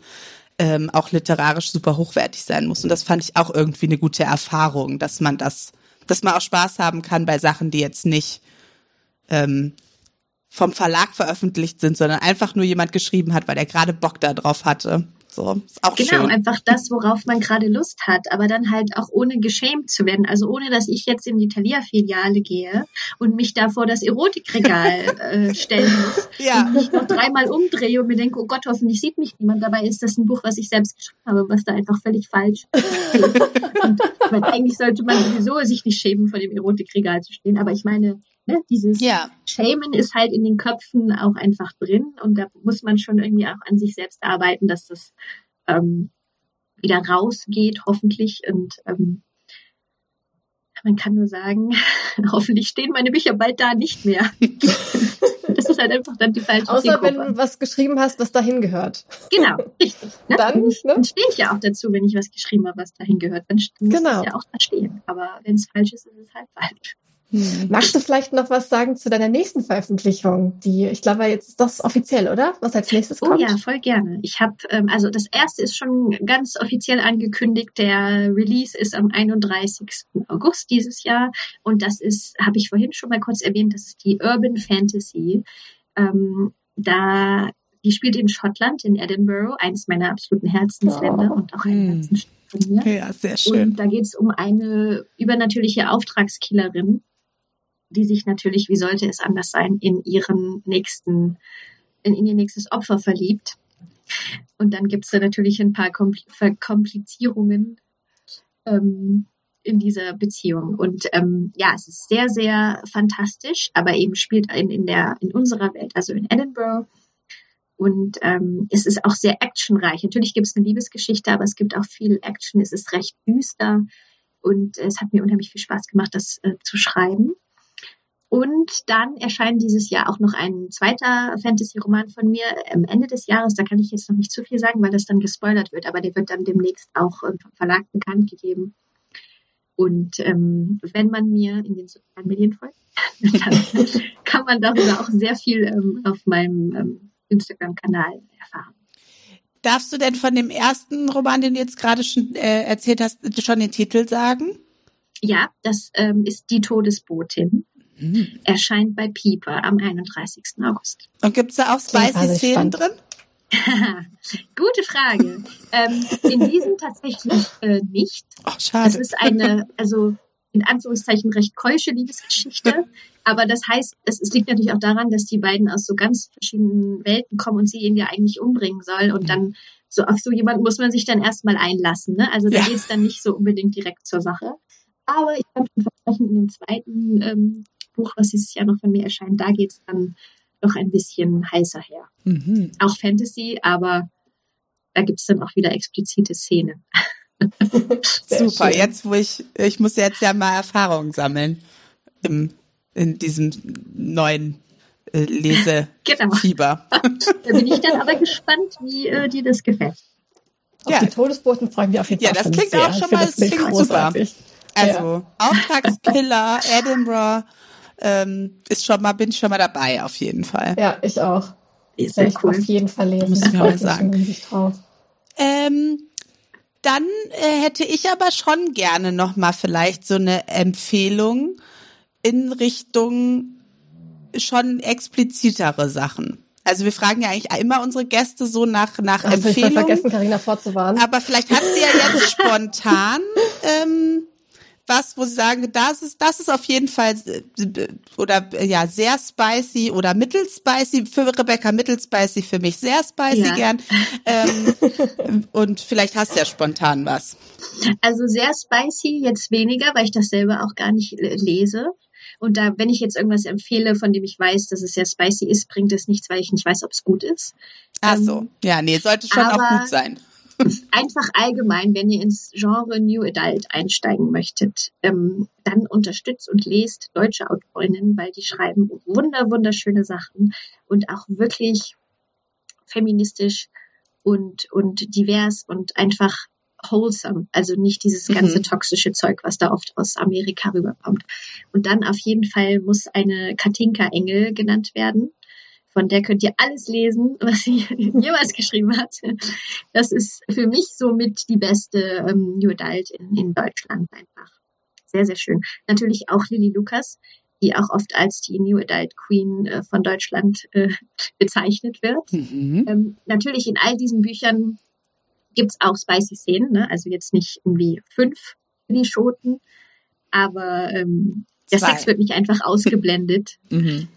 ähm, auch literarisch super hochwertig sein muss. Und das fand ich auch irgendwie eine gute Erfahrung, dass man das, dass man auch Spaß haben kann bei Sachen, die jetzt nicht ähm, vom Verlag veröffentlicht sind, sondern einfach nur jemand geschrieben hat, weil er gerade Bock darauf hatte. So, ist auch genau, schön. einfach das, worauf man gerade Lust hat, aber dann halt auch ohne geschämt zu werden. Also ohne, dass ich jetzt in die Thalia-Filiale gehe und mich da vor das Erotikregal äh, stellen muss Ja. und mich noch dreimal umdrehe und mir denke, oh Gott, hoffentlich sieht mich niemand. Dabei ist das ein Buch, was ich selbst geschrieben habe, was da einfach völlig falsch steht. Und man, eigentlich sollte man sowieso sich nicht schämen, vor dem Erotikregal zu stehen. Aber ich meine, ne, dieses Ja. Schämen ist halt in den Köpfen auch einfach drin und da muss man schon irgendwie auch an sich selbst arbeiten, dass das ähm, wieder rausgeht, hoffentlich. Und ähm, man kann nur sagen, hoffentlich stehen meine Bücher bald da nicht mehr. das ist halt einfach dann die falsche Außer wenn Zielgruppe. du was geschrieben hast, was dahin gehört. Genau, richtig. Ne? Dann, ne? Dann stehe ich ja auch dazu, wenn ich was geschrieben habe, was dahin gehört. Dann muss Genau. es ja auch da stehen. Aber wenn es falsch ist, ist es halt falsch. Hm. Magst du vielleicht noch was sagen zu deiner nächsten Veröffentlichung? Die, ich glaube, jetzt ist das offiziell, oder? Was als nächstes Oh kommt? ja, voll gerne. Ich habe, ähm, also das erste ist schon ganz offiziell angekündigt. Der Release ist am 31. August dieses Jahr. Und das ist, habe ich vorhin schon mal kurz erwähnt, das ist die Urban Fantasy. Ähm, da, die spielt in Schottland, in Edinburgh, eines meiner absoluten Herzensländer Oh. und auch ein Hm. Herzensstadt von mir. Ja, sehr schön. Und da geht es um eine übernatürliche Auftragskillerin, die sich natürlich, wie sollte es anders sein, in ihren nächsten, in, in ihr nächstes Opfer verliebt. Und dann gibt es da natürlich ein paar Kompl Verkomplizierungen ähm, in dieser Beziehung. Und ähm, ja, es ist sehr, sehr fantastisch, aber eben spielt in, in, der, in unserer Welt, also in Edinburgh. Und ähm, es ist auch sehr actionreich. Natürlich gibt es eine Liebesgeschichte, aber es gibt auch viel Action. Es ist recht düster und es hat mir unheimlich viel Spaß gemacht, das äh, zu schreiben. Und dann erscheint dieses Jahr auch noch ein zweiter Fantasy-Roman von mir am Ende des Jahres. Da kann ich jetzt noch nicht zu viel sagen, weil das dann gespoilert wird, aber der wird dann demnächst auch äh, vom Verlag bekannt gegeben. Und ähm, wenn man mir in den sozialen Medien folgt, dann kann man darüber auch sehr viel ähm, auf meinem ähm, Instagram-Kanal erfahren. Darfst du denn von dem ersten Roman, den du jetzt gerade schon äh, erzählt hast, schon den Titel sagen? Ja, das ähm, ist Die Todesbotin. Hm. Erscheint bei Pieper am 31. August. Und gibt's da auch spicy Szenen drin? Gute Frage. ähm, in diesem tatsächlich äh, nicht. Es schade. ist eine, also in Anführungszeichen recht keusche Liebesgeschichte. Aber das heißt, es, es liegt natürlich auch daran, dass die beiden aus so ganz verschiedenen Welten kommen und sie ihn ja eigentlich umbringen soll. Und dann so auf so jemanden muss man sich dann erstmal einlassen. Ne? Also da Ja. geht's dann nicht so unbedingt direkt zur Sache. Aber ich kann schon versprechen, in dem zweiten ähm, Buch, was dieses Jahr noch von mir erscheint, da geht's dann noch ein bisschen heißer her. Mhm. Auch Fantasy, aber da gibt's dann auch wieder explizite Szenen. Super, schön. jetzt wo ich, ich muss jetzt ja mal Erfahrungen sammeln im, in diesem neuen äh, Lesefieber. Genau. Da bin ich dann aber gespannt, wie äh, dir das gefällt. Auf Ja. die Todesboten freuen wir auf jeden Ja, Fall das schon klingt sehr. auch schon mal- das klingt großartig. Also, Auftragskiller, Edinburgh, ähm, ist schon mal, bin ich schon mal dabei, auf jeden Fall. Ja, ich auch. Sehr, werde ich cool. auf jeden Fall lesen. Muss ich mal sagen. Ähm, dann äh, hätte ich aber schon gerne noch mal vielleicht so eine Empfehlung in Richtung schon explizitere Sachen. Also wir fragen ja eigentlich immer unsere Gäste so nach nach Empfehlungen. vergessen, Karina vorzuwarnen? Aber vielleicht hat sie ja jetzt spontan ähm, was, wo sie sagen, das ist, das ist auf jeden Fall äh, oder äh, ja sehr spicy oder mittelspicy für Rebecca mittelspicy für mich sehr spicy Ja. gern. Ähm, und vielleicht hast du ja spontan was. Also sehr spicy, jetzt weniger, weil ich das selber auch gar nicht äh, lese. Und da, wenn ich jetzt irgendwas empfehle, von dem ich weiß, dass es sehr spicy ist, bringt es nichts, weil ich nicht weiß, ob es gut ist. Ach Ähm, so, ja, nee, sollte schon auch aber- gut sein. Einfach allgemein, wenn ihr ins Genre New Adult einsteigen möchtet, ähm, dann unterstützt und lest deutsche Autorinnen, weil die schreiben wunder, wunderschöne Sachen und auch wirklich feministisch und, und divers und einfach wholesome. Also nicht dieses ganze Mhm. toxische Zeug, was da oft aus Amerika rüberkommt. Und dann auf jeden Fall muss eine Katinka Engel genannt werden. Von der könnt ihr alles lesen, was sie jemals geschrieben hat. Das ist für mich somit die beste ähm, New Adult in, in Deutschland einfach. Sehr, sehr schön. Natürlich auch Lilly Lukas, die auch oft als die New Adult Queen äh, von Deutschland äh, bezeichnet wird. Mhm. Ähm, natürlich in all diesen Büchern gibt's auch spicy Szenen, ne? also jetzt nicht irgendwie fünf die Schoten, aber ähm, der Sex wird nicht einfach ausgeblendet. mhm.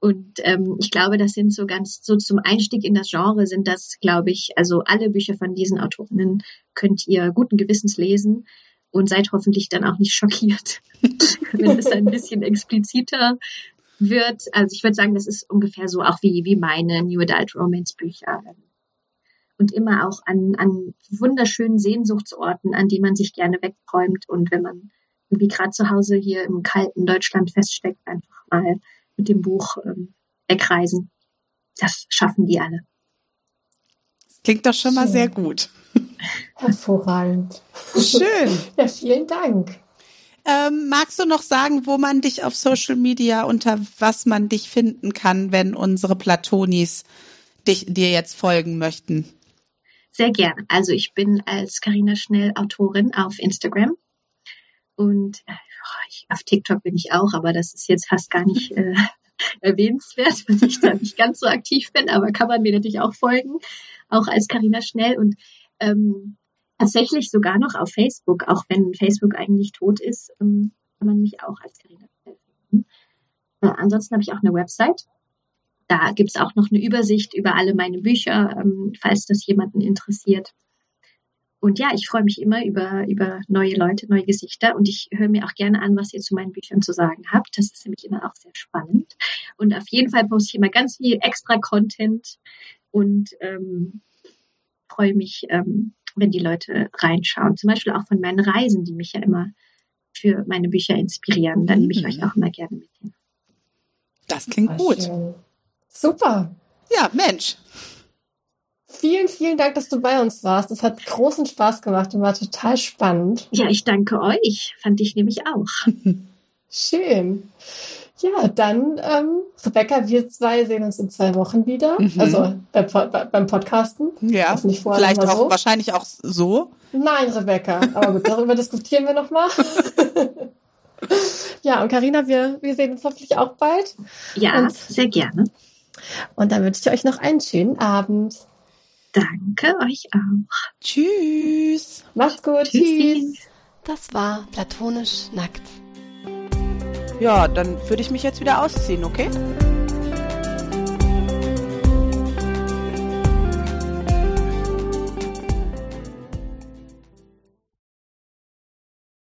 Und ähm, ich glaube, das sind so ganz, so zum Einstieg in das Genre sind das, glaube ich, also alle Bücher von diesen Autorinnen könnt ihr guten Gewissens lesen und seid hoffentlich dann auch nicht schockiert, wenn es ein bisschen expliziter wird. Also ich würde sagen, das ist ungefähr so auch wie, wie meine New Adult Romance Bücher. Und immer auch an, an wunderschönen Sehnsuchtsorten, an die man sich gerne wegträumt. Und wenn man wie gerade zu Hause hier im kalten Deutschland feststeckt, einfach mal mit dem Buch ähm, wegreisen. Das schaffen die alle. Das klingt doch schon mal sehr gut. Hervorragend. Schön. Ja, vielen Dank. Ähm, magst du noch sagen, wo man dich auf Social Media, unter was man dich finden kann, wenn unsere Platonis dich, dir jetzt folgen möchten? Sehr gerne. Also ich bin als Karina Schnell Autorin auf Instagram und äh, ich, auf TikTok bin ich auch, aber das ist jetzt fast gar nicht äh, erwähnenswert, weil ich da nicht ganz so aktiv bin, aber kann man mir natürlich auch folgen, auch als Karina Schnell und ähm, tatsächlich sogar noch auf Facebook, auch wenn Facebook eigentlich tot ist, ähm, kann man mich auch als Karina Schnell finden. Äh, ansonsten habe ich auch eine Website. Da gibt es auch noch eine Übersicht über alle meine Bücher, ähm, falls das jemanden interessiert. Und ja, ich freue mich immer über, über neue Leute, neue Gesichter und ich höre mir auch gerne an, was ihr zu meinen Büchern zu sagen habt. Das ist nämlich immer auch sehr spannend. Und auf jeden Fall poste ich immer ganz viel extra Content und ähm, freue mich, ähm, wenn die Leute reinschauen. Zum Beispiel auch von meinen Reisen, die mich ja immer für meine Bücher inspirieren. Da nehme ich euch mhm. auch immer gerne mit hin. Das klingt gut. Schön. Super. Ja, Mensch. Vielen, vielen Dank, dass du bei uns warst. Das hat großen Spaß gemacht und war total spannend. Ja, ich danke euch. Fand ich nämlich auch. Schön. Ja, dann, ähm, Rebecca, wir zwei sehen uns in zwei Wochen wieder. Mhm. Also bei, bei, beim Podcasten. Ja, vielleicht auch, so. wahrscheinlich auch so. Nein, Rebecca. Aber gut, darüber diskutieren wir nochmal. ja, und Karina, wir, wir sehen uns hoffentlich auch bald. Ja, und, sehr gerne. Und dann wünsche ich euch noch einen schönen Abend. Danke euch auch. Tschüss. Macht's gut. Tschüss. Tschüss. Das war platonisch nackt. Ja, dann würde ich mich jetzt wieder ausziehen, okay?